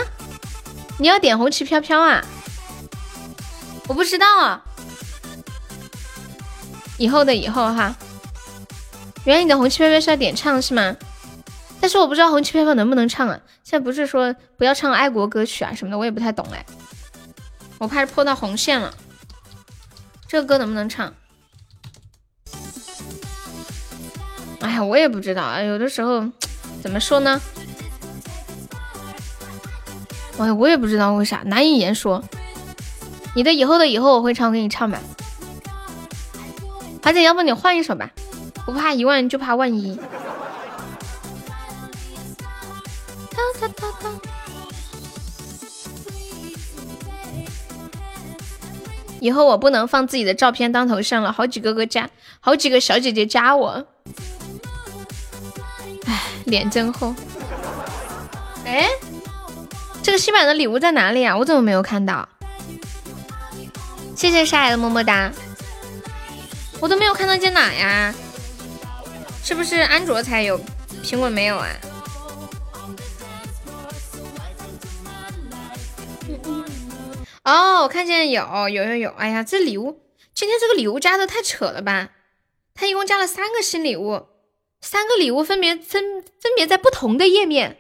你要点红旗飘飘啊？我不知道啊。以后的以后哈，原来你的红旗飘飘是要点唱是吗？但是我不知道红旗飘飘能不能唱啊？现在不是说不要唱爱国歌曲啊什么的，我也不太懂哎，我怕是破到红线了。这个歌能不能唱？哎呀，我也不知道啊，有的时候怎么说呢？哎，我也不知道为啥，难以言说。你的以后的以后我会唱，给你唱吧。华姐要不你换一首吧，不怕一万就怕万一。哒哒哒。以后我不能放自己的照片当头像了，好几个个加，好几个小姐姐加我。脸真厚。哎，这个新版的礼物在哪里啊？我怎么没有看到？谢谢沙海的么么哒。我都没有看到在哪呀？是不是安卓才有，苹果没有啊？哦，我看见有有有有，哎呀，这礼物今天这个礼物加的太扯了吧！他一共加了三个新礼物，三个礼物分别分分别在不同的页面。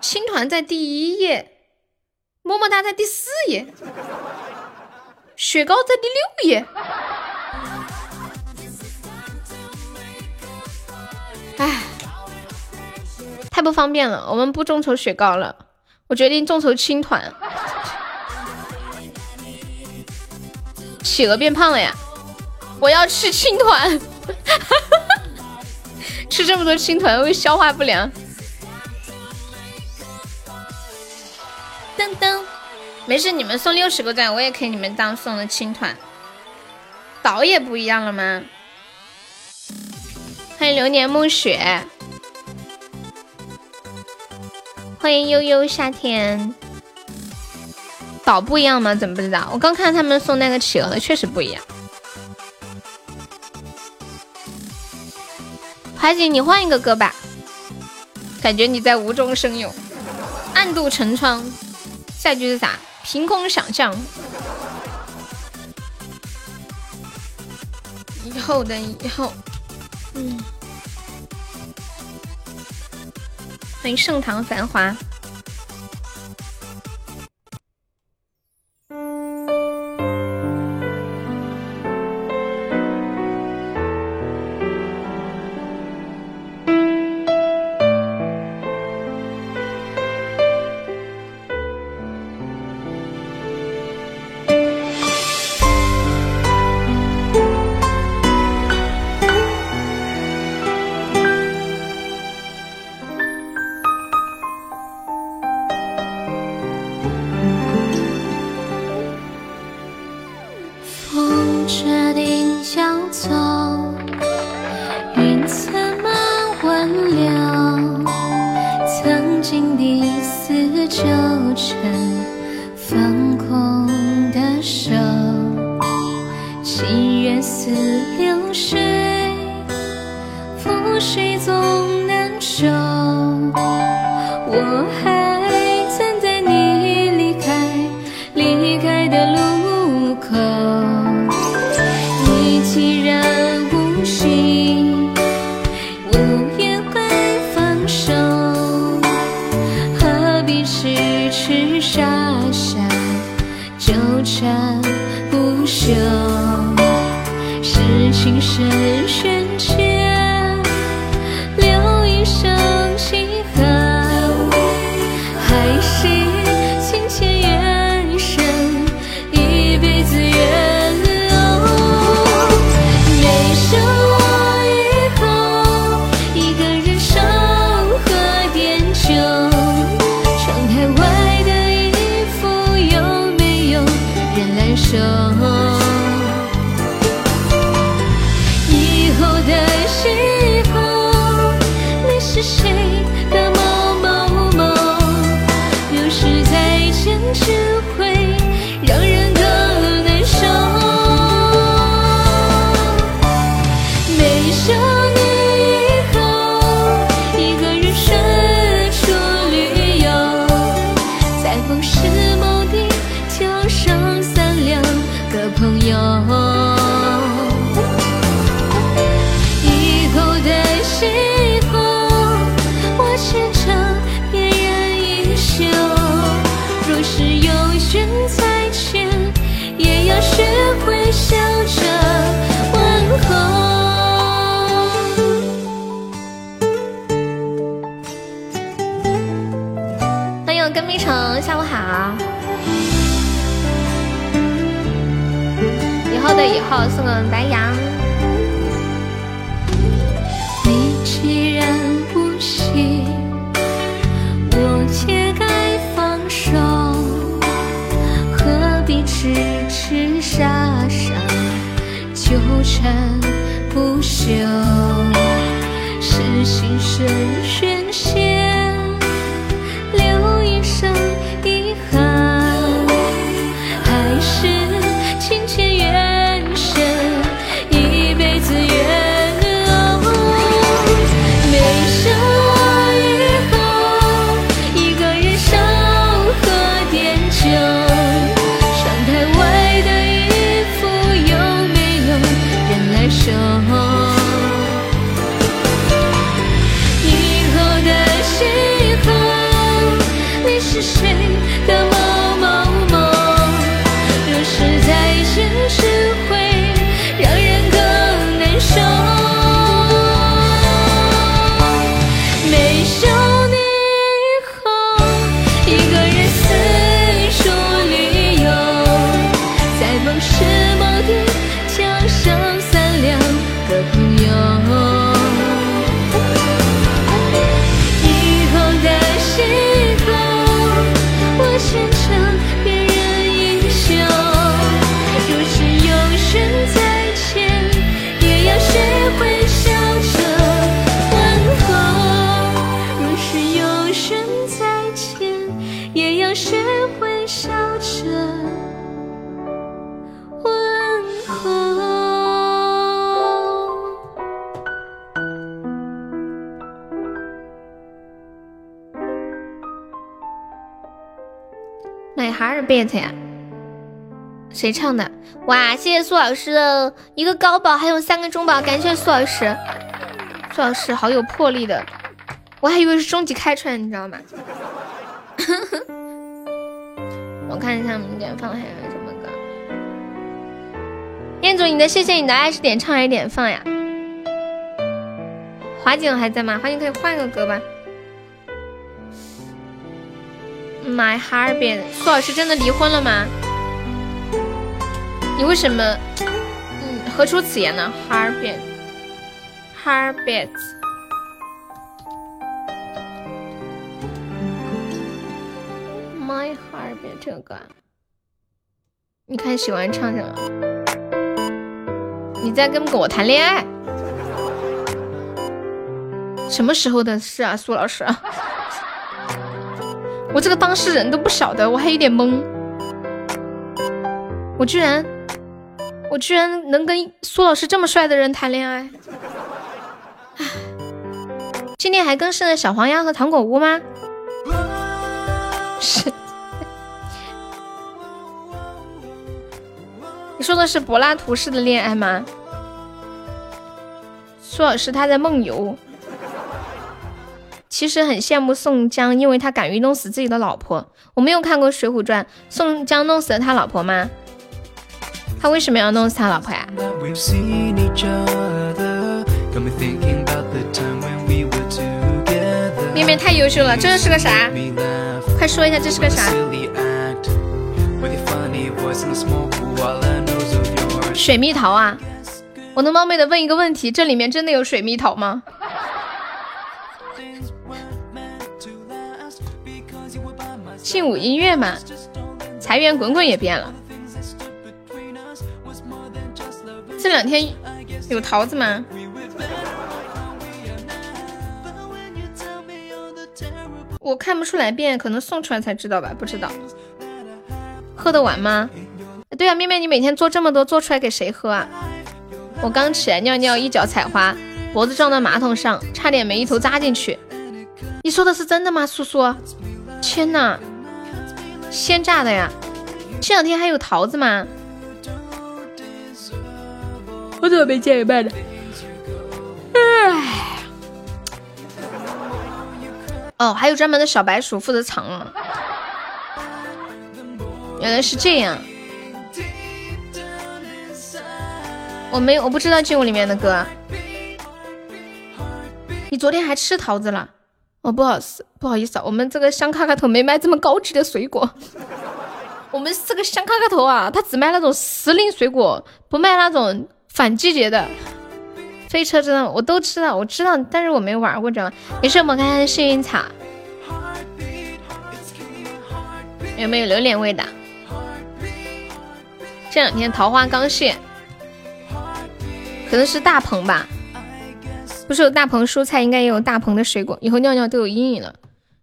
青团在第一页，么么哒在第四页，雪糕在第六页。哎，太不方便了，我们不众筹雪糕了，我决定众筹青团。企鹅变胖了呀！我要吃青团，哈哈吃这么多青团会消化不良。噔噔，没事，你们送六十个赞，我也可以你们当送的青团。岛也不一样了吗？欢迎流年暮雪，欢迎悠悠夏天。岛不一样吗？怎么不知道？我刚看他们送那个企鹅的，确实不一样。海姐，你换一个歌吧，感觉你在无中生有，暗度陈仓。下一句是啥？凭空想象。以后的以后，嗯。欢迎盛唐繁华。老师的一个高宝，还有三个中宝，感谢苏老师。苏老师好有魄力的，我还以为是终极开春，你知道吗？我看一下我们点放还有什么歌。彦祖，你的谢谢你的爱是点唱还是点放呀？华景还在吗？华景可以换个歌吧。My h a r b i n 苏老师真的离婚了吗？你为什么？何出此言呢？Harbit Harbit My Harbit 这个歌，你看喜欢唱什么？你在跟我谈恋爱？什么时候的事啊？苏老师，我这个当事人都不晓得，我还有点懵。我居然。居然能跟苏老师这么帅的人谈恋爱。今天还更新了小黄鸭和糖果屋吗？是。你说的是柏拉图式的恋爱吗？苏老师他在梦游。其实很羡慕宋江，因为他敢于弄死自己的老婆。我没有看过《水浒传》，宋江弄死了他老婆吗？他为什么要弄死他老婆呀？面面太优秀了，这是个啥？快说一下这是个啥？水蜜桃啊！我能冒昧的问一个问题，这里面真的有水蜜桃吗？劲舞音乐嘛，财源滚滚也变了。这两天有桃子吗？我看不出来变，可能送出来才知道吧，不知道。喝得完吗？对啊，面面，你每天做这么多，做出来给谁喝啊？我刚起来尿尿，一脚踩滑，脖子撞到马桶上，差点没一头扎进去。你说的是真的吗，叔叔？天哪！鲜榨的呀，这两天还有桃子吗？我怎么没见有卖的？唉，哦，还有专门的小白鼠负责藏啊。原来是这样，我没我不知道劲舞里面的歌。你昨天还吃桃子了？哦，不好意思，不好意思啊，我们这个香卡卡头没卖这么高级的水果。我们这个香卡卡头啊，它只卖那种时令水果，不卖那种反季节的。飞车真的我都知道，我知道，但是我没玩过，知道吗？也是我们看看幸运草有没有榴莲味的。这两天桃花刚谢，可能是大棚吧。不是有大棚蔬菜，应该也有大棚的水果。以后尿尿都有阴影了。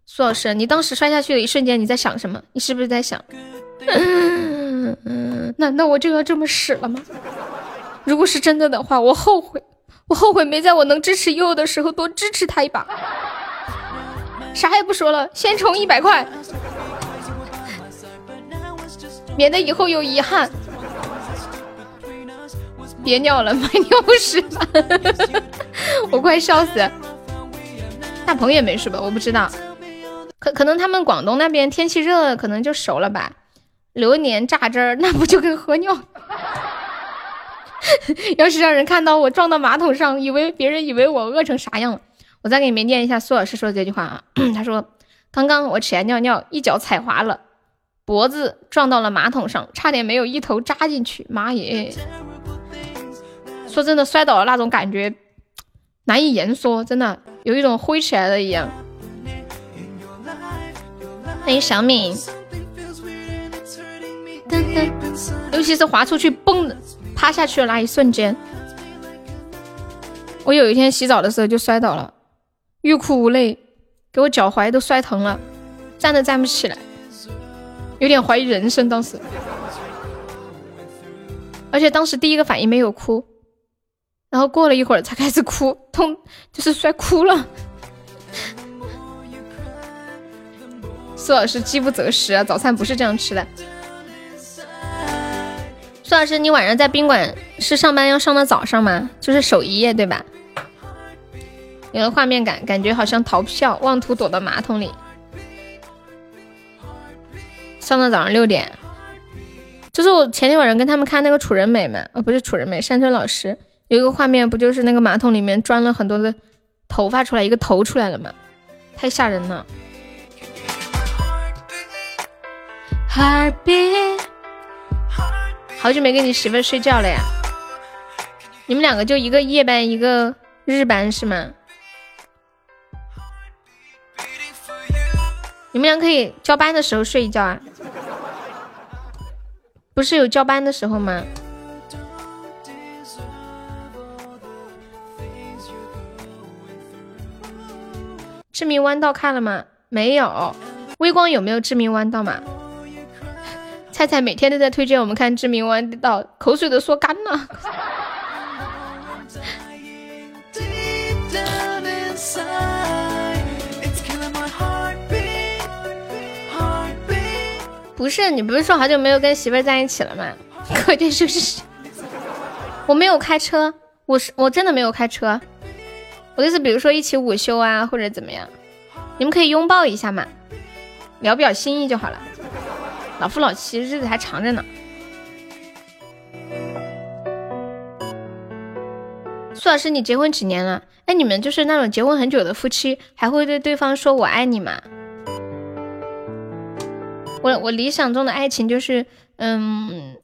苏老师，你当时摔下去的一瞬间，你在想什么？你是不是在想，嗯难道我就要这么死了吗？如果是真的的话，我后悔，我后悔没在我能支持悠悠的时候多支持他一把。啥也不说了，先充一百块，免得以后有遗憾。别尿了，买尿不湿吧，我快笑死。大鹏也没事吧？我不知道，可可能他们广东那边天气热，可能就熟了吧。榴莲榨汁儿，那不就跟喝尿？要是让人看到我撞到马桶上，以为别人以为我饿成啥样了。我再给你们念一下苏老师说的这句话啊，他说：“刚刚我起来尿尿，一脚踩滑了，脖子撞到了马桶上，差点没有一头扎进去。妈耶！”说真的，摔倒了那种感觉难以言说，真的有一种挥起来的一样。欢迎小敏，尤其是滑出去蹦趴下去的那一瞬间，我有一天洗澡的时候就摔倒了，欲哭无泪，给我脚踝都摔疼了，站都站不起来，有点怀疑人生当时，而且当时第一个反应没有哭。然后过了一会儿才开始哭，痛就是摔哭了。苏老师饥不择食啊，早餐不是这样吃的。苏老师，你晚上在宾馆是上班要上到早上吗？就是守一夜对吧？有了画面感，感觉好像逃票，妄图躲到马桶里，上到早上六点。就是我前天晚上跟他们看那个楚人美嘛，呃，不是楚人美，山村老师。有一个画面，不就是那个马桶里面钻了很多的头发出来，一个头出来了吗？太吓人了！Heartbeat。好久没跟你媳妇睡觉了呀，你们两个就一个夜班，一个日班是吗？你们俩可以交班的时候睡一觉啊。不是有交班的时候吗？致命弯道看了吗？没有，微光有没有致命弯道嘛？菜菜每天都在推荐我们看致命弯道，口水都说干了。不是你不是说好久没有跟媳妇在一起了吗？关键是，我没有开车，我是我真的没有开车。我就是比如说一起午休啊，或者怎么样，你们可以拥抱一下嘛，聊表心意就好了。老夫老妻，日子还长着呢。苏老师，你结婚几年了？哎，你们就是那种结婚很久的夫妻，还会对对方说我爱你吗？我我理想中的爱情就是，嗯，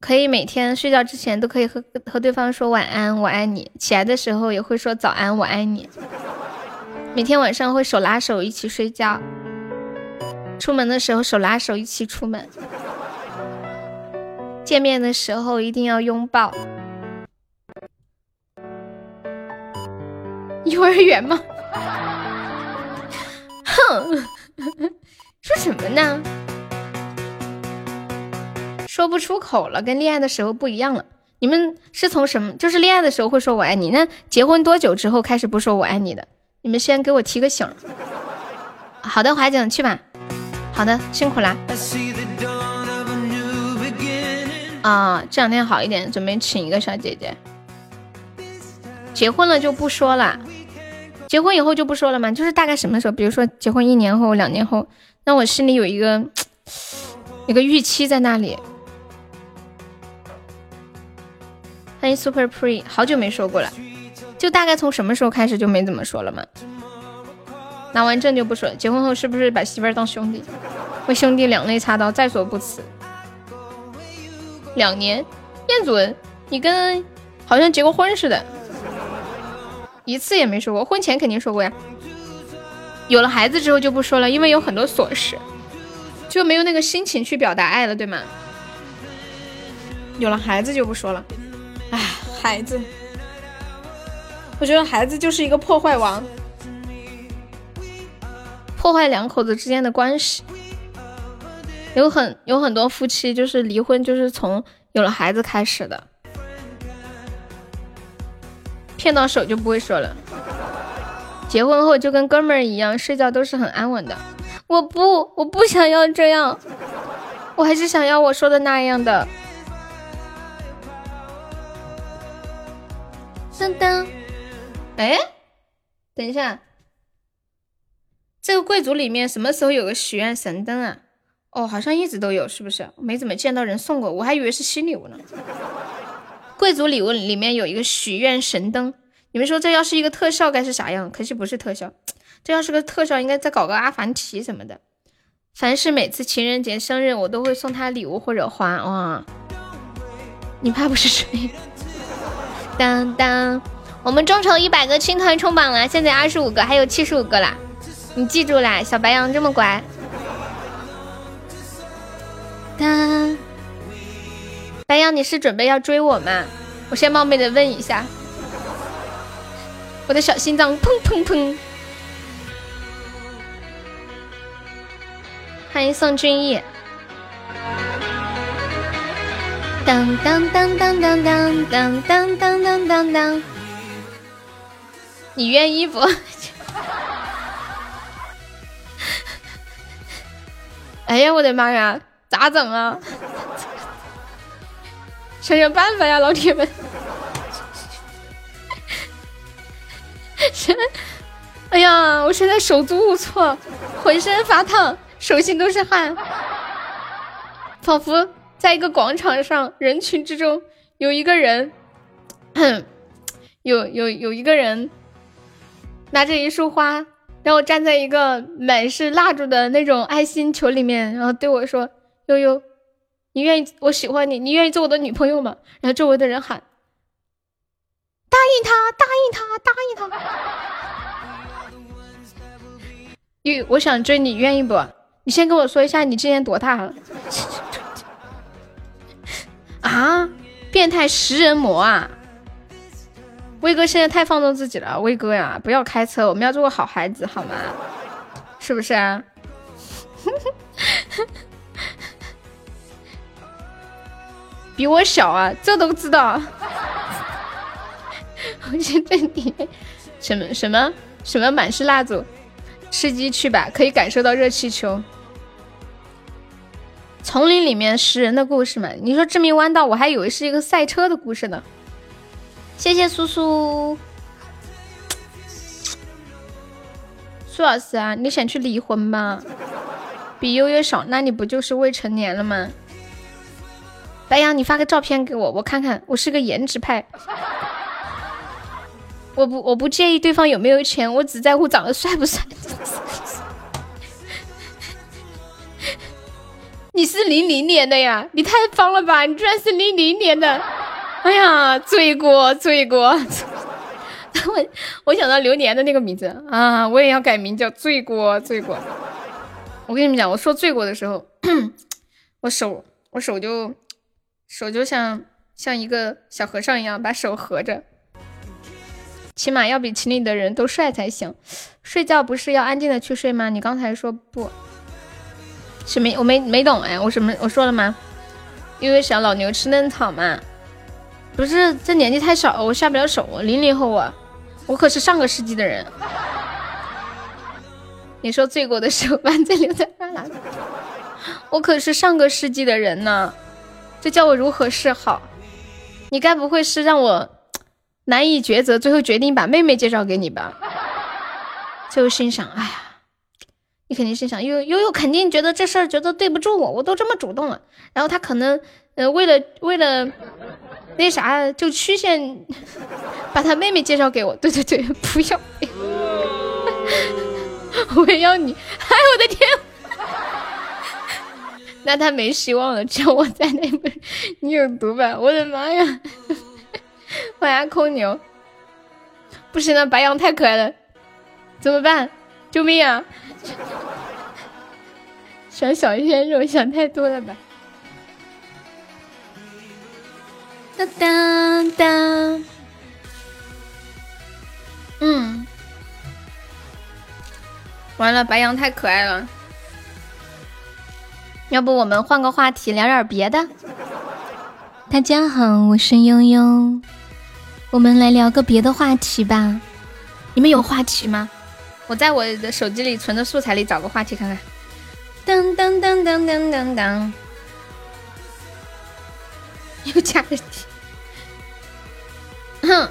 可以每天睡觉之前都可以和和对方说晚安，我爱你；起来的时候也会说早安，我爱你；每天晚上会手拉手一起睡觉，出门的时候手拉手一起出门，见面的时候一定要拥抱。幼儿园吗？哼，说什么呢？说不出口了，跟恋爱的时候不一样了。你们是从什么？就是恋爱的时候会说我爱你，那结婚多久之后开始不说我爱你的？你们先给我提个醒。好的，华景去吧。好的，辛苦啦。啊，这两天好一点，准备请一个小姐姐。结婚了就不说了，结婚以后就不说了嘛？就是大概什么时候？比如说结婚一年后、两年后，那我心里有一个 一个预期在那里。欢迎 Super Pre，好久没说过了，就大概从什么时候开始就没怎么说了吗？拿完证就不说，结婚后是不是把媳妇儿当兄弟，为兄弟两肋插刀，在所不辞？两年，彦祖，你跟好像结过婚似的，一次也没说过，婚前肯定说过呀。有了孩子之后就不说了，因为有很多琐事，就没有那个心情去表达爱了，对吗？有了孩子就不说了。哎，孩子，我觉得孩子就是一个破坏王，破坏两口子之间的关系。有很有很多夫妻就是离婚，就是从有了孩子开始的。骗到手就不会说了，结婚后就跟哥们儿一样，睡觉都是很安稳的。我不，我不想要这样，我还是想要我说的那样的。噔噔，哎，等一下，这个贵族里面什么时候有个许愿神灯啊？哦，好像一直都有，是不是？没怎么见到人送过，我还以为是新礼物呢。贵族礼物里面有一个许愿神灯，你们说这要是一个特效该是啥样？可惜不是特效，这要是个特效，应该再搞个阿凡提什么的。凡是每次情人节、生日，我都会送他礼物或者花。哇，你怕不是吹？当当，我们众筹一百个青团冲榜了，现在二十五个，还有七十五个啦，你记住啦，小白羊这么乖。当，白羊，你是准备要追我吗？我先冒昧的问一下，我的小心脏砰砰砰。欢迎宋俊逸。当当当当当当当当当当当，你愿意不？哎呀，我的妈呀，咋整啊？想想办法呀，老铁们！哎呀，我现在手足无措，浑身发烫，手心都是汗，仿佛。在一个广场上，人群之中有一个人，哼有有有一个人拿着一束花，然后站在一个满是蜡烛的那种爱心球里面，然后对我说：“悠悠，你愿意？我喜欢你，你愿意做我的女朋友吗？”然后周围的人喊：“答应他，答应他，答应他。”悠，我想追你，愿意不？你先跟我说一下，你今年多大了？啊！变态食人魔啊！威哥现在太放纵自己了，威哥呀，不要开车，我们要做个好孩子，好吗？是不是啊？比我小啊，这都知道。我先正题，什么什么什么满是蜡烛，吃鸡去吧，可以感受到热气球。丛林里面食人的故事嘛？你说致命弯道，我还以为是一个赛车的故事呢。谢谢苏苏，苏老师啊，你想去离婚吗？比悠悠少，那你不就是未成年了吗？白羊，你发个照片给我，我看看。我是个颜值派，我不我不介意对方有没有钱，我只在乎长得帅不帅。你是零零年的呀？你太方了吧！你居然是零零年的！哎呀，罪过罪过！我我想到流年的那个名字啊，我也要改名叫罪过罪过。我跟你们讲，我说罪过的时候，我手我手就手就像像一个小和尚一样，把手合着，起码要比群里的人都帅才行。睡觉不是要安静的去睡吗？你刚才说不。是没我没没懂哎，我什么我说了吗？因为小老牛吃嫩草嘛，不是这年纪太小，我下不了手。零零后啊，我可是上个世纪的人。你说罪过的手办在留在哪？我可是上个世纪的人呢，这叫我如何是好？你该不会是让我难以抉择，最后决定把妹妹介绍给你吧？就心想，哎呀。你肯定心想，悠悠悠肯定觉得这事儿觉得对不住我，我都这么主动了，然后他可能，呃，为了为了那啥，就曲线把他妹妹介绍给我。对对对，不要，我也要你。哎，我的天，那他没希望了，只有我在那边。你有毒吧？我的妈呀！我牙空牛，不行了，白羊太可爱了，怎么办？救命啊！想小鲜肉想太多了吧？当当当，嗯，完了，白羊太可爱了。要不我们换个话题，聊点别的？大家好，我是悠悠，我们来聊个别的话题吧。你们有话题吗？我在我的手机里存的素材里找个话题看看。噔噔噔噔噔噔噔，又加个题。哼。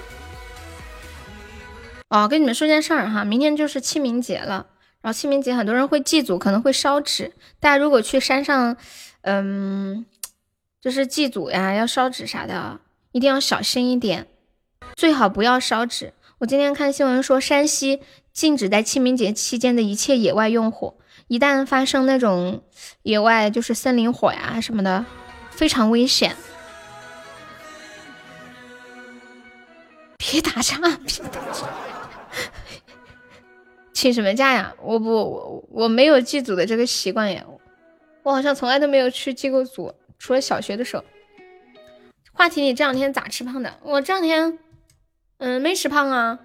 哦，跟你们说件事儿哈，明天就是清明节了。然后清明节很多人会祭祖，可能会烧纸。大家如果去山上，嗯，就是祭祖呀，要烧纸啥的，一定要小心一点，最好不要烧纸。我今天看新闻说，山西禁止在清明节期间的一切野外用火。一旦发生那种野外就是森林火呀什么的，非常危险。别打岔，别打岔。请什么假呀？我不，我我没有祭祖的这个习惯呀。我好像从来都没有去祭过祖，除了小学的时候。话题，你这两天咋吃胖的？我这两天，嗯，没吃胖啊。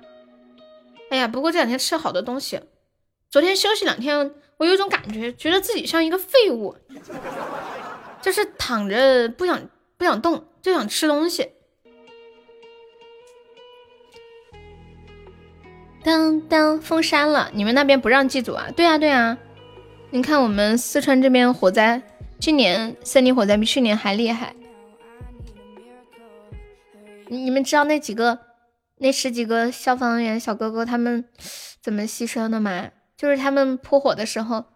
哎呀，不过这两天吃了好多东西。昨天休息两天。我有种感觉，觉得自己像一个废物，就是躺着不想不想动，就想吃东西。当当，封山了，你们那边不让祭祖啊？对啊对啊，你看我们四川这边火灾，今年森林火灾比去年还厉害。你们知道那几个那十几个消防员小哥哥他们怎么牺牲的吗？就是他们扑火的时候，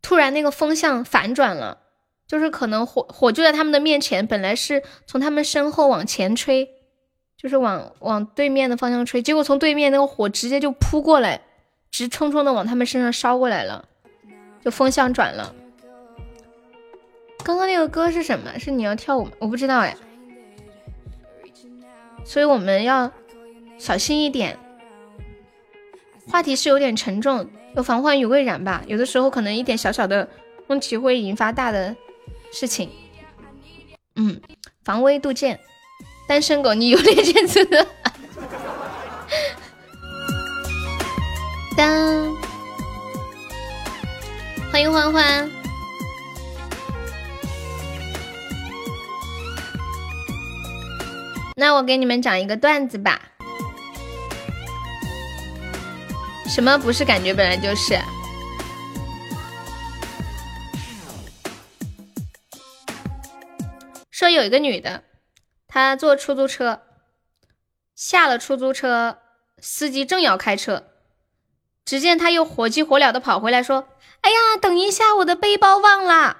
突然那个风向反转了，就是可能火火就在他们的面前，本来是从他们身后往前吹，就是往往对面的方向吹，结果从对面那个火直接就扑过来，直冲冲的往他们身上烧过来了，就风向转了。刚刚那个歌是什么？是你要跳舞吗？我不知道哎，所以我们要小心一点。话题是有点沉重。有防患于未然吧，有的时候可能一点小小的问题会引发大的事情。嗯，防微杜渐。单身狗，你有点点自尊。当欢迎欢欢。那我给你们讲一个段子吧。什么不是感觉，本来就是。说有一个女的。他坐出租车，下了出租车，司机正要开车，只见他又火急火燎的跑回来，说：“哎呀，等一下，我的背包忘了。”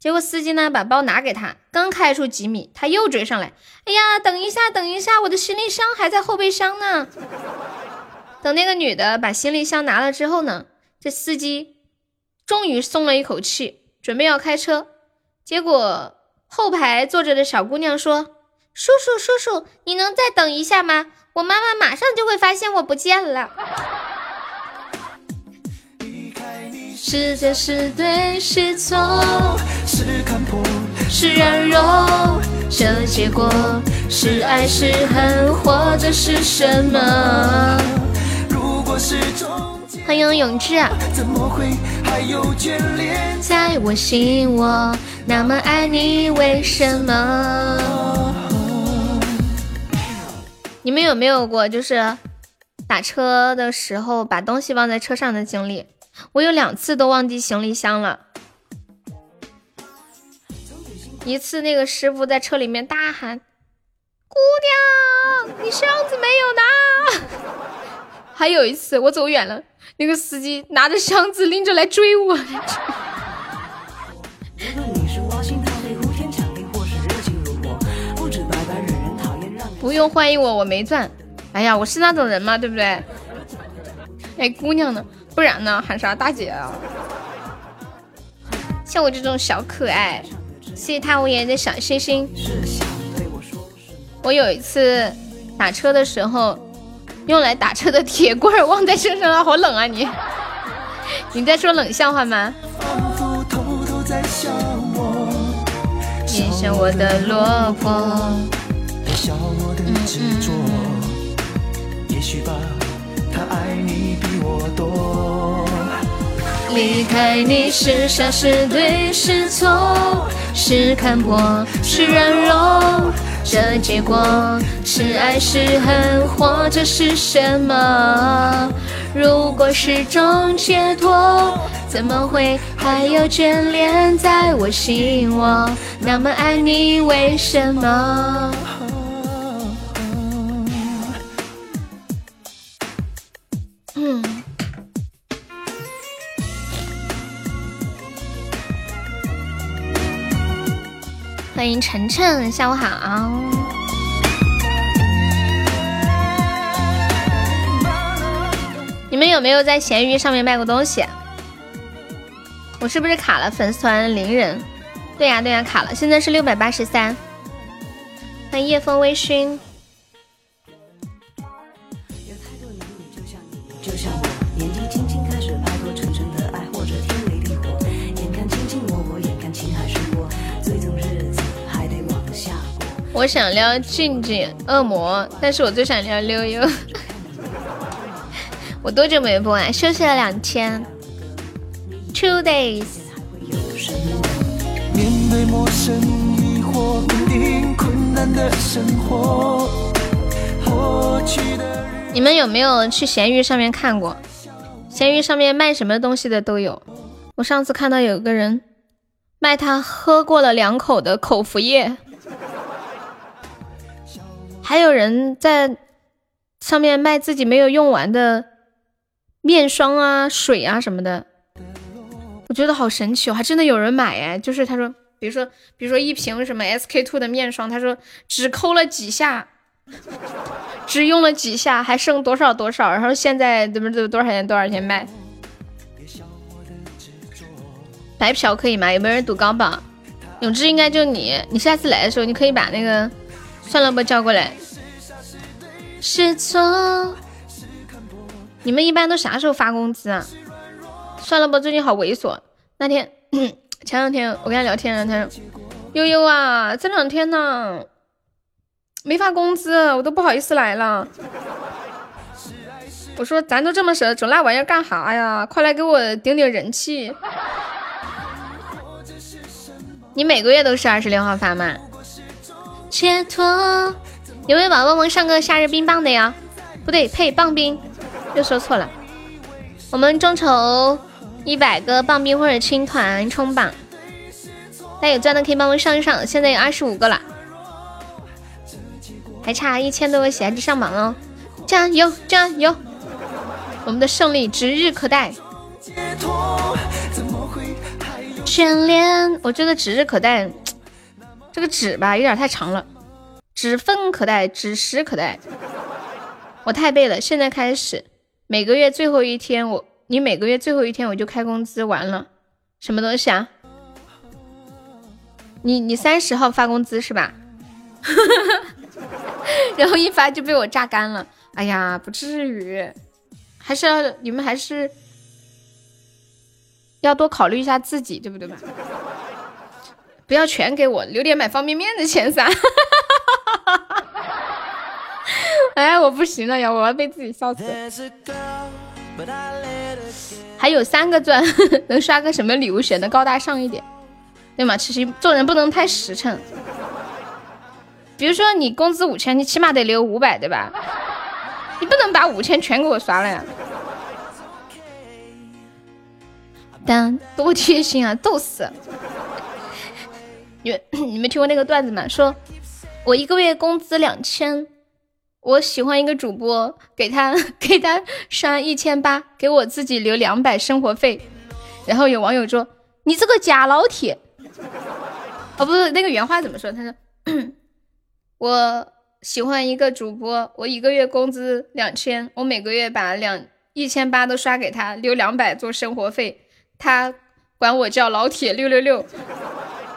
结果司机呢把包拿给他，刚开出几米，他又追上来：“哎呀，等一下，等一下，我的行李箱还在后备箱呢。”等那个女的把行李箱拿了之后呢，这司机终于松了一口气，准备要开车，结果。后排坐着的小姑娘说：“叔叔，叔叔，你能再等一下吗？我妈妈马上就会发现我不见了。”是这是对是错，是看破是软弱，这结果是爱是恨，或者是什么？如果是欢迎永志，怎么会还有眷恋在我心窝？那么爱你，为什么？你们有没有过就是打车的时候把东西忘在车上的经历？我有两次都忘记行李箱了。一次那个师傅在车里面大喊：“姑娘，你箱子没有拿。”还有一次我走远了，那个司机拿着箱子拎着来追我。不用欢迎我，我没钻。哎呀，我是那种人吗？对不对？哎，姑娘呢？不然呢？喊啥大姐啊？像我这种小可爱，谢谢他无言的小星星。我有一次打车的时候，用来打车的铁棍忘在身上了，好冷啊你！你在说冷笑话吗？我的落魄。执着，也许吧，他爱你比我多。离开你是傻是对是错，是看破是软弱，这结果是爱是恨，或者是什么？如果是种解脱，怎么会还有眷恋在我心窝？那么爱你，为什么？嗯欢迎晨晨，下午好。你们有没有在闲鱼上面卖过东西？我是不是卡了粉丝团零人？对呀对呀，卡了，现在是六百八十三。欢迎夜风微醺。我想撩静静恶魔，但是我最想撩溜溜。我多久没播啊？休息了两天，two days。你们有没有去闲鱼上面看过？闲鱼上面卖什么东西的都有。我上次看到有个人卖他喝过了两口的口服液。还有人在上面卖自己没有用完的面霜啊、水啊什么的，我觉得好神奇哦，还真的有人买哎！就是他说，比如说，比如说一瓶什么 SK two 的面霜，他说只抠了几下，只用了几下，还剩多少多少，然后现在怎么怎么多少钱多少钱卖？白嫖可以吗？有没有人赌高榜？永志应该就你，你下次来的时候你可以把那个。算了，不叫过来。是错。你们一般都啥时候发工资啊？算了吧，最近好猥琐。那天 前两天我跟他聊天，他说：“悠悠啊，这两天呢没发工资，我都不好意思来了。”我说咱都这么熟，整那玩意儿干啥呀？快来给我顶顶人气！你每个月都是二十六号发吗？解脱，有没有宝宝们上个夏日冰棒的呀？不对，呸，棒冰，又说错了。我们众筹一百个棒冰或者青团冲榜，大家有钻的可以帮忙上一上，现在有二十五个了，还差一千多个喜爱值上榜哦，加油加油！我们的胜利指日可待。眷恋，我觉得指日可待，这个纸吧有点太长了，指分可待，指时可待。我太背了，现在开始，每个月最后一天，我你每个月最后一天我就开工资，完了，什么东西啊？你你三十号发工资是吧？然后一发就被我榨干了，哎呀，不至于，还是要你们还是要多考虑一下自己，对不对吧？不要全给我，留点买方便面的钱噻。哎，我不行了呀！我要被自己笑死。还有三个钻，能刷个什么礼物显得高大上一点，对吗？其实做人不能太实诚。比如说你工资五千，你起码得留五百，对吧？你不能把五千全给我刷了呀！当多贴心啊，逗死！你你们听过那个段子吗？说我一个月工资两千。我喜欢一个主播，给他 给他刷一千八，给我自己留两百生活费。然后有网友说：“你这个假老铁。”哦，不是那个原话怎么说？他说：“我喜欢一个主播，我一个月工资两千，我每个月把两一千八都刷给他，留两百做生活费。他管我叫老铁六六六。”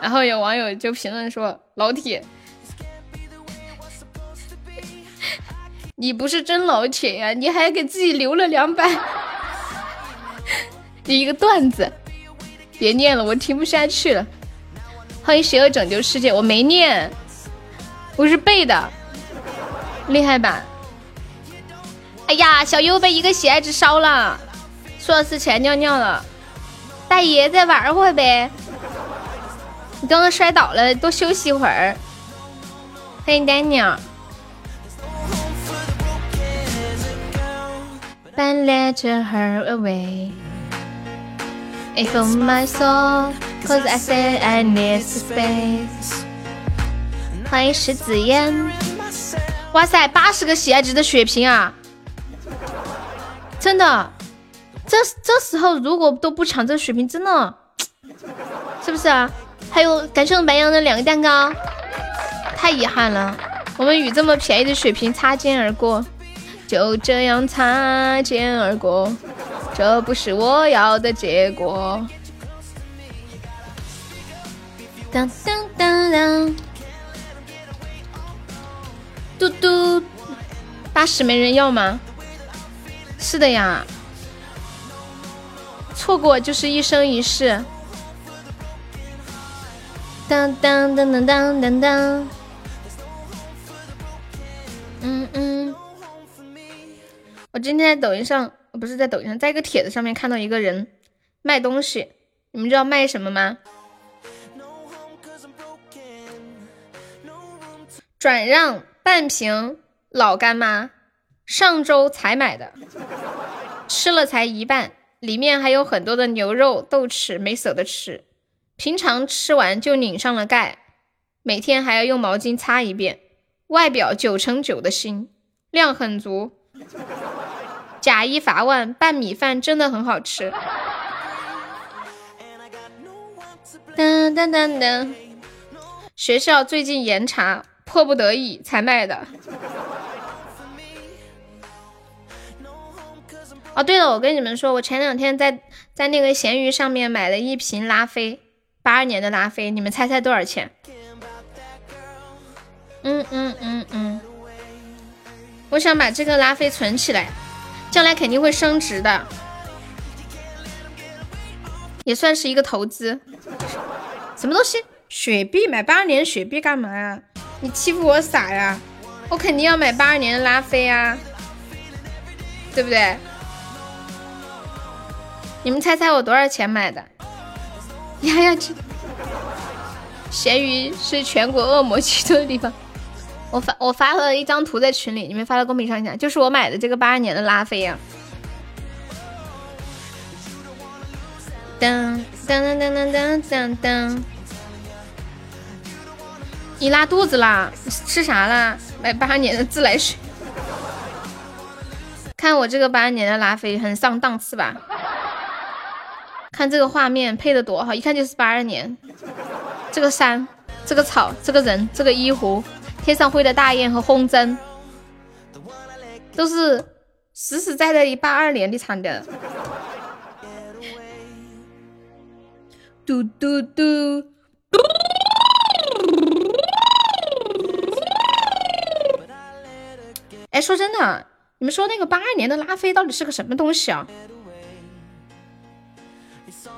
然后有网友就评论说：“老铁。”你不是真老铁呀，你还给自己留了两百，你 一个段子，别念了，我听不下去了。欢迎邪恶拯救世界，我没念，我是背的，厉害吧？哎呀，小优被一个鞋子烧了，说是前尿尿了，大爷再玩会呗。你刚刚摔倒了，多休息一会儿。欢迎丹尼尔。But let her away. If my soul, cause I said I need space. 欢迎石子烟，哇塞，八十个喜爱值的血瓶啊！真的，这这时候如果都不抢这个血瓶，真的，是不是啊？还有感谢我们白羊的两个蛋糕，太遗憾了，我们与这么便宜的血瓶擦肩而过。就这样擦肩而过，这不是我要的结果。当当当当，嘟嘟，八十没人要吗？是的呀，错过就是一生一世。当当当当当当当，嗯嗯。我今天在抖音上，不是在抖音上，在一个帖子上面看到一个人卖东西，你们知道卖什么吗？转让半瓶老干妈，上周才买的，吃了才一半，里面还有很多的牛肉豆豉，没舍得吃，平常吃完就拧上了盖，每天还要用毛巾擦一遍，外表九成九的新，量很足。假一罚万，拌米饭真的很好吃。噔噔噔噔，学校最近严查，迫不得已才卖的。哦，对了，我跟你们说，我前两天在在那个闲鱼上面买了一瓶拉菲，八二年的拉菲，你们猜猜多少钱？嗯嗯嗯嗯，我想把这个拉菲存起来。将来肯定会升值的，也算是一个投资。什么东西？雪碧？买八二年雪碧干嘛呀？你欺负我傻呀？我肯定要买八二年的拉菲啊！对不对？你们猜猜我多少钱买的？呀呀，这咸鱼是全国恶魔居多的地方。我发我发了一张图在群里，你们发到公屏上一下，就是我买的这个八二年的拉菲呀。噔噔噔噔噔噔噔，你拉肚子啦？吃啥啦？买八二年的自来水。看我这个八二年的拉菲很上档次吧？看这个画面配的多好，一看就是八二年。这个山，这个草，这个人，这个衣服，天上飞的大雁和风筝，都是实实在在的八二年的唱的。嘟嘟嘟嘟！哎，说真的，你们说那个八二年的拉菲到底是个什么东西啊？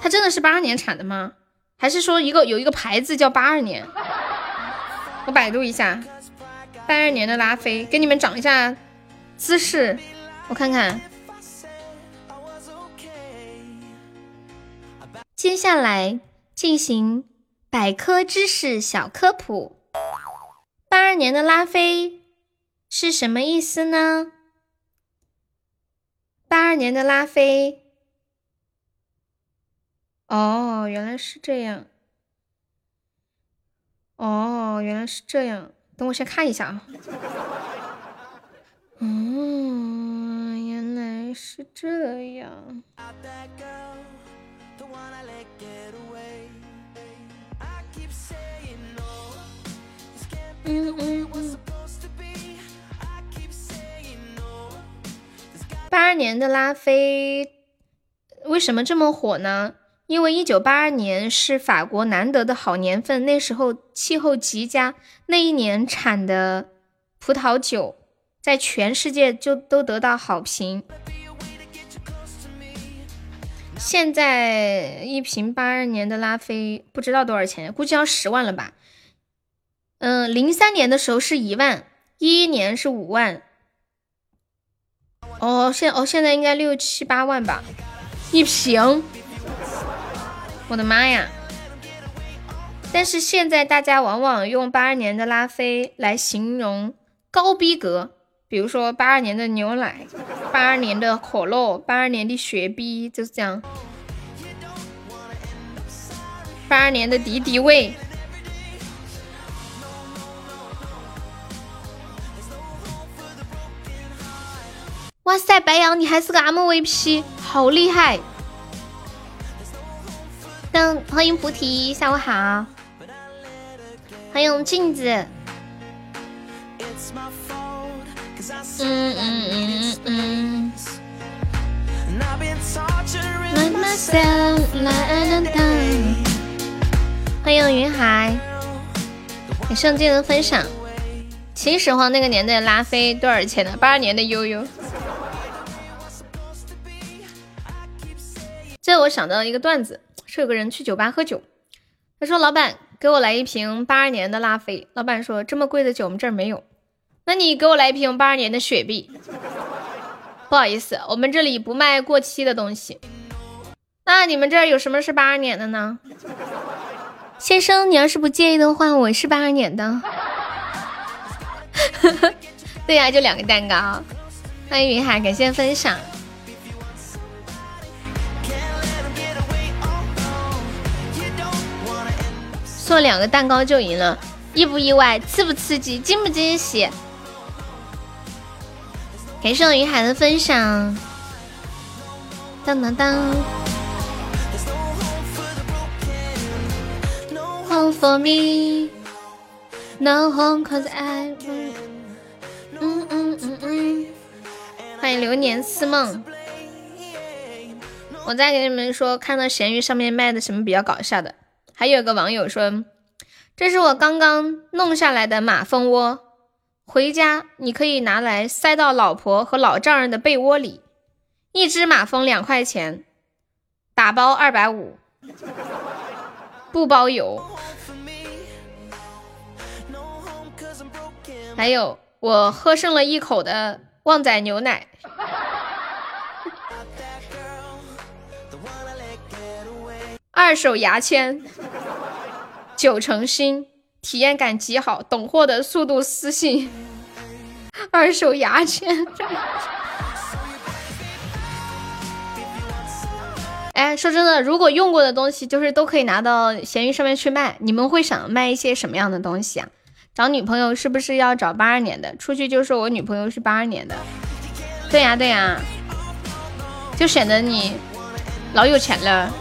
它真的是八二年产的吗？还是说一个有一个牌子叫八二年？我百度一下，八二年的拉菲，给你们长一下姿势，我看看。接下来进行百科知识小科普：八二年的拉菲是什么意思呢？八二年的拉菲。哦，原来是这样。哦，原来是这样。等我先看一下啊。哦，原来是这样。八二年的拉菲为什么这么火呢？因为一九八二年是法国难得的好年份，那时候气候极佳，那一年产的葡萄酒在全世界就都得到好评。现在一瓶八二年的拉菲不知道多少钱，估计要十万了吧？嗯，零三年的时候是一万，一一年是五万。哦，现哦现在应该六七八万吧，一瓶。我的妈呀！但是现在大家往往用八二年的拉菲来形容高逼格，比如说八二年的牛奶、八二年的可乐、八二年的雪碧，就是这样。八二年的敌敌畏。哇塞，白羊，你还是个 MVP，好厉害！欢迎菩提，下午好。欢迎镜子。嗯嗯嗯嗯。欢迎云海，感谢我的分享。秦始皇那个年代拉菲多少钱呢？八二年的悠悠。这我想到一个段子。是有个人去酒吧喝酒，他说：“老板，给我来一瓶八二年的拉菲。”老板说：“这么贵的酒我们这儿没有，那你给我来一瓶八二年的雪碧。”不好意思，我们这里不卖过期的东西。那你们这儿有什么是八二年的呢？先生，你要是不介意的话，我是八二年的。对呀，就两个蛋糕。欢迎云海，感谢分享。做两个蛋糕就赢了，意不意外？刺不刺激？惊不惊喜？感谢我云海的分享。当当当。Home for me, no home cause I。嗯嗯嗯嗯。欢迎流年似梦。我再给你们说，看到闲鱼上面卖的什么比较搞笑的。还有个网友说：“这是我刚刚弄下来的马蜂窝，回家你可以拿来塞到老婆和老丈人的被窝里。一只马蜂两块钱，打包二百五，不包邮。还有我喝剩了一口的旺仔牛奶，二手牙签，九成新，体验感极好，懂货的速度私信。二手牙签。哎，说真的，如果用过的东西，就是都可以拿到闲鱼上面去卖。你们会想卖一些什么样的东西啊？找女朋友是不是要找八二年的？出去就说我女朋友是八二年的。对呀对呀，就显得你老有钱了。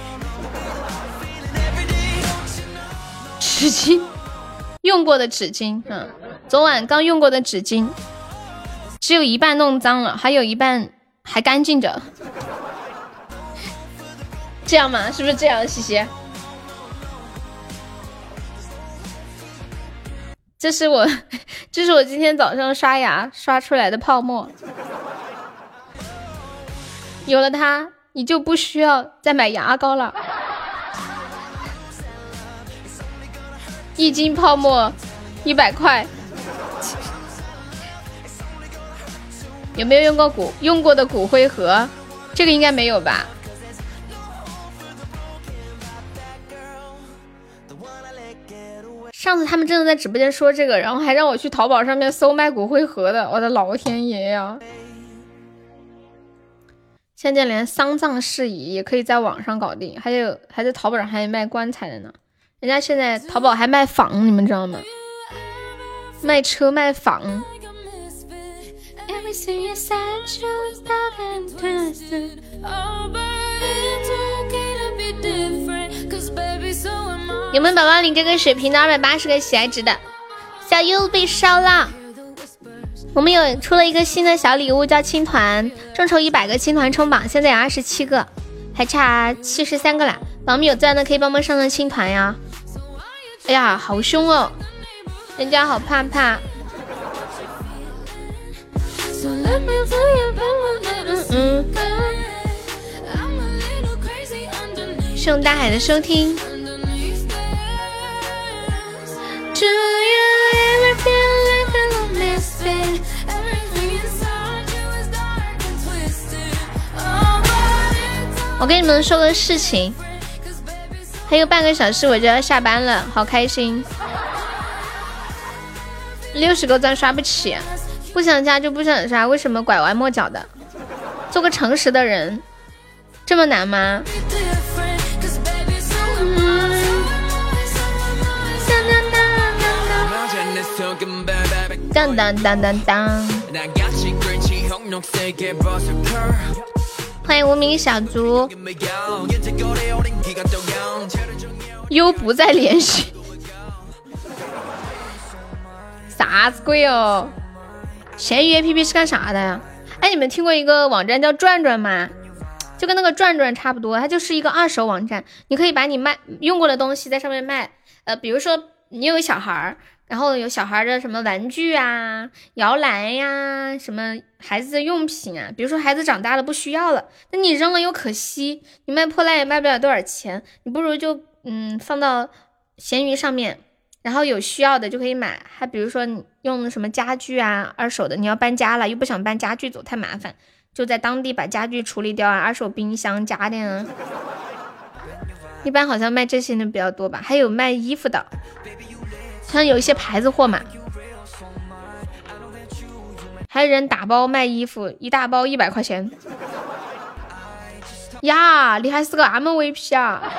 纸巾，用过的纸巾，嗯，昨晚刚用过的纸巾，只有一半弄脏了，还有一半还干净着。这样吗？是不是这样，西西？这是我，这是我今天早上刷牙刷出来的泡沫。有了它，你就不需要再买牙膏了。一斤泡沫一百块，有没有用过骨用过的骨灰盒？这个应该没有吧？上次他们真的在直播间说这个，然后还让我去淘宝上面搜卖骨灰盒的，我的老天爷呀！现在连丧葬事宜也可以在网上搞定，还有还在淘宝上还有卖棺材的呢。人家现在淘宝还卖房，你们知道吗？卖车卖房。有没有宝宝领这个水瓶的二百八十个喜爱值的？小优被烧了。我们有出了一个新的小礼物，叫青团，众筹一百个青团冲榜，现在有二十七个，还差七十三个啦。宝宝们有钻的可以帮忙上上青团呀。哎呀，好凶哦，人家好怕怕。嗯嗯。谢谢大海的收听。我跟你们说个事情，还有半个小时我就要下班了，好开心。六十个钻刷不起，不想加就不想刷，为什么拐弯抹角的？做个诚实的人，这么难吗？当当当当当！欢迎无名小卒，又不再联系，啥子鬼哦？闲鱼 APP 是干啥的呀？哎，你们听过一个网站叫转转吗？就跟那个转转差不多，它就是一个二手网站，你可以把你卖用过的东西在上面卖。呃，比如说你有个小孩儿。然后有小孩的什么玩具啊、摇篮呀，什么孩子的用品啊，比如说孩子长大了不需要了，那你扔了又可惜，你卖破烂也卖不了多少钱，你不如就嗯放到闲鱼上面，然后有需要的就可以买。还比如说你用什么家具啊，二手的，你要搬家了又不想搬家具走太麻烦，就在当地把家具处理掉啊，二手冰箱、家电啊，一般好像卖这些的比较多吧，还有卖衣服的。像有一些牌子货嘛，还有人打包卖衣服，一大包一百块钱。呀，你还是个 MVP 啊！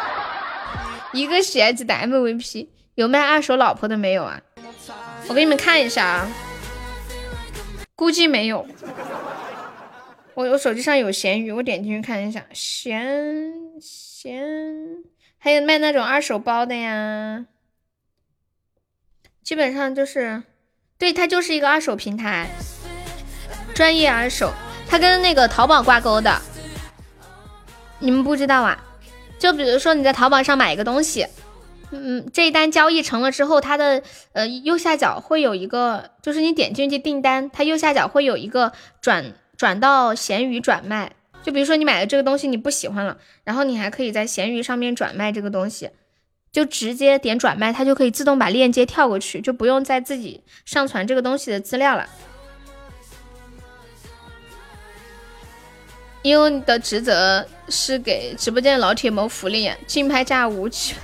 一个鞋子的 MVP，有卖二手老婆的没有啊？我给你们看一下啊，估计没有。我我手机上有闲鱼，我点进去看一下，闲闲，还有卖那种二手包的呀。基本上就是，对，它就是一个二手平台，专业二手，它跟那个淘宝挂钩的，你们不知道啊？就比如说你在淘宝上买一个东西，嗯，这一单交易成了之后，它的呃右下角会有一个，就是你点进去订单，它右下角会有一个转转到闲鱼转卖。就比如说你买的这个东西你不喜欢了，然后你还可以在闲鱼上面转卖这个东西。就直接点转卖，它就可以自动把链接跳过去，就不用再自己上传这个东西的资料了。因为你的职责是给直播间的老铁谋福利，竞拍价五起，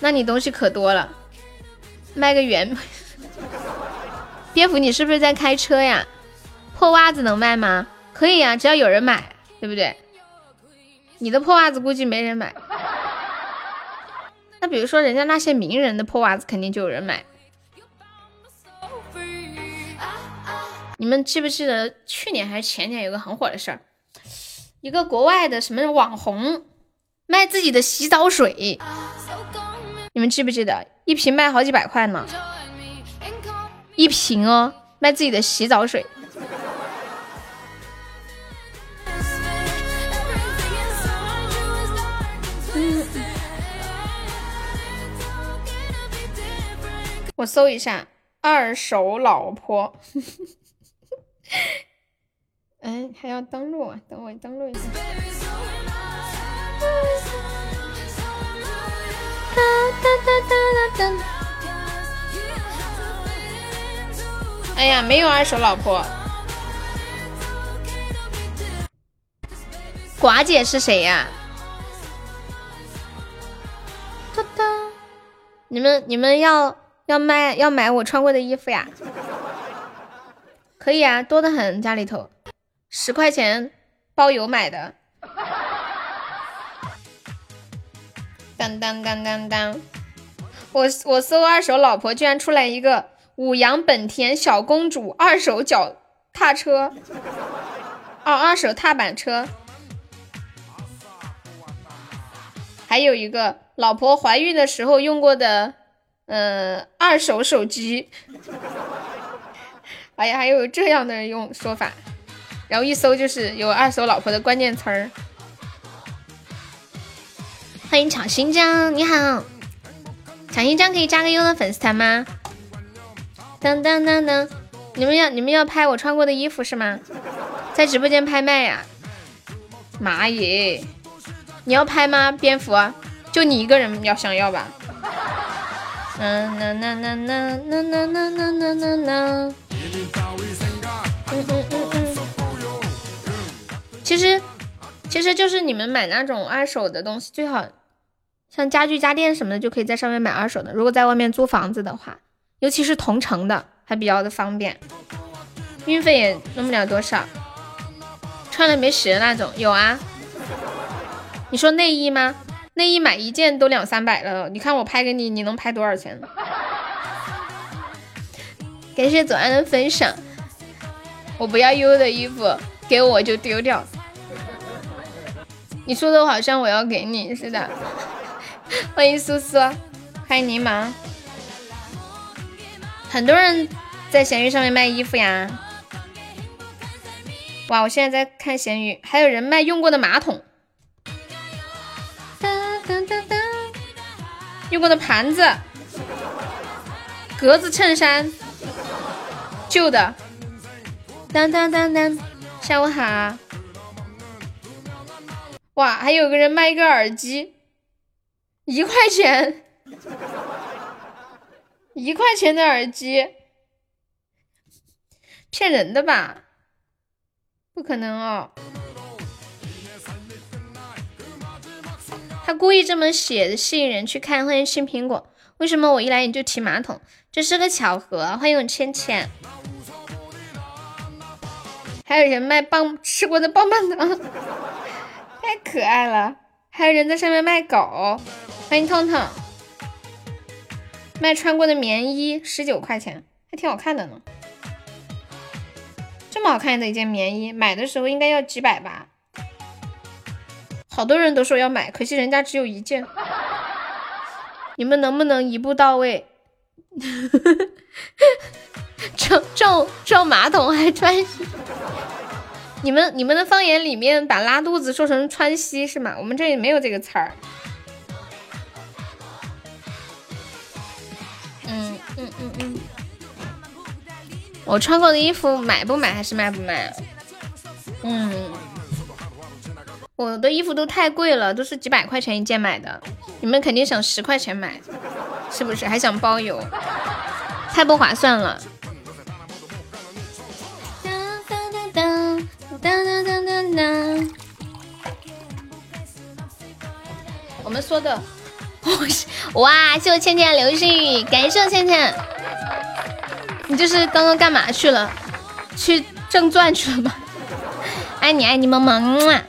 那你东西可多了，卖个圆。蝙蝠，你是不是在开车呀？破袜子能卖吗？可以呀，只要有人买，对不对？你的破袜子估计没人买。那比如说人家那些名人的破袜子，肯定就有人买。你们记不记得去年还是前年有个很火的事儿？一个国外的什么网红卖自己的洗澡水，你们记不记得？一瓶卖好几百块呢，一瓶哦，卖自己的洗澡水。我搜一下二手老婆。哎，还要登录？等我登录一下。哎呀，没有二手老婆。寡姐是谁呀？哒哒，你们你们要要卖要买我穿过的衣服呀？可以啊，多的很，家里头十块钱包邮买的。当当当当当，我我搜二手老婆，居然出来一个五羊本田小公主二手脚踏车，哦，二手踏板车，还有一个老婆怀孕的时候用过的，呃，二手手机。哎呀，还有这样的用说法，然后一搜就是有二手老婆的关键词儿。欢迎抢新疆，你好，抢新疆可以加个优的粉丝团吗？噔噔噔噔，你们要你们要拍我穿过的衣服是吗？在直播间拍卖呀？妈耶，你要拍吗？蝙蝠，就你一个人要想要吧？啦啦啦啦啦啦啦啦啦啦啦。嗯嗯嗯嗯，其实其实就是你们买那种二手的东西，最好像家具家电什么的，就可以在上面买二手的。如果在外面租房子的话，尤其是同城的，还比较的方便，运费也弄不了多少。穿了没洗的那种有啊？你说内衣吗？内衣买一件都两三百了，你看我拍给你，你能拍多少钱？感谢左岸的分享。我不要优的衣服，给我就丢掉。你说的好像我要给你似的。欢迎苏苏，欢迎柠檬。很多人在闲鱼上面卖衣服呀。哇，我现在在看闲鱼，还有人卖用过的马桶，用过的盘子，格子衬衫，旧的。当当当当，下午好。哇，还有个人卖一个耳机，一块钱，一块钱的耳机，骗人的吧？不可能哦。他故意这么写的，吸引人去看。欢迎新苹果，为什么我一来你就提马桶？这是个巧合。欢迎我芊芊。还有人卖棒吃过的棒棒糖，太可爱了。还有人在上面卖狗，欢迎痛痛。卖穿过的棉衣，十九块钱，还挺好看的呢。这么好看的一件棉衣，买的时候应该要几百吧？好多人都说要买，可惜人家只有一件。你们能不能一步到位？撞撞撞马桶还穿西？你们你们的方言里面把拉肚子说成穿西是吗？我们这里没有这个词儿。嗯嗯嗯嗯。我穿过的衣服买不买还是卖不卖？嗯，我的衣服都太贵了，都是几百块钱一件买的，你们肯定想十块钱买，是不是？还想包邮，太不划算了。我们说的，哇！谢我倩倩流星雨，感谢我倩倩。你这是刚刚干嘛去了？去挣钻去了吗？爱你爱你萌萌，么么。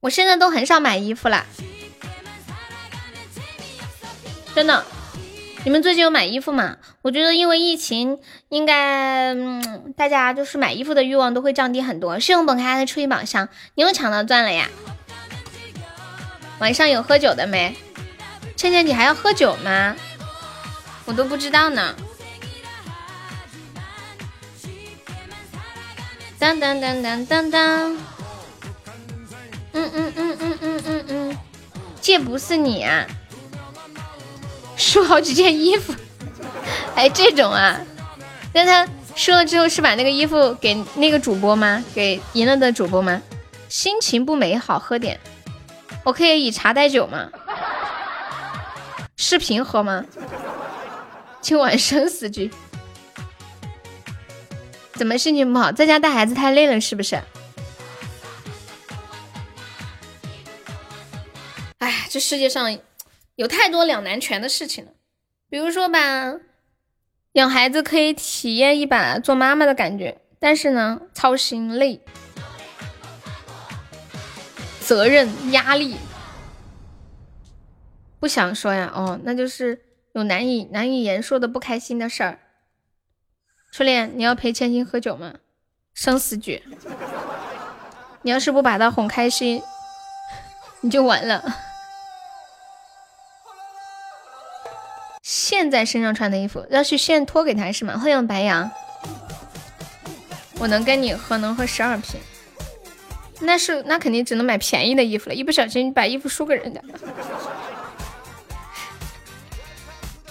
我现在都很少买衣服了，真的。你们最近有买衣服吗？我觉得因为疫情，应该，大家就是买衣服的欲望都会降低很多。试用本卡的初一宝箱，你又抢到钻了呀？晚上有喝酒的没？倩倩，你还要喝酒吗？我都不知道呢。当当当当当当。嗯嗯嗯嗯嗯嗯嗯，这不是你啊？输好几件衣服，哎，这种啊，那他输了之后是把那个衣服给那个主播吗？给赢了的主播吗？心情不美好，喝点。我可以以茶代酒吗？视频喝吗？今晚生死局。怎么心情不好？在家带孩子太累了，是不是？哎，这世界上。有太多两难全的事情了，比如说吧，养孩子可以体验一把做妈妈的感觉，但是呢，操心累，责任压力，不想说呀。哦，那就是有难以难以言说的不开心的事儿。初恋，你要陪千心喝酒吗？生死局，你要是不把他哄开心，你就完了。现在身上穿的衣服要去现脱给他是吗？欢迎白羊，我能跟你喝，能喝十二瓶，那是那肯定只能买便宜的衣服了，一不小心把衣服输给人家，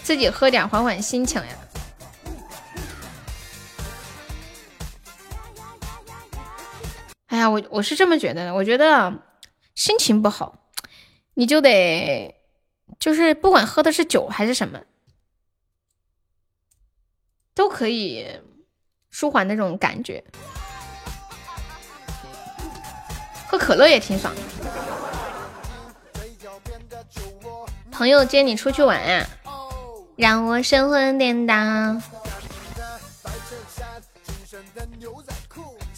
自己喝点缓缓心情呀。哎呀，我我是这么觉得的，我觉得心情不好，你就得。就是不管喝的是酒还是什么，都可以舒缓那种感觉。喝可乐也挺爽。朋友接你出去玩啊，让我神魂颠倒。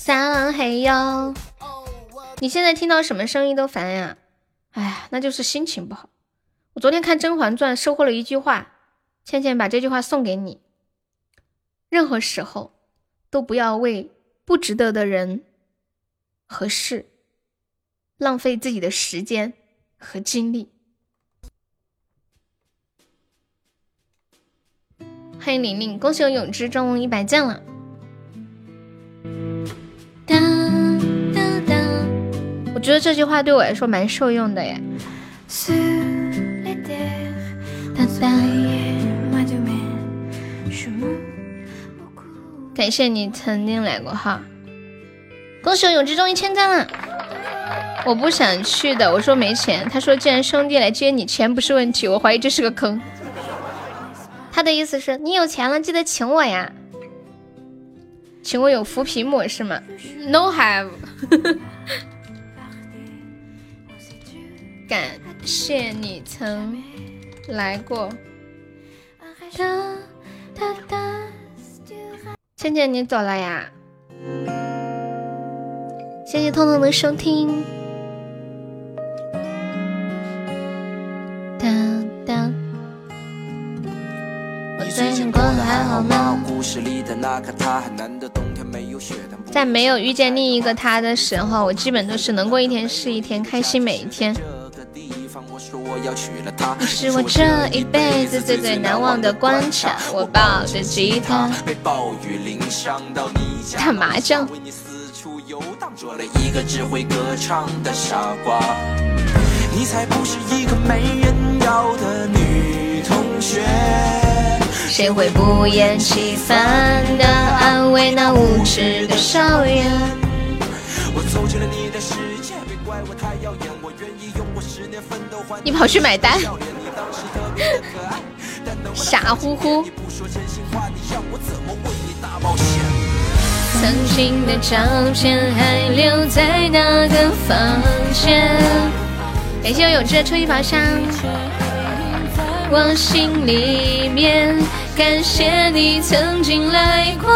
撒浪嘿哟，你现在听到什么声音都烦呀？哎呀，那就是心情不好。我昨天看《甄嬛传》，收获了一句话，倩倩把这句话送给你：任何时候都不要为不值得的人和事浪费自己的时间和精力。欢迎玲玲，恭喜我永之中一百件了！当当当，我觉得这句话对我来说蛮受用的耶。感谢你曾经来过哈，恭喜我永志中一千赞了。我不想去的，我说没钱。他说既然兄弟来接你，钱不是问题。我怀疑这是个坑。他的意思是你有钱了，记得请我呀。请问有扶贫模式吗？No have。感谢你曾来过。倩倩，你走了呀？谢谢彤彤的收听。还好吗？在没有遇见另一个他的时候，我基本都是能过一天是一天，开心每一天。你是我这一辈子最最难忘的关卡。我抱着吉他，打麻将。做了一个只会歌唱的傻瓜。你才不是一个没人要的女同学。谁会不厌其烦的安慰那无知的少年？我走进了你的世界，别怪我太耀眼，我愿意用我十年奋斗换。你跑去买单，傻乎乎。曾经的照片还留在那个房间。感谢我永志的初一宝箱。我心里面感谢你曾经来过，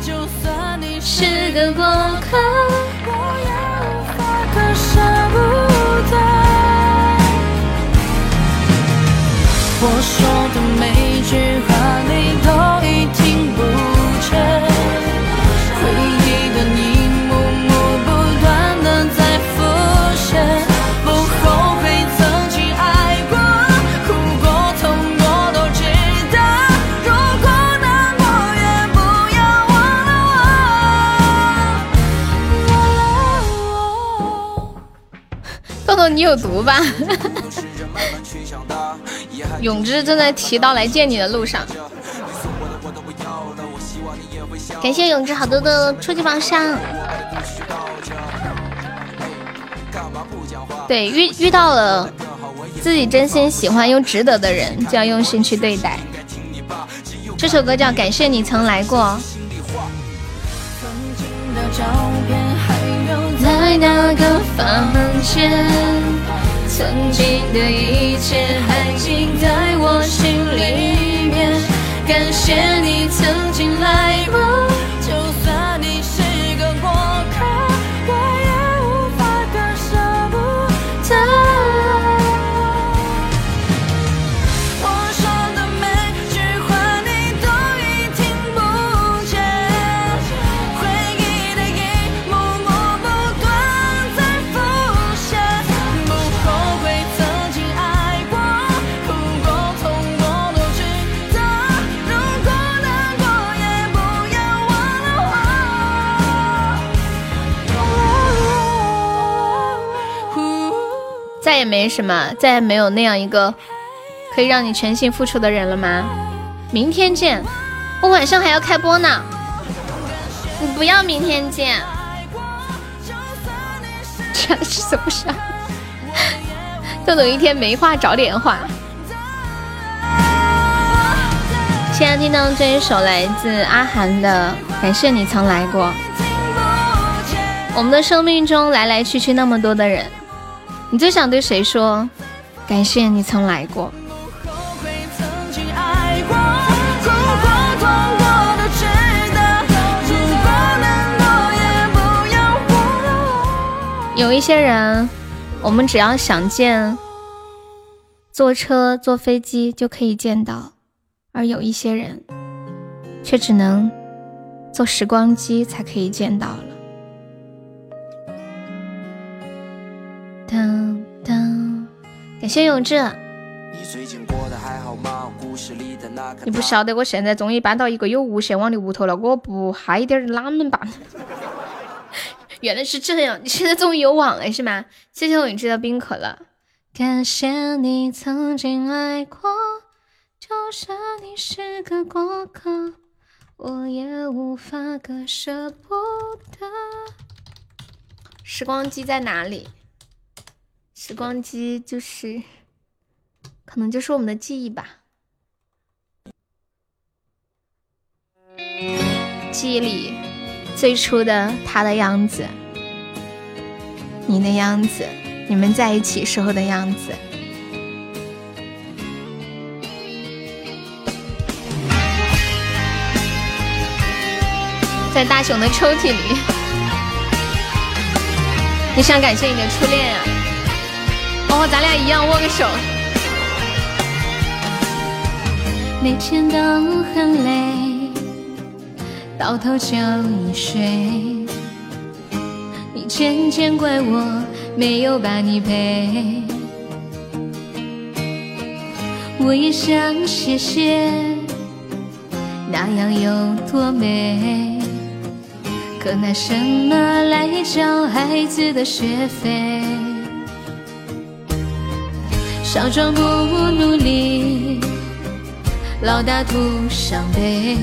就算你是个过客，我也无法割舍不得。我说的每句话你有毒吧？永之正在提刀来见你的路上。感谢永之好多的初级榜上。对，遇遇到了自己真心喜欢又值得的人，就要用心去对待。这首歌叫《感谢你曾来过》。在那个房间，曾经的一切还记在我心里面。感谢你曾经来过，没什么，再也没有那样一个可以让你全心付出的人了吗？明天见，我晚上还要开播呢。你不要明天见，这是什么事？豆豆一天没话找点话。现在听到这一首来自阿涵的《感谢你曾来过》。我们的生命中来来去去那么多的人，你最想对谁说？感谢你曾来过。有一些人，我们只要想见，坐车、坐飞机就可以见到；而有一些人，却只能坐时光机才可以见到了。当，感谢永志。你不晓得，我现在终于搬到一个有无线网的屋头了，我不嗨点儿哪能办？原来是这样，你现在终于有网了是吗？谢谢永志的冰可乐。感谢你曾经来过，就算你是个过客，我也无法割舍不得。时光机在哪里？时光机就是，可能就是我们的记忆吧。记忆里最初的他的样子，你的样子，你们在一起时候的样子。在大熊的抽屉里，你想感谢你的初恋啊、哦，咱俩一样握个手。每天都很累，到头就一睡。你渐渐怪我没有把你陪，我也想谢谢，那样有多美。可拿什么来交孩子的学费？少装不努力，老大徒伤悲。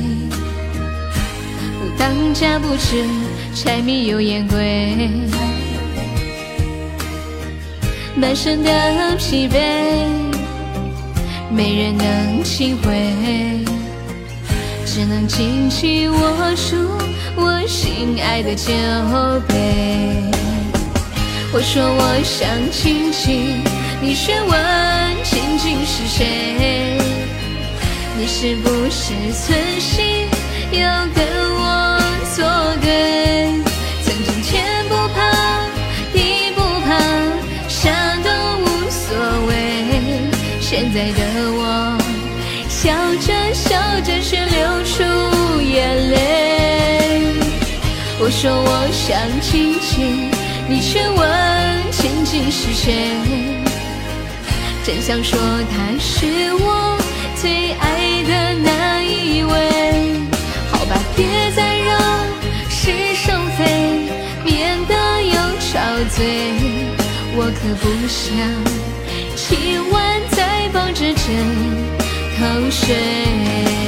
当家不知柴米油盐贵，满身的疲惫，没人能体会，只能紧紧握住我心爱的酒杯。我说我想亲亲，你却问亲亲是谁？你是不是存心要跟我作对？曾经天不怕地不怕，啥都无所谓。现在的我笑着笑着却流出眼泪。我说我想亲亲。你却问亲亲是谁？真想说他是我最爱的那一位。好吧，别再惹是生非免得又吵嘴。我可不想今晚再抱着枕头睡。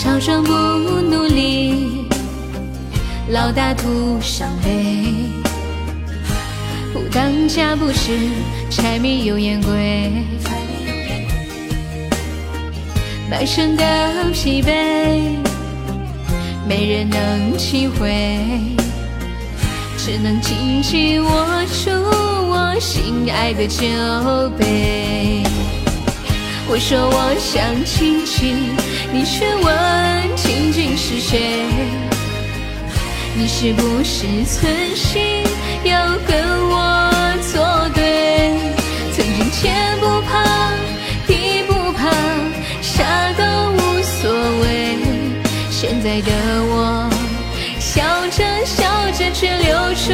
少壮不努力，老大徒伤悲。不当家不是柴米油盐贵，满身的疲惫，没人能体会，只能紧紧握住我心爱的酒杯。我说我想亲亲，你却问亲亲是谁？你是不是存心要跟我作对？曾经天不怕地不怕，啥都无所谓。现在的我笑着笑着却流出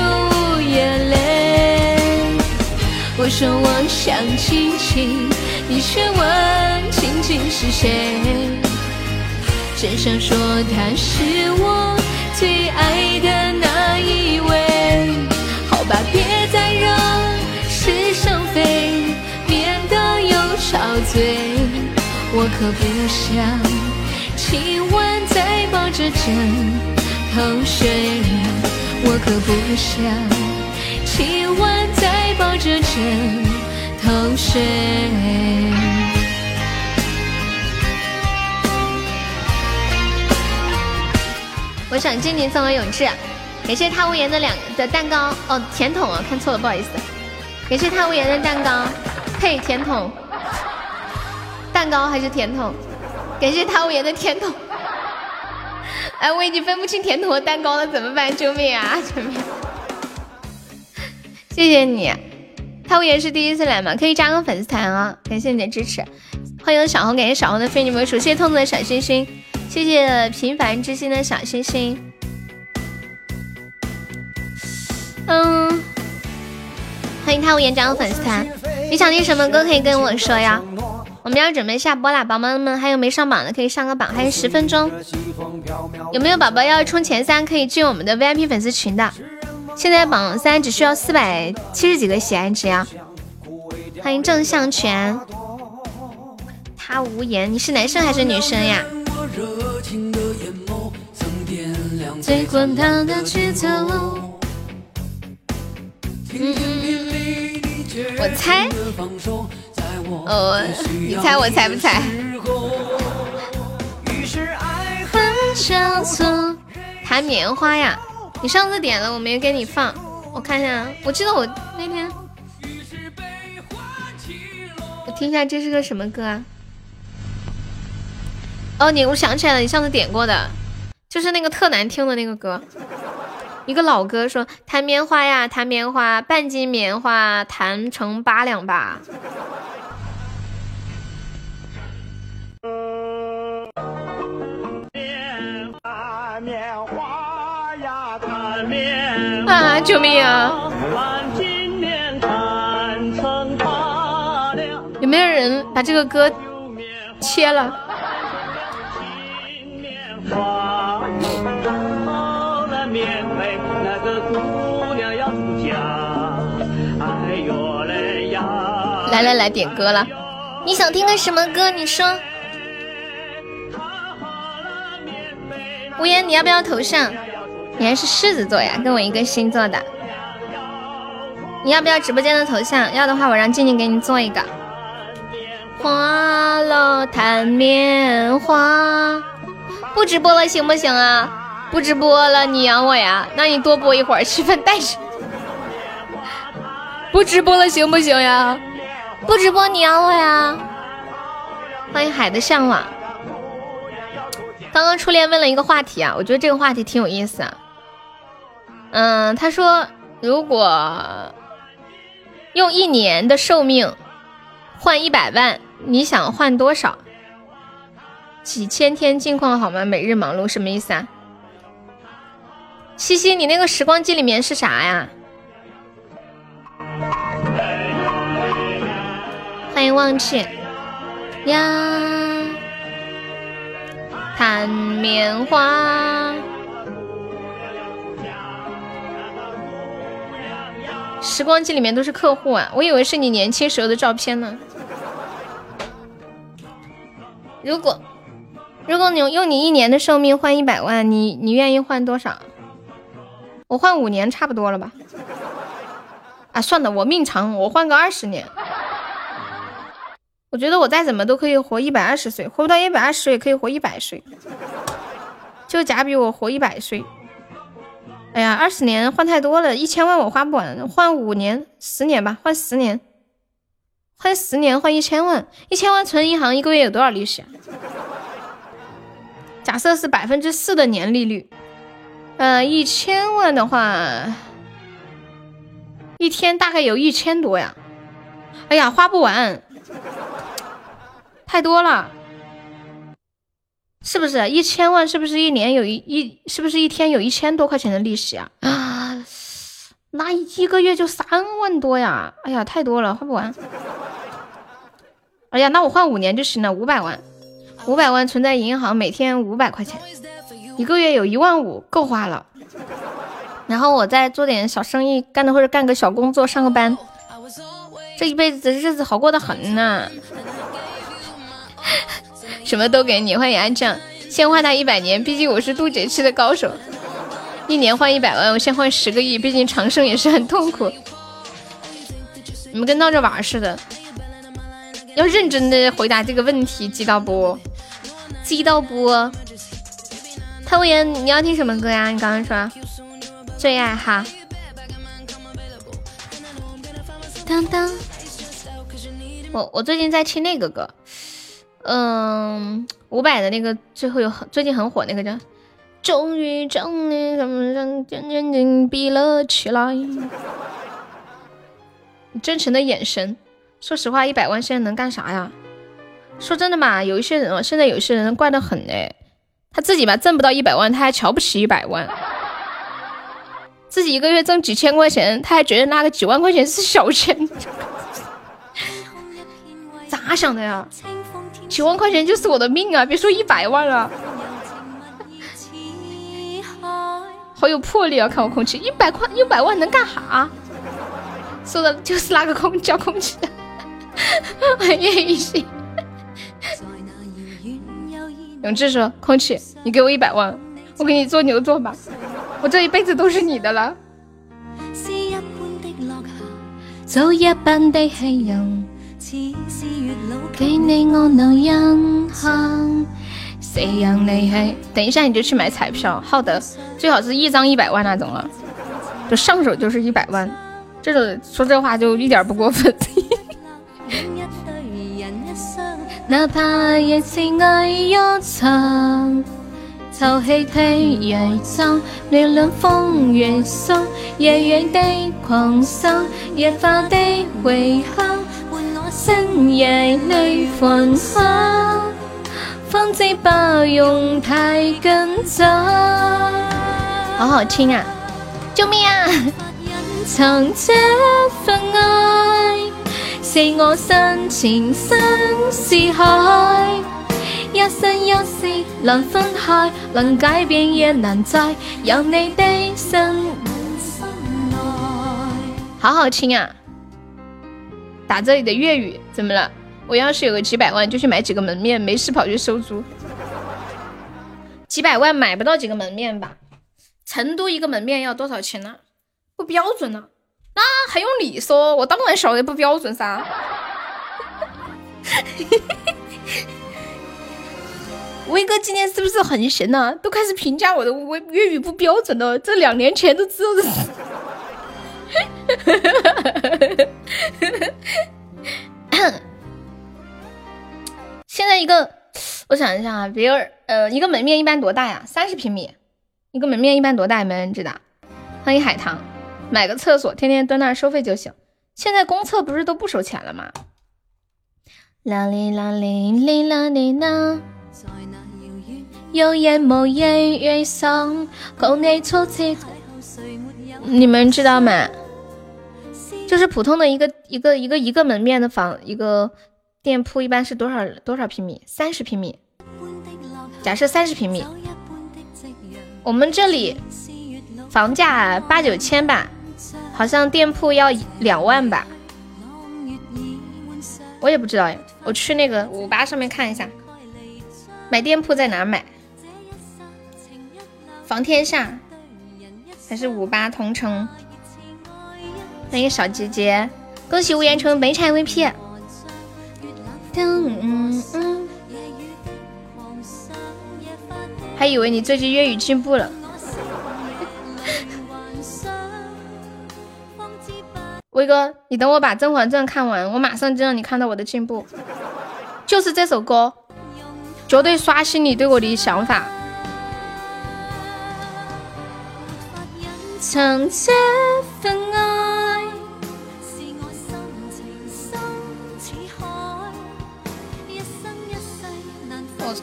眼泪。我说我想亲亲，你却问亲亲是谁？真想说他是我最爱的那一位。好吧，别再让是生非变得又吵嘴。我可不想今晚再抱着枕头睡。我可不想。今晚再抱着枕头睡。我想静静送我永志，感谢他无言的两的蛋糕哦，甜筒啊，看错了，不好意思。感谢他无言的蛋糕，呸，甜筒，蛋糕还是甜筒？感谢他无言的甜筒。哎，我已经分不清甜筒和蛋糕了，怎么办？救命啊！救命！谢谢你，他无言是第一次来吗？可以加个粉丝团啊！感谢你的支持，欢迎小红，感谢小红的非你莫属，谢谢痛痛的小心心，谢谢平凡之心的小心心。嗯，欢迎他无言加入粉丝团，你想听什么歌可以跟我说呀？我们要准备下播啦，宝宝们还有没上榜的可以上个榜，还有十分钟。有没有宝宝要冲前三可以进我们的 VIP 粉丝群的？现在榜三只需要四百七十几个喜爱值呀！欢迎郑向全，他无言，你是男生还是女生呀？最滚烫的节奏我猜，哦，你猜我猜不猜？弹棉花呀！你上次点了，我没给你放，我看一下，我记得我那天，我听一下这是个什么歌啊？哦，你我想起来了，你上次点过的，就是那个特难听的那个歌，一个老歌，说弹棉花呀，弹棉花，半斤棉花弹成八两吧。棉花呀，弹棉啊！救命啊！有没有人把这个歌切了？来来来，点歌了！你想听个什么歌？你说。无言，你要不要头像？你还是狮子座呀，跟我一个星座的。你要不要直播间的头像？要的话，我让静静给你做一个。花落弹棉花，不直播了行不行啊？不直播了，你养我呀？那你多播一会儿，吃饭带上。不直播了行不行呀？不直播你养我呀？欢迎海的向往。刚刚初恋问了一个话题啊，我觉得这个话题挺有意思啊。嗯，他说如果用一年的寿命换一百万，你想换多少？几千天近况好吗？每日忙碌什么意思啊？西西，你那个时光机里面是啥呀？忘记呀，弹棉花。时光机里面都是客户啊，我以为是你年轻时候的照片呢。如果如果你用你一年的寿命换一百万，你你愿意换多少？我换五年差不多了吧？啊，算了，我命长，我换个二十年。我觉得我再怎么都可以活一百二十岁，活不到一百二十岁也可以活一百岁，就假比我活一百岁。哎呀，二十年换太多了，一千万我花不完，换五年、十年吧，换十年，换十年换一千万，一千万存银行一个月有多少利息啊？假设是百分之四的年利率，呃，一千万的话，一天大概有一千多呀。哎呀，花不完。太多了，是不是一千万？是不是一年有一一？是不是一天有一千多块钱的利息啊？啊，那一个月就三万多呀！哎呀，太多了，花不完。哎呀，那我换五年就行了，五百万，五百万存在银行，每天五百块钱，一个月有一万五，够花了。然后我再做点小生意，干的或者干个小工作，上个班，这一辈子日子好过得很呢。什么都给你，欢迎安酱，先换他一百年，毕竟我是渡劫期的高手。一年换一百万，我先换十个亿，毕竟长生也是很痛苦。你们跟闹着玩似的，要认真的回答这个问题，知道不？知道不？太无言，你要听什么歌呀？你刚刚说最爱哈。当当，我我最近在听那个歌。嗯，伍佰的那个最后有很最近很火那个叫，终于将你什么人渐渐紧闭了起来。真诚的眼神，说实话，一百万现在能干啥呀？说真的嘛，有一些人哦，现在有些人怪得很哎，他自己吧挣不到一百万，他还瞧不起一百万，自己一个月挣几千块钱，他还觉得那个几万块钱是小钱，咋想的呀？几万块钱就是我的命啊！别说一百万了，好有魄力啊！看我空气，一百块一百万能干哈？说的就是那个空叫空气，很愿意。永志说：“空气，你给我一百万，我给你做牛做马，我这一辈子都是你的了。”给你按钮印象，谁让你系？等一下你就去买彩票，好的，最好是一张一百万那种了，就上手就是一百万，这种说这话就一点不过分。哪怕一次爱一场，就气体越重，力量风越松，夜夜的狂收，夜化的回响。深夜里焚烧，方知不用太紧张。好好听啊！救命啊！藏这份爱，是我深情深似海，一生一世难分开，能改变也难再有你的身心内。好好听啊！打这里的粤语怎么了？我要是有个几百万，就去买几个门面，没事跑去收租。几百万买不到几个门面吧？成都一个门面要多少钱呢？不标准呢？那还用你说？我当然晓得不标准噻。威哥今天是不是很闲呢？都开始评价我的粤语不标准了。这两年前都知道的事。现在一个，我想一下啊，别人呃，一个门面一般多大呀？三十平米。一个门面一般多大？没人知道。欢迎海棠，买个厕所，天天蹲那儿收费就行。现在公厕不是都不收钱了吗？啦哩啦哩哩啦哩啦。有言无言愿送，共你初次。你们知道吗？就是普通的一个一个一个一个门面的房，一个店铺一般是多少多少平米？三十平米。假设三十平米。我们这里房价八九千吧，好像店铺要两万吧，我也不知道呀。我去那个五八上面看一下，买店铺在哪买？房天下还是五八同城？欢迎小姐姐，恭喜吴彦成没拆 VP。还以为你最近粤语进步了，威哥，你等我把《甄嬛传》看完，我马上就让你看到我的进步。就是这首歌，绝对刷新你对我的想法。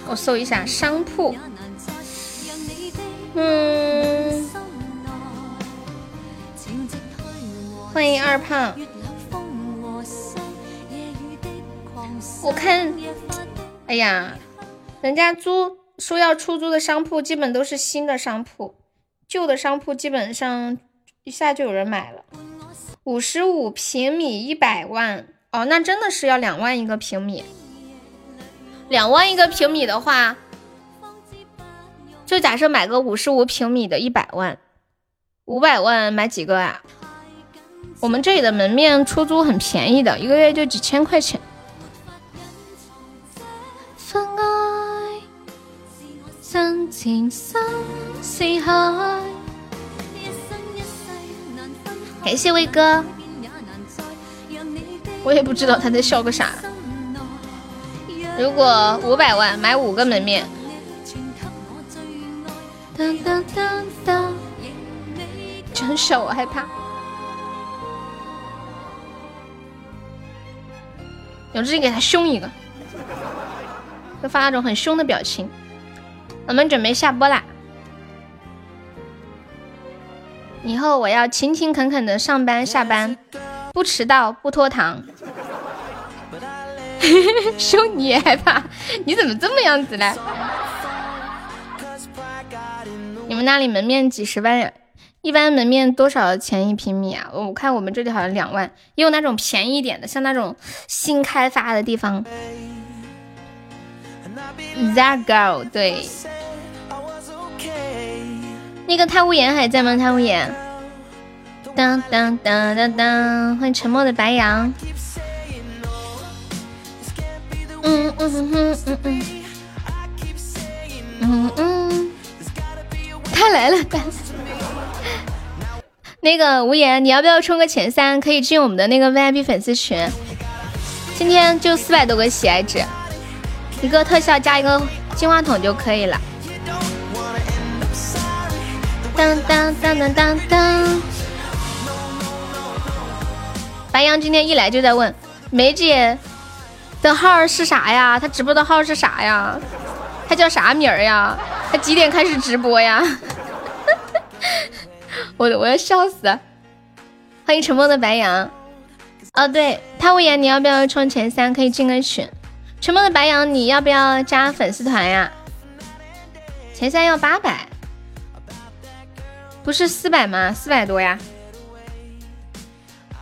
我搜一下商铺。嗯，欢迎二胖。我看，哎呀，人家租说要出租的商铺，基本都是新的商铺，旧的商铺基本上一下就有人买了。五十五平米一百万，哦，那真的是要两万一个平米。两万一个平米的话。就假设买个五十五平米的，一百万，五百万买几个啊？我们这里的门面出租很便宜的，一个月就几千块钱。感谢威哥，我也不知道他在笑个啥。如果五百万买五个门面。当当当当，真少，我害怕。有志给他凶一个，就发那种很凶的表情。我们准备下播啦，以后我要勤勤恳恳的上班下班，不迟到不拖堂。凶你也害怕？你怎么这么样子呢？你们那里门面几十万呀？一般门面多少钱一平米啊？我看我们这里好像两万，也有那种便宜一点的，像那种新开发的地方。That girl，对，那个太无言还在吗？太无言，当当当当当，欢迎沉默的白羊。嗯嗯嗯嗯嗯嗯嗯。他来了，那个无言，你要不要冲个前三？可以进我们的那个 VIP 粉丝群。今天就四百多个喜爱值，一个特效加一个金话筒就可以了。当当当当当当。白羊今天一来就在问梅姐的号是啥呀？他直播的号是啥呀？他叫啥名儿呀？他几点开始直播呀？我我要笑死！欢迎沉默的白羊。哦，对，他问言，你要不要冲前三？可以进个群。沉默的白羊，你要不要加粉丝团呀？前三要八百，不是四百吗？四百多呀！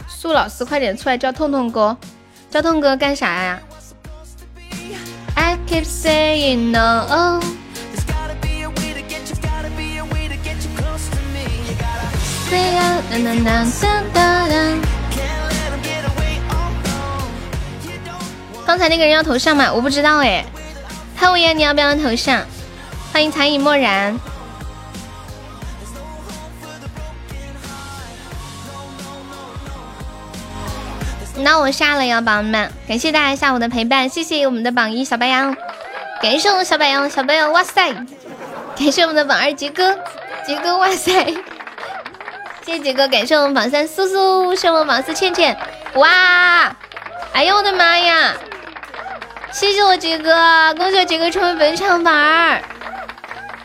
苏老师，快点出来叫痛痛哥！叫痛哥干啥呀刚才那个人要头像吗？我不知道哎。潘无言，你要不要头像？欢迎残影漠然。那我下了呀，宝宝们，感谢大家下午的陪伴，谢谢我们的榜一小白羊，感谢我们小白羊，小白羊，哇塞！感谢我们的榜二杰哥，杰哥，哇塞！谢谢杰哥，感谢我们榜三苏苏，谢我们榜四倩倩，哇！哎呦我的妈呀！谢谢我杰哥，恭喜我杰哥成为本场榜二，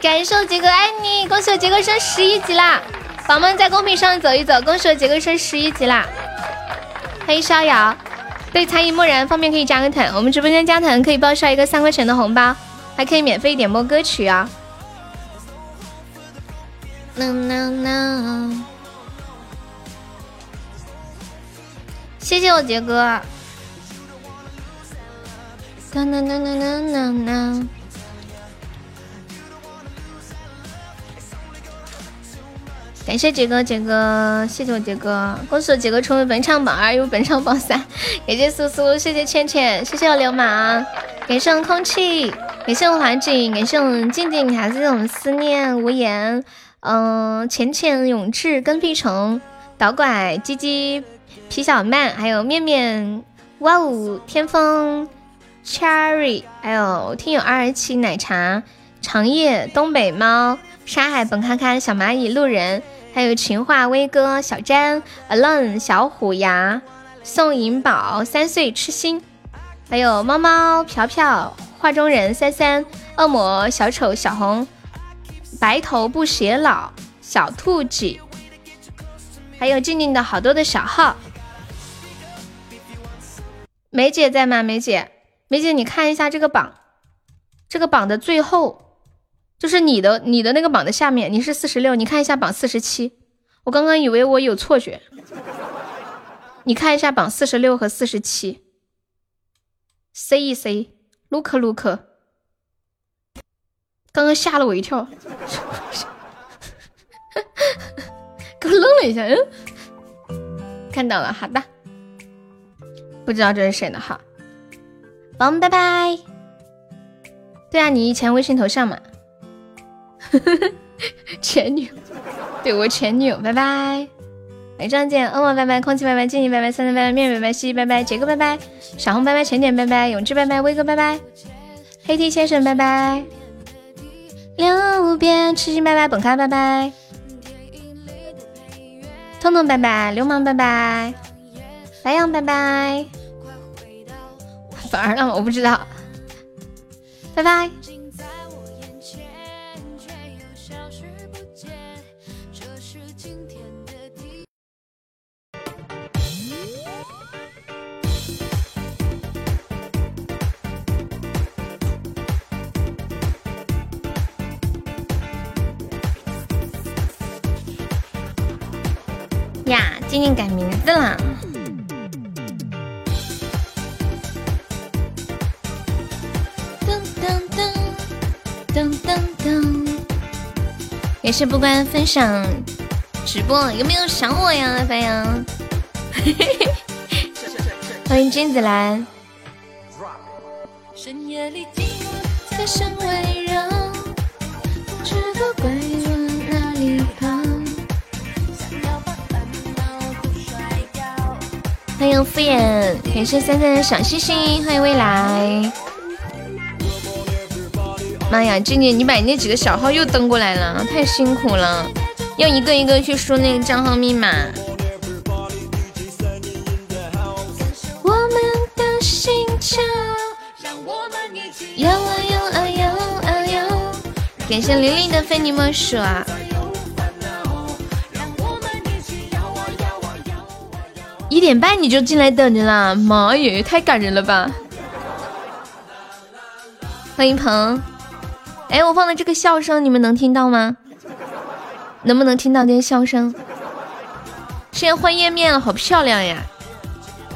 感谢我杰哥爱你，恭喜我杰哥升十一级啦！宝宝们在公屏上走一走，恭喜我杰哥升十一级啦！欢迎逍遥，对残影漠然方便可以加个团，我们直播间加团可以报销一个三块钱的红包，还可以免费点播歌曲啊！no no no，谢谢我杰哥。No no no no no no！。感谢杰哥，杰哥，谢谢我杰哥，恭喜我杰哥成为本场榜二，又本场榜三。感谢苏苏，谢谢倩倩，谢谢我流氓，感谢我空气，感谢我华锦，感谢我们静静，还是我们思念无言，嗯，浅浅永志，跟屁虫，导拐，鸡鸡，皮小曼，还有面面，哇哦，天风，cherry，还有听友二二七奶茶，长夜，东北猫，沙海，本咔咔，小蚂蚁，路人。还有情话威哥、小詹、alone、小虎牙、宋银宝、三岁痴心，还有猫猫、飘飘、画中人、三三、恶魔、小丑、小红、白头不偕老、小兔子，还有静静的好多的小号。梅姐在吗？梅姐，梅姐，你看一下这个榜，这个榜的最后。就是你的你的那个榜的下面，你是四十六，你看一下榜四十七。我刚刚以为我有错觉，你看一下榜四十六和四十七，C 一 C，look look，刚刚吓了我一跳，给我愣了一下，嗯，看到了，好的，不知道这是谁的号，宝们拜拜。对啊，你以前微信头像嘛。前女友，对我前女友，拜拜。来张姐，恶魔拜拜，空气拜拜，静静拜拜，三三拜拜，面拜拜，西西拜拜，杰哥拜拜，小红拜拜，浅点拜拜，永志拜拜，威哥拜拜，黑 T 先生拜拜，六边痴心拜拜，本咖拜拜，痛痛拜拜，流氓拜拜，白羊拜拜，反而了吗？我不知道，拜拜。也是不关分享直播，有没有想我呀，白羊？欢迎君子兰。深夜里寂寞在声围绕，不知道该往哪里跑。欢迎敷衍，感谢三三的小星星，欢迎未来。妈呀，静静，你把那几个小号又登过来了，太辛苦了，要一个一个去输那个账号密码。我们的心跳，摇啊摇啊摇啊摇。感谢玲玲的非你莫属啊。一点半你就进来等着啦，妈耶，太感人了吧！欢迎鹏，哎，我放的这个笑声你们能听到吗？能不能听到这些笑声？现在换页面了，好漂亮呀，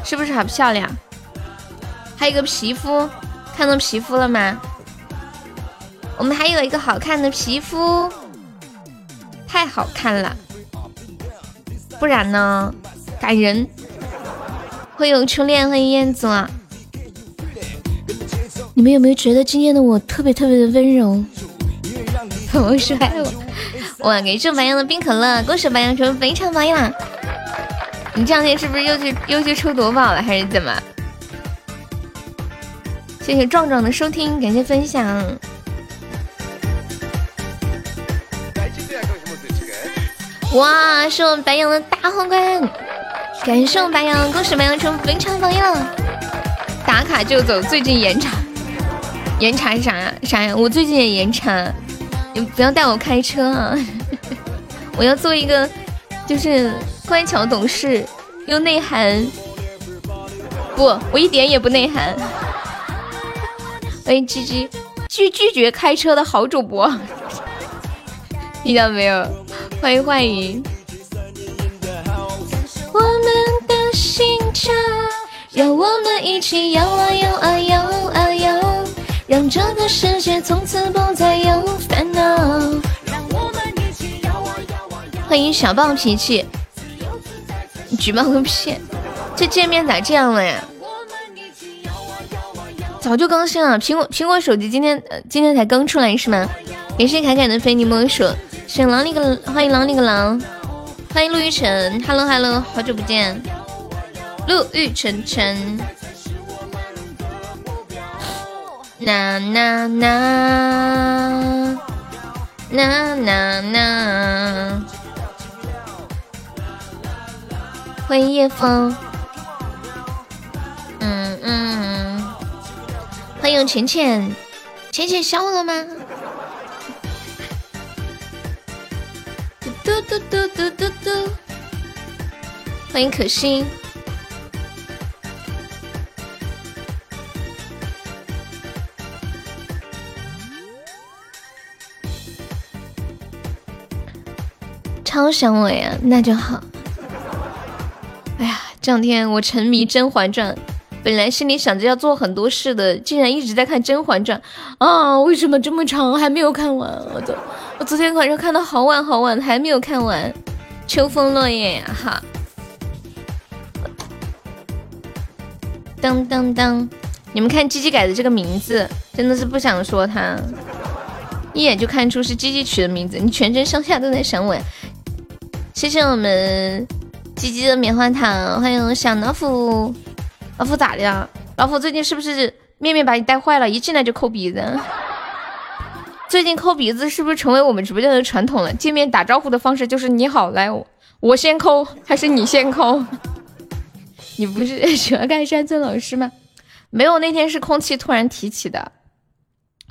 是不是好漂亮？还有个皮肤，看到皮肤了吗？我们还有一个好看的皮肤，太好看了。不然呢？感人。欢迎初恋，欢迎燕子。你们有没有觉得今天的我特别特别的温柔？我说爱我。哇，给祝白羊的冰可乐，恭喜白羊成非常榜呀！你这两天是不是又去又去抽夺宝了，还是怎么？谢谢壮壮的收听，感谢分享。哇，是我们白羊的大皇冠，感谢我们白羊，恭喜白羊成非常榜样。打卡就走，最近严查，严查是啥呀？啥呀？我最近也严查，你不要带我开车啊！我要做一个，就是。乖巧懂事又内涵，不，我一点也不内涵。欢迎鸡鸡，拒拒绝开车的好主播，听到没有？欢迎幻影。我们的星球，让我们一起摇啊摇啊摇，让这个世界从此不再有烦恼。欢迎小暴脾气。举报个屁！这界面咋这样了呀？早就更新了，苹果苹果手机今天呃今天才更出来是吗？感谢凯凯的非你莫属，欢迎狼那个欢迎狼那个狼，欢迎陆玉晨，Hello Hello，好久不见，陆玉晨晨，呐呐呐，呐呐呐。欢迎叶枫，嗯嗯，欢迎浅浅，浅浅笑了吗？嘟嘟嘟嘟嘟嘟，欢迎可心，超想我呀，那就好。哎呀这两天我沉迷《甄嬛传》，本来心里想着要做很多事的，竟然一直在看《甄嬛传》啊！为什么这么长还没有看完？我都，我昨天晚上看到好晚好晚，还没有看完。秋风落叶呀，哈！当当当！你们看鸡鸡改的这个名字，真的是不想说他，一眼就看出是鸡鸡取的名字。你全身上下都在想我呀，谢谢我们。鸡鸡的棉花糖，欢迎小老虎。老虎咋的呀？老虎最近是不是面面把你带坏了？一进来就抠鼻子。最近抠鼻子是不是成为我们直播间的传统了？见面打招呼的方式就是你好，来我先抠还是你先抠？你不是喜欢看山村老师吗？没有，那天是空气突然提起的。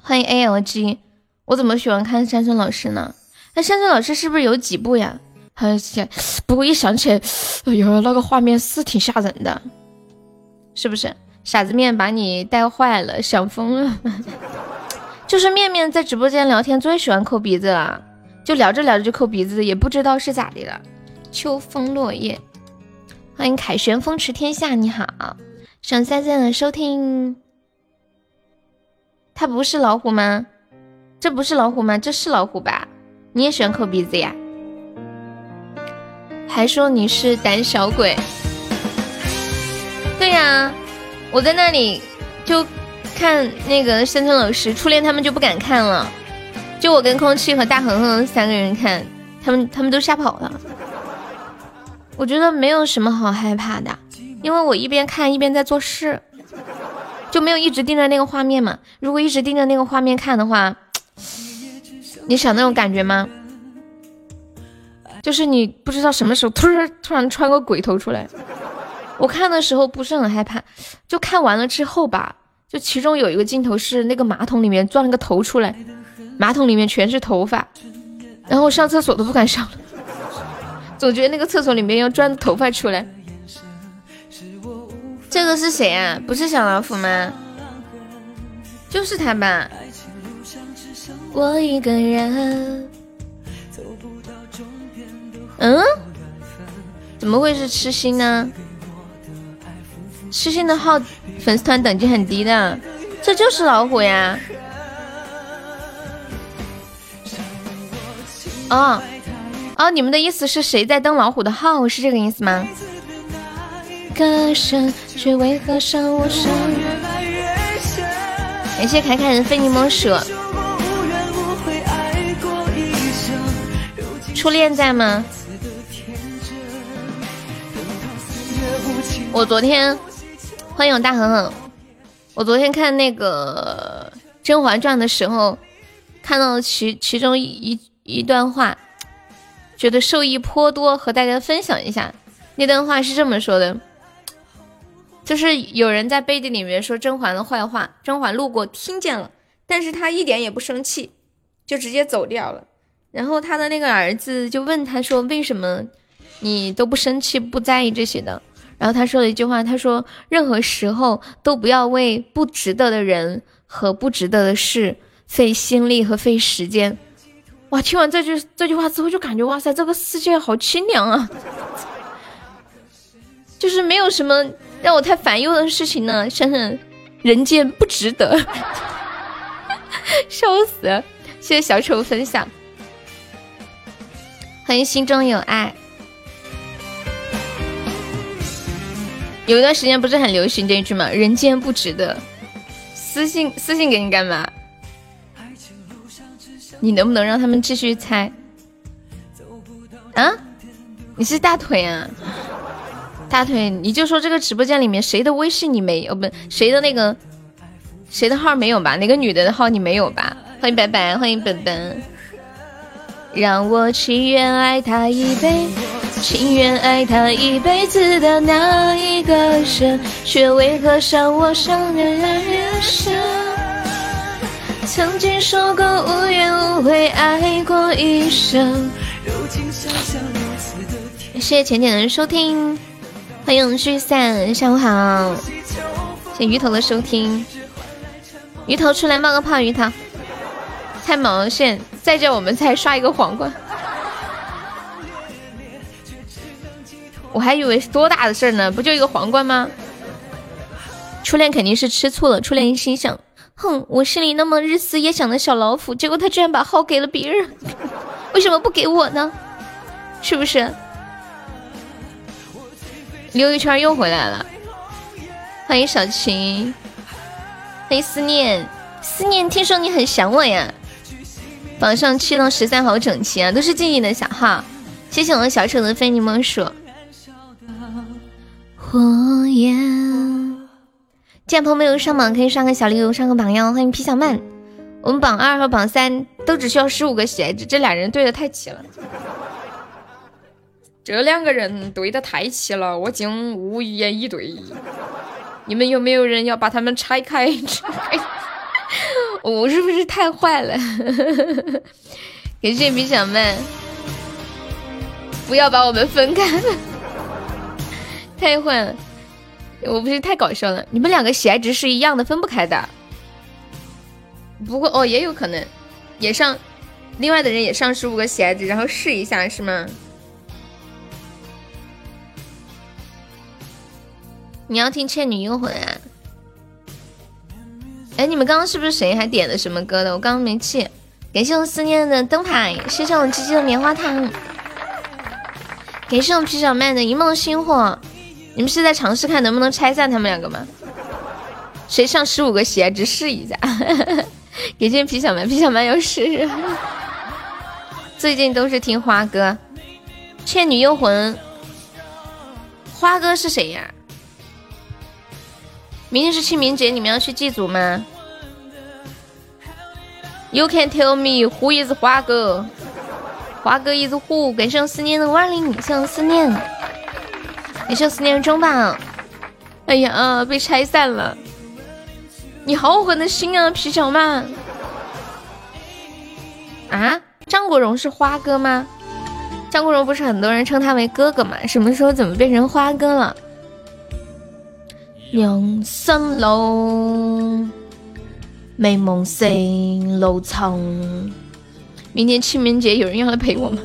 欢迎 A L G，我怎么喜欢看山村老师呢？那山村老师是不是有几部呀？还想，不过一想起来，哎呦，那个画面是挺吓人的，是不是？傻子面把你带坏了，想疯了。就是面面在直播间聊天最喜欢抠鼻子了，就聊着聊着就抠鼻子，也不知道是咋的了。秋风落叶，欢迎凯旋风驰天下，你好，想三三的收听。他不是老虎吗？这不是老虎吗？这是老虎吧？你也喜欢抠鼻子呀？还说你是胆小鬼，对呀，我在那里就看那个山村老师初恋，他们就不敢看了，就我跟空气和大恒恒三个人看，他们他们都吓跑了。我觉得没有什么好害怕的，因为我一边看一边在做事，就没有一直盯着那个画面嘛。如果一直盯着那个画面看的话，你想那种感觉吗？就是你不知道什么时候突然突然穿个鬼头出来，我看的时候不是很害怕，就看完了之后吧，就其中有一个镜头是那个马桶里面钻了个头出来，马桶里面全是头发，然后上厕所都不敢上了，总觉得那个厕所里面要钻头发出来。这个是谁啊？不是小老虎吗？就是他吧。我一个人。嗯？怎么会是痴心呢？痴心的号粉丝团等级很低的，这就是老虎呀！哦哦，你们的意思是谁在登老虎的号？是这个意思吗？歌声却为何伤我伤？感谢凯凯的非你莫属。初恋在吗？我昨天欢迎我大恒恒。我昨天看那个《甄嬛传》的时候，看到其其中一一段话，觉得受益颇多，和大家分享一下。那段话是这么说的：，就是有人在背地里面说甄嬛的坏话，甄嬛路过听见了，但是她一点也不生气，就直接走掉了。然后他的那个儿子就问他说：“为什么你都不生气、不在意这些的？”然后他说了一句话：“他说任何时候都不要为不值得的人和不值得的事费心力和费时间。”哇！听完这句这句话之后，就感觉哇塞，这个世界好清凉啊！就是没有什么让我太烦忧的事情呢。想想人间不值得，笑死！谢谢小丑分享。欢迎心中有爱。有一段时间不是很流行这一句吗？人间不值得。私信私信给你干嘛？你能不能让他们继续猜？啊？你是大腿啊？大腿，你就说这个直播间里面谁的微信你没有？不，谁的那个谁的号没有吧？哪个女的的号你没有吧？欢迎白白，欢迎本本。让我情愿爱他一辈子，情愿爱他一辈子的那一个人，却为何伤我伤得越来越深？曾经说过无怨无悔爱过一生，如今想想如此的谢谢浅浅的收听，欢迎聚散，下午好，谢鱼头的收听，鱼头出来冒个泡，鱼头，猜毛线。再叫我们再刷一个皇冠，我还以为是多大的事儿呢，不就一个皇冠吗？初恋肯定是吃醋了，初恋心想：哼，我心里那么日思夜想的小老虎，结果他居然把号给了别人，为什么不给我呢？是不是？溜一圈又回来了，欢迎小晴，欢迎思念，思念，听说你很想我呀。榜上七到十三好整齐啊，都是静静的小号。谢谢我们小丑的非你莫属。火焰，见朋友没有上榜可以上个小礼物，上个榜哟。欢迎皮小曼。我们榜二和榜三都只需要十五个喜爱值，这俩人对的太齐了。这两个人对的太齐了，我竟无言以对。你们有没有人要把他们拆开？我是不是太坏了？感谢皮小曼，不要把我们分开，太坏了！我不是太搞笑了？你们两个喜爱值是一样的，分不开的。不过哦，也有可能，也上另外的人也上十五个喜爱值，然后试一下是吗？你要听《倩女幽魂》啊？哎，你们刚刚是不是谁还点的什么歌的？我刚刚没记。感谢我思念的灯牌，谢谢我鸡鸡的棉花糖，感谢我皮小曼的一梦星火。你们是在尝试看能不能拆散他们两个吗？谁上十五个喜爱值试一下？感谢皮小蛮，皮小蛮有试试。最近都是听花哥，《倩女幽魂》。花哥是谁呀？明天是清明节，你们要去祭祖吗？You can tell me who is 花哥？花哥 is who？感谢思念的万灵，谢谢思念，感谢思念中吧。哎呀，被拆散了！你好狠的心啊，皮小曼！啊，张国荣是花哥吗？张国荣不是很多人称他为哥哥吗？什么时候怎么变成花哥了？两三楼，美梦成路程。明天清明节有人要来陪我吗？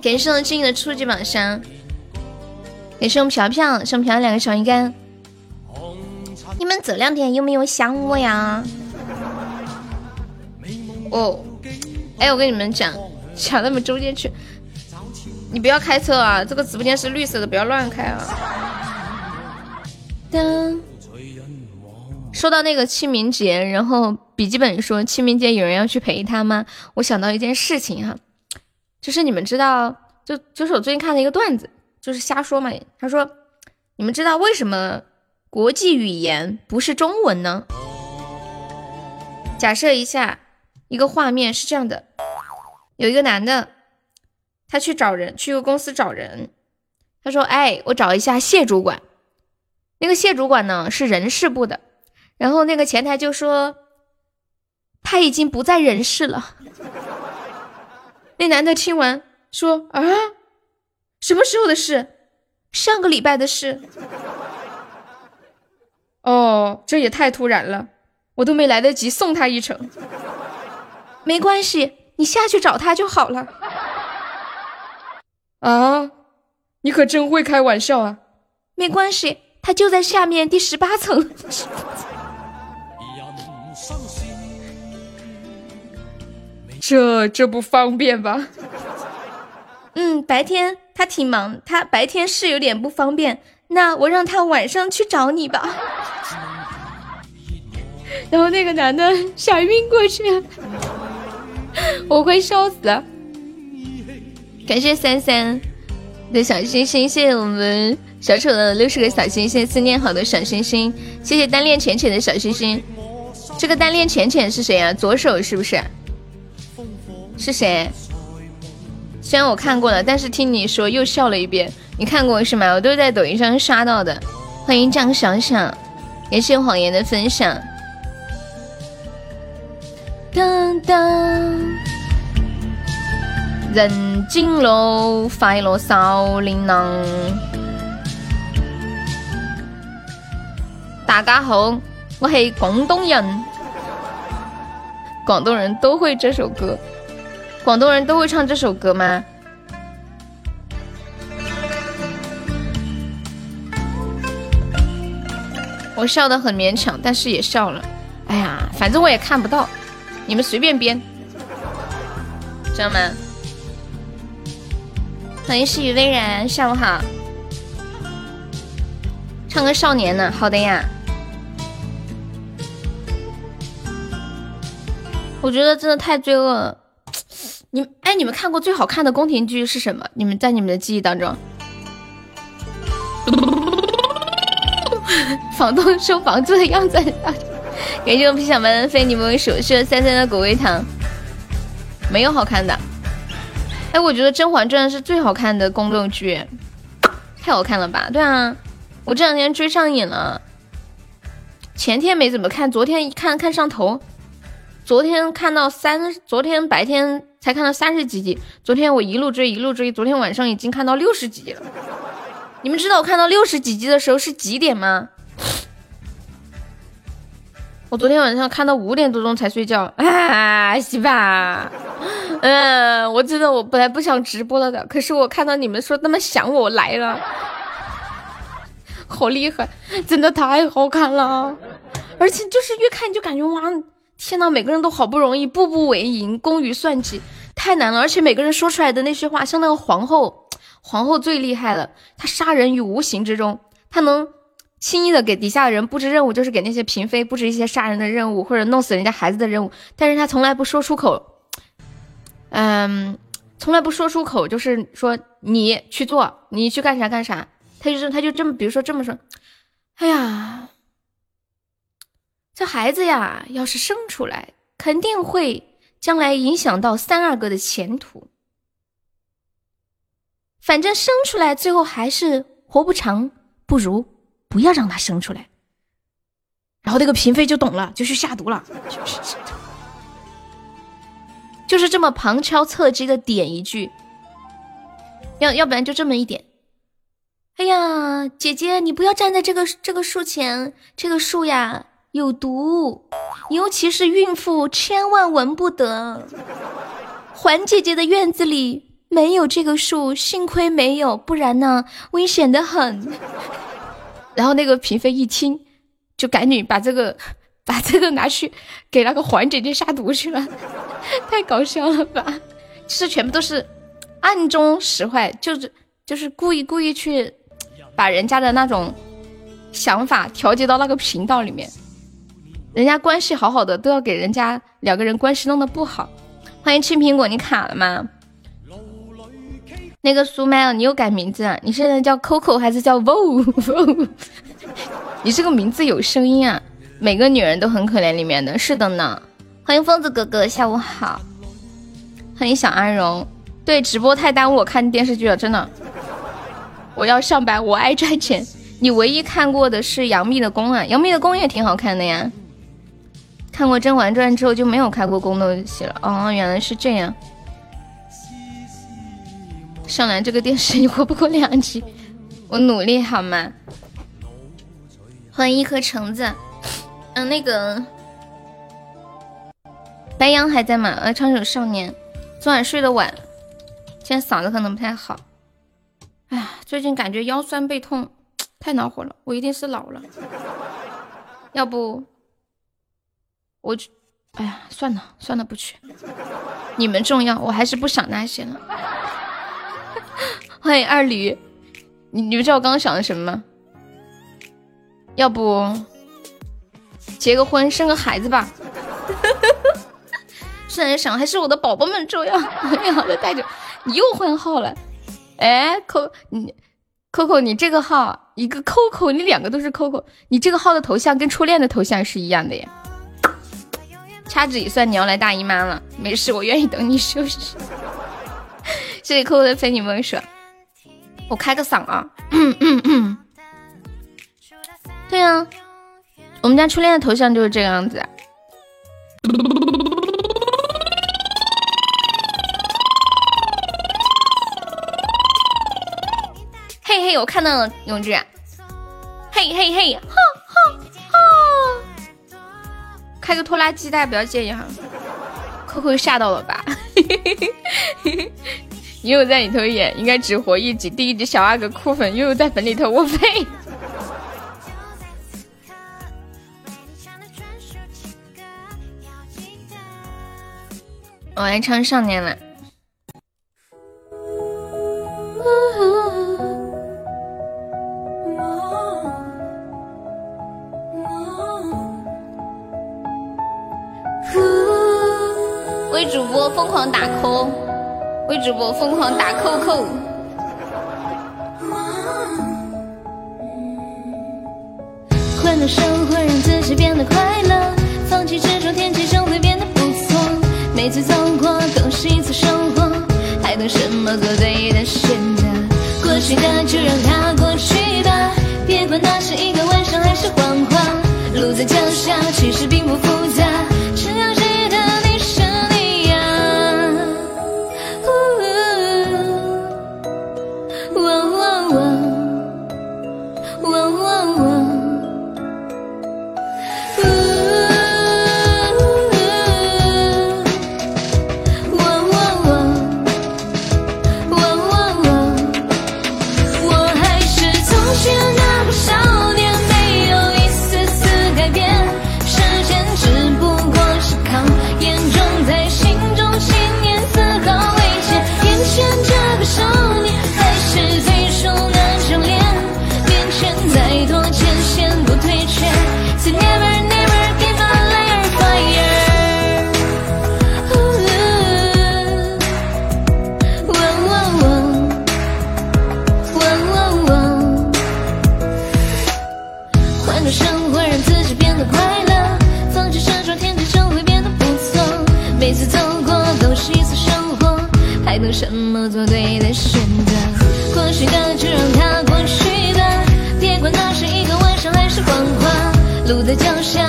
感谢我静的初级宝箱，感谢我们飘飘，送飘飘两个小鱼干。你们这两天有没有想我呀？哦，哎，我跟你们讲，抢他们中间去。你不要开车啊！这个直播间是绿色的，不要乱开啊。当说到那个清明节，然后笔记本说清明节有人要去陪他吗？我想到一件事情哈，就是你们知道，就就是我最近看了一个段子，就是瞎说嘛。他说，你们知道为什么国际语言不是中文呢？假设一下，一个画面是这样的，有一个男的。他去找人，去一个公司找人。他说：“哎，我找一下谢主管。那个谢主管呢是人事部的。然后那个前台就说他已经不在人事了。那男的听完说：啊，什么时候的事？上个礼拜的事。哦，这也太突然了，我都没来得及送他一程。没关系，你下去找他就好了。”啊，你可真会开玩笑啊！没关系，他就在下面第十八层。这这不方便吧？嗯，白天他挺忙，他白天是有点不方便。那我让他晚上去找你吧。然后那个男的 吓晕过去，我快笑死了。感谢三三的小星星，谢谢我们小丑的六十个小星星，思念好的小星星，谢谢单恋浅浅的小星星。这个单恋浅浅是谁啊？左手是不是？是谁？虽然我看过了，但是听你说又笑了一遍。你看过是吗？我都是在抖音上刷到的。欢迎张小小，感谢谎言的分享。当当。人进路，快乐少年郎。大家好，我是广东人。广东人都会这首歌，广东人都会唱这首歌吗？我笑得很勉强，但是也笑了。哎呀，反正我也看不到，你们随便编，知道吗？欢迎诗雨微然，下午好。唱个少年呢？好的呀。我觉得真的太罪恶了。你哎，你们看过最好看的宫廷剧是什么？你们在你们的记忆当中？房东收房租的样子。感谢我皮小们非你莫属，是三三的果味糖。没有好看的。哎，我觉得《甄嬛传》是最好看的宫斗剧，太好看了吧？对啊，我这两天追上瘾了。前天没怎么看，昨天一看看上头。昨天看到三，昨天白天才看到三十几集，昨天我一路追一路追，昨天晚上已经看到六十集了。你们知道我看到六十几集的时候是几点吗？我昨天晚上看到五点多钟才睡觉啊，西吧。嗯，我真的我本来不想直播了的，可是我看到你们说那么想我，我来了，好厉害，真的太好看了，而且就是越看就感觉哇，天呐，每个人都好不容易，步步为营，工于算计，太难了，而且每个人说出来的那些话，像那个皇后，皇后最厉害了，她杀人于无形之中，她能轻易的给底下的人布置任务，就是给那些嫔妃布置一些杀人的任务，或者弄死人家孩子的任务，但是她从来不说出口。嗯，从来不说出口，就是说你去做，你去干啥干啥。她就是她就这么，比如说这么说，哎呀，这孩子呀，要是生出来，肯定会将来影响到三阿哥的前途。反正生出来最后还是活不长，不如不要让他生出来。然后那个嫔妃就懂了，就去下毒了。就是这么旁敲侧击的点一句，要要不然就这么一点。哎呀，姐姐，你不要站在这个这个树前，这个树呀有毒，尤其是孕妇千万闻不得。环姐姐的院子里没有这个树，幸亏没有，不然呢危险的很。然后那个嫔妃一听，就赶紧把这个。把这个拿去给那个环姐姐下毒去了，太搞笑了吧！其实全部都是暗中使坏，就是就是故意故意去把人家的那种想法调节到那个频道里面，人家关系好好的都要给人家两个人关系弄得不好。欢迎青苹果，你卡了吗？那个苏麦，你又改名字啊？你现在叫 Coco 还是叫 Vo？你这个名字有声音啊！每个女人都很可怜，里面的是的呢。欢迎疯子哥哥，下午好。欢迎小阿荣。对，直播太耽误我看电视剧了，真的。我要上班，我爱赚钱。你唯一看过的是《杨幂的宫》啊，《杨幂的宫》也挺好看的呀。看过《甄嬛传》之后就没有开过宫斗戏了。哦，原来是这样。上来这个电视你活不过两集，我努力好吗？欢迎一颗橙子。嗯，那个白羊还在吗？来唱首《少年》。昨晚睡得晚，现在嗓子可能不太好。哎呀，最近感觉腰酸背痛，太恼火了。我一定是老了。要不我去？哎呀，算了算了，不去。你们重要，我还是不想那些了。欢迎二驴，你你们知道我刚刚想的什么吗？要不？结个婚，生个孩子吧。虽然想还是我的宝宝们重要。美好的带着你又换号了，哎扣你，Coco 你这个号一个 Coco，你两个都是 Coco，你这个号的头像跟初恋的头像是一样的耶。掐指一算，你要来大姨妈了。没事，我愿意等你休息。谢谢扣扣的非你莫属。我开个嗓啊。嗯嗯嗯。对啊。我们家初恋的头像就是这个样子。嘿嘿，我看到了永志。嘿嘿嘿，哈哈哈！开个拖拉机，大家不要介意哈。Coco 吓到了吧？悠悠在里头演，应该只活一集。第一集小阿哥哭粉，悠悠在粉里头我呸。我来唱《少年》了。疯狂打 call，为主播疯狂打扣扣。换种生活，让自己变得快乐，放弃执着，天气就会变得不错。每次走过都是一次收获，还等什么做对的选择？过去的就让它过去吧，别管那是一个晚上还是谎话。路在脚下，其实并不什么？做对的选择。过去的就让它过去吧，别管那是一个晚上还是谎话。路在脚下，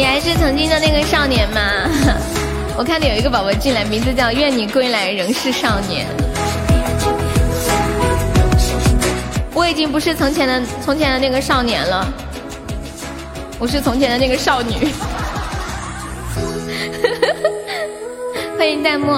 你还是曾经的那个少年吗？我看到有一个宝宝进来，名字叫“愿你归来仍是少年”。我已经不是从前的从前的那个少年了，我是从前的那个少女。欢迎弹幕。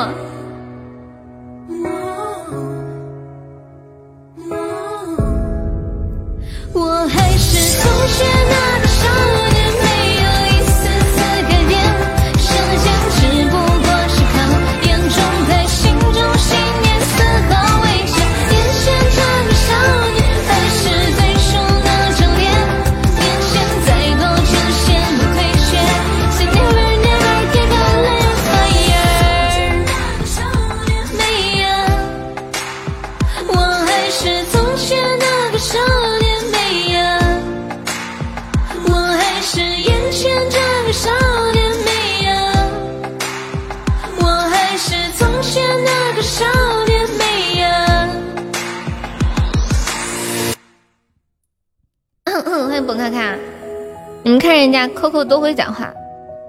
Coco 都会讲话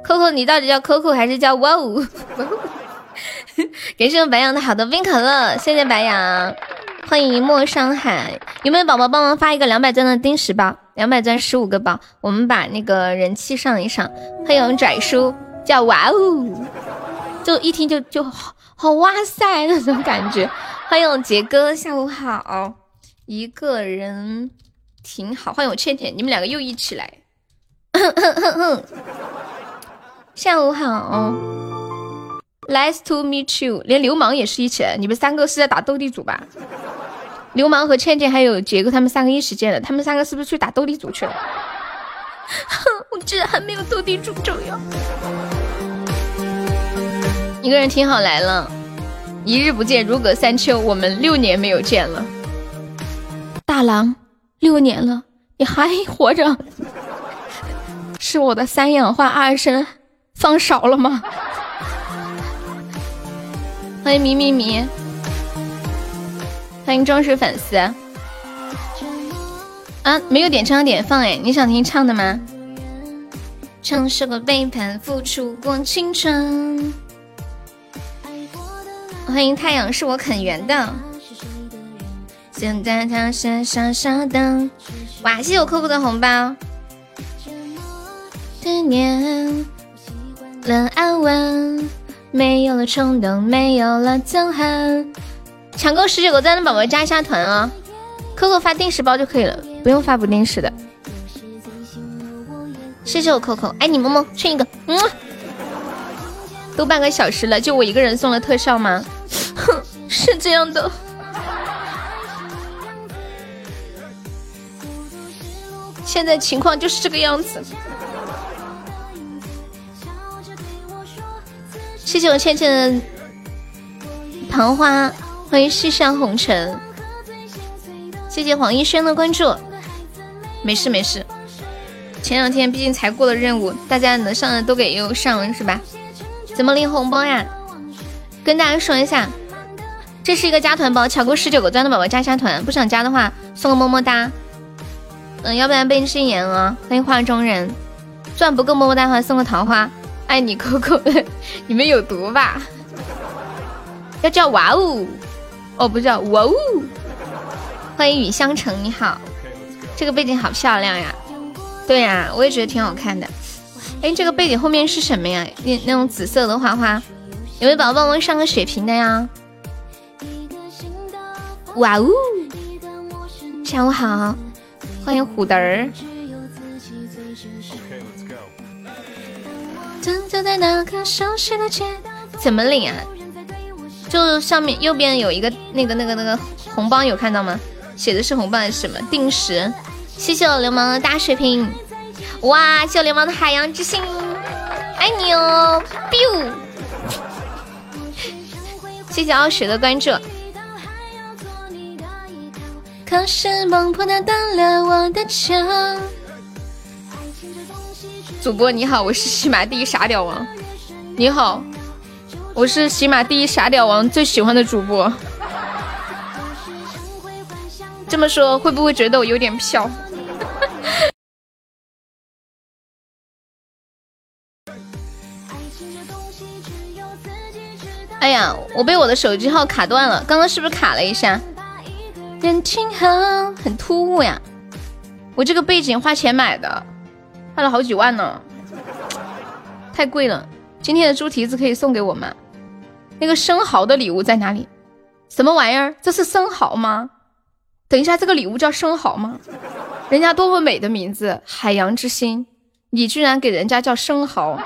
，Coco 你到底叫 Coco 还是叫哇呜？感谢我白羊的好的冰可乐，谢谢白羊，欢迎陌上海，有没有宝宝帮忙发一个两百钻的定时包？两百钻十五个包，我们把那个人气上一上。欢迎拽叔，叫哇呜，就一听就就好好哇塞那种感觉。欢迎杰哥，下午好，一个人。挺好，欢迎我倩倩，你们两个又一起来。下午好，Nice to meet you。连流氓也是一起来，你们三个是在打斗地主吧？流氓和倩倩还有杰哥他们三个一起见的，他们三个是不是去打斗地主去了？哼，我居然还没有斗地主重要。一个人挺好来了，一日不见如隔三秋，我们六年没有见了。大郎。六年了，你还活着？是我的三氧化二砷放少了吗？欢迎迷迷迷，欢迎忠实粉丝。啊，没有点唱点放哎，你想听唱的吗？承受过背叛，付出过青春。欢迎太阳是我肯圆的。现在他傻傻傻的，哇！谢谢我客户的红包。思念了安稳，没有了冲动，没有了憎恨。抢够十九个赞的宝宝加一下团啊！扣扣发定时包就可以了，不用发不定时的。谢谢我 Coco，爱你么么，亲一个，嗯。都半个小时了，就我一个人送了特效吗？哼，是这样的。现在情况就是这个样子。谢谢我倩倩的桃花，欢迎世上红尘。谢谢黄一轩的关注。没事没事，前两天毕竟才过了任务，大家能上的都给又上了是吧？怎么领红包呀？跟大家说一下，这是一个加团包，抢够十九个钻的宝宝加一下团，不想加的话送个么么哒。嗯，要不然被禁言了。欢迎画中人，钻不够么么哒的话送个桃花。爱你 Coco，你们有毒吧？要叫哇哦，哦不叫哇哦。欢迎雨香城，你好，这个背景好漂亮呀。对呀，我也觉得挺好看的。哎，这个背景后面是什么呀？那那种紫色的花花，有没有宝宝帮忙上个血瓶的呀？哇哦，下午好。欢迎虎嘚儿。怎么领啊？就上面右边有一个那个那个那个红包，有看到吗？写的是红包还是什么？定时。谢谢我流氓的大水瓶。哇！谢我流氓的海洋之心，爱你哦！biu。谢谢傲雪的关注。可是孟婆她断了我的枪。主播你好，我是喜马第一傻屌王。你好，我是喜马第一傻屌王最喜欢的主播。这么说会不会觉得我有点飘？哎呀，我被我的手机号卡断了，刚刚是不是卡了一下？人情很很突兀呀，我这个背景花钱买的，花了好几万呢，太贵了。今天的猪蹄子可以送给我吗？那个生蚝的礼物在哪里？什么玩意儿？这是生蚝吗？等一下，这个礼物叫生蚝吗？人家多么美的名字，海洋之心，你居然给人家叫生蚝，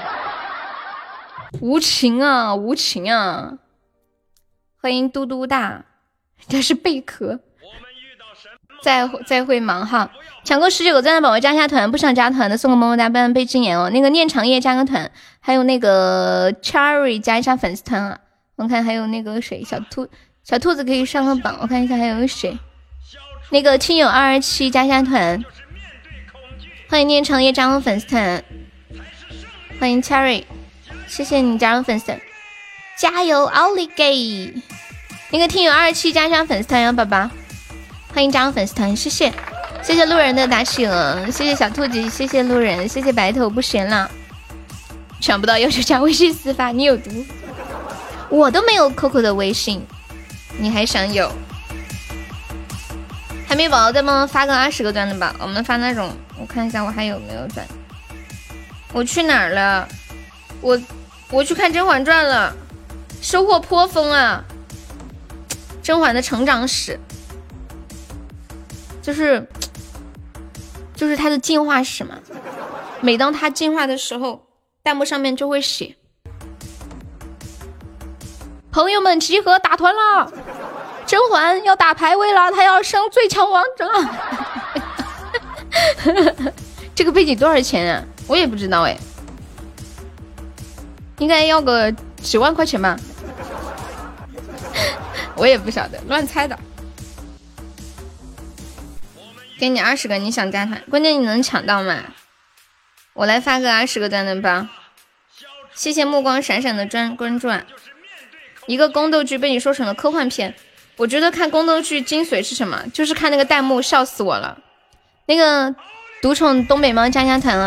无情啊，无情啊！欢迎嘟嘟大，这是贝壳。再再会忙哈，抢够十九个赞的宝宝加一下团，不想加团的送个么么哒，不然被禁言哦。那个念长夜加个团，还有那个 Cherry 加一下粉丝团啊。我看还有那个谁，小兔小兔子可以上个榜，我看一下还有谁。那个亲友二二七加一下团，欢迎念长夜加入粉丝团，欢迎 Cherry，谢谢你加入粉丝，加油奥利给！那个听友二二七加上粉丝团呀，宝宝，欢迎加入粉丝团，谢谢谢谢路人的打起了，谢谢小兔子，谢谢路人，谢谢白头不闲了，抢不到要求加微信私发，你有毒，我都没有 Coco 的微信，你还想有？海绵宝宝再帮我发个二十个钻的吧，我们发那种，我看一下我还有没有钻。我去哪儿了？我我去看《甄嬛传》了，收获颇丰啊！甄嬛的成长史，就是就是它的进化史嘛。每当它进化的时候，弹幕上面就会写：“朋友们集合打团了。”甄嬛要打排位了，她要升最强王者。这个背景多少钱啊？我也不知道哎，应该要个几万块钱吧？我也不晓得，乱猜的。给你二十个，你想加团？关键你能抢到吗？我来发个二十个赞的吧。谢谢目光闪闪的专关注啊！一个宫斗剧被你说成了科幻片。我觉得看宫斗剧精髓是什么？就是看那个弹幕，笑死我了。那个独宠东北猫加加团了。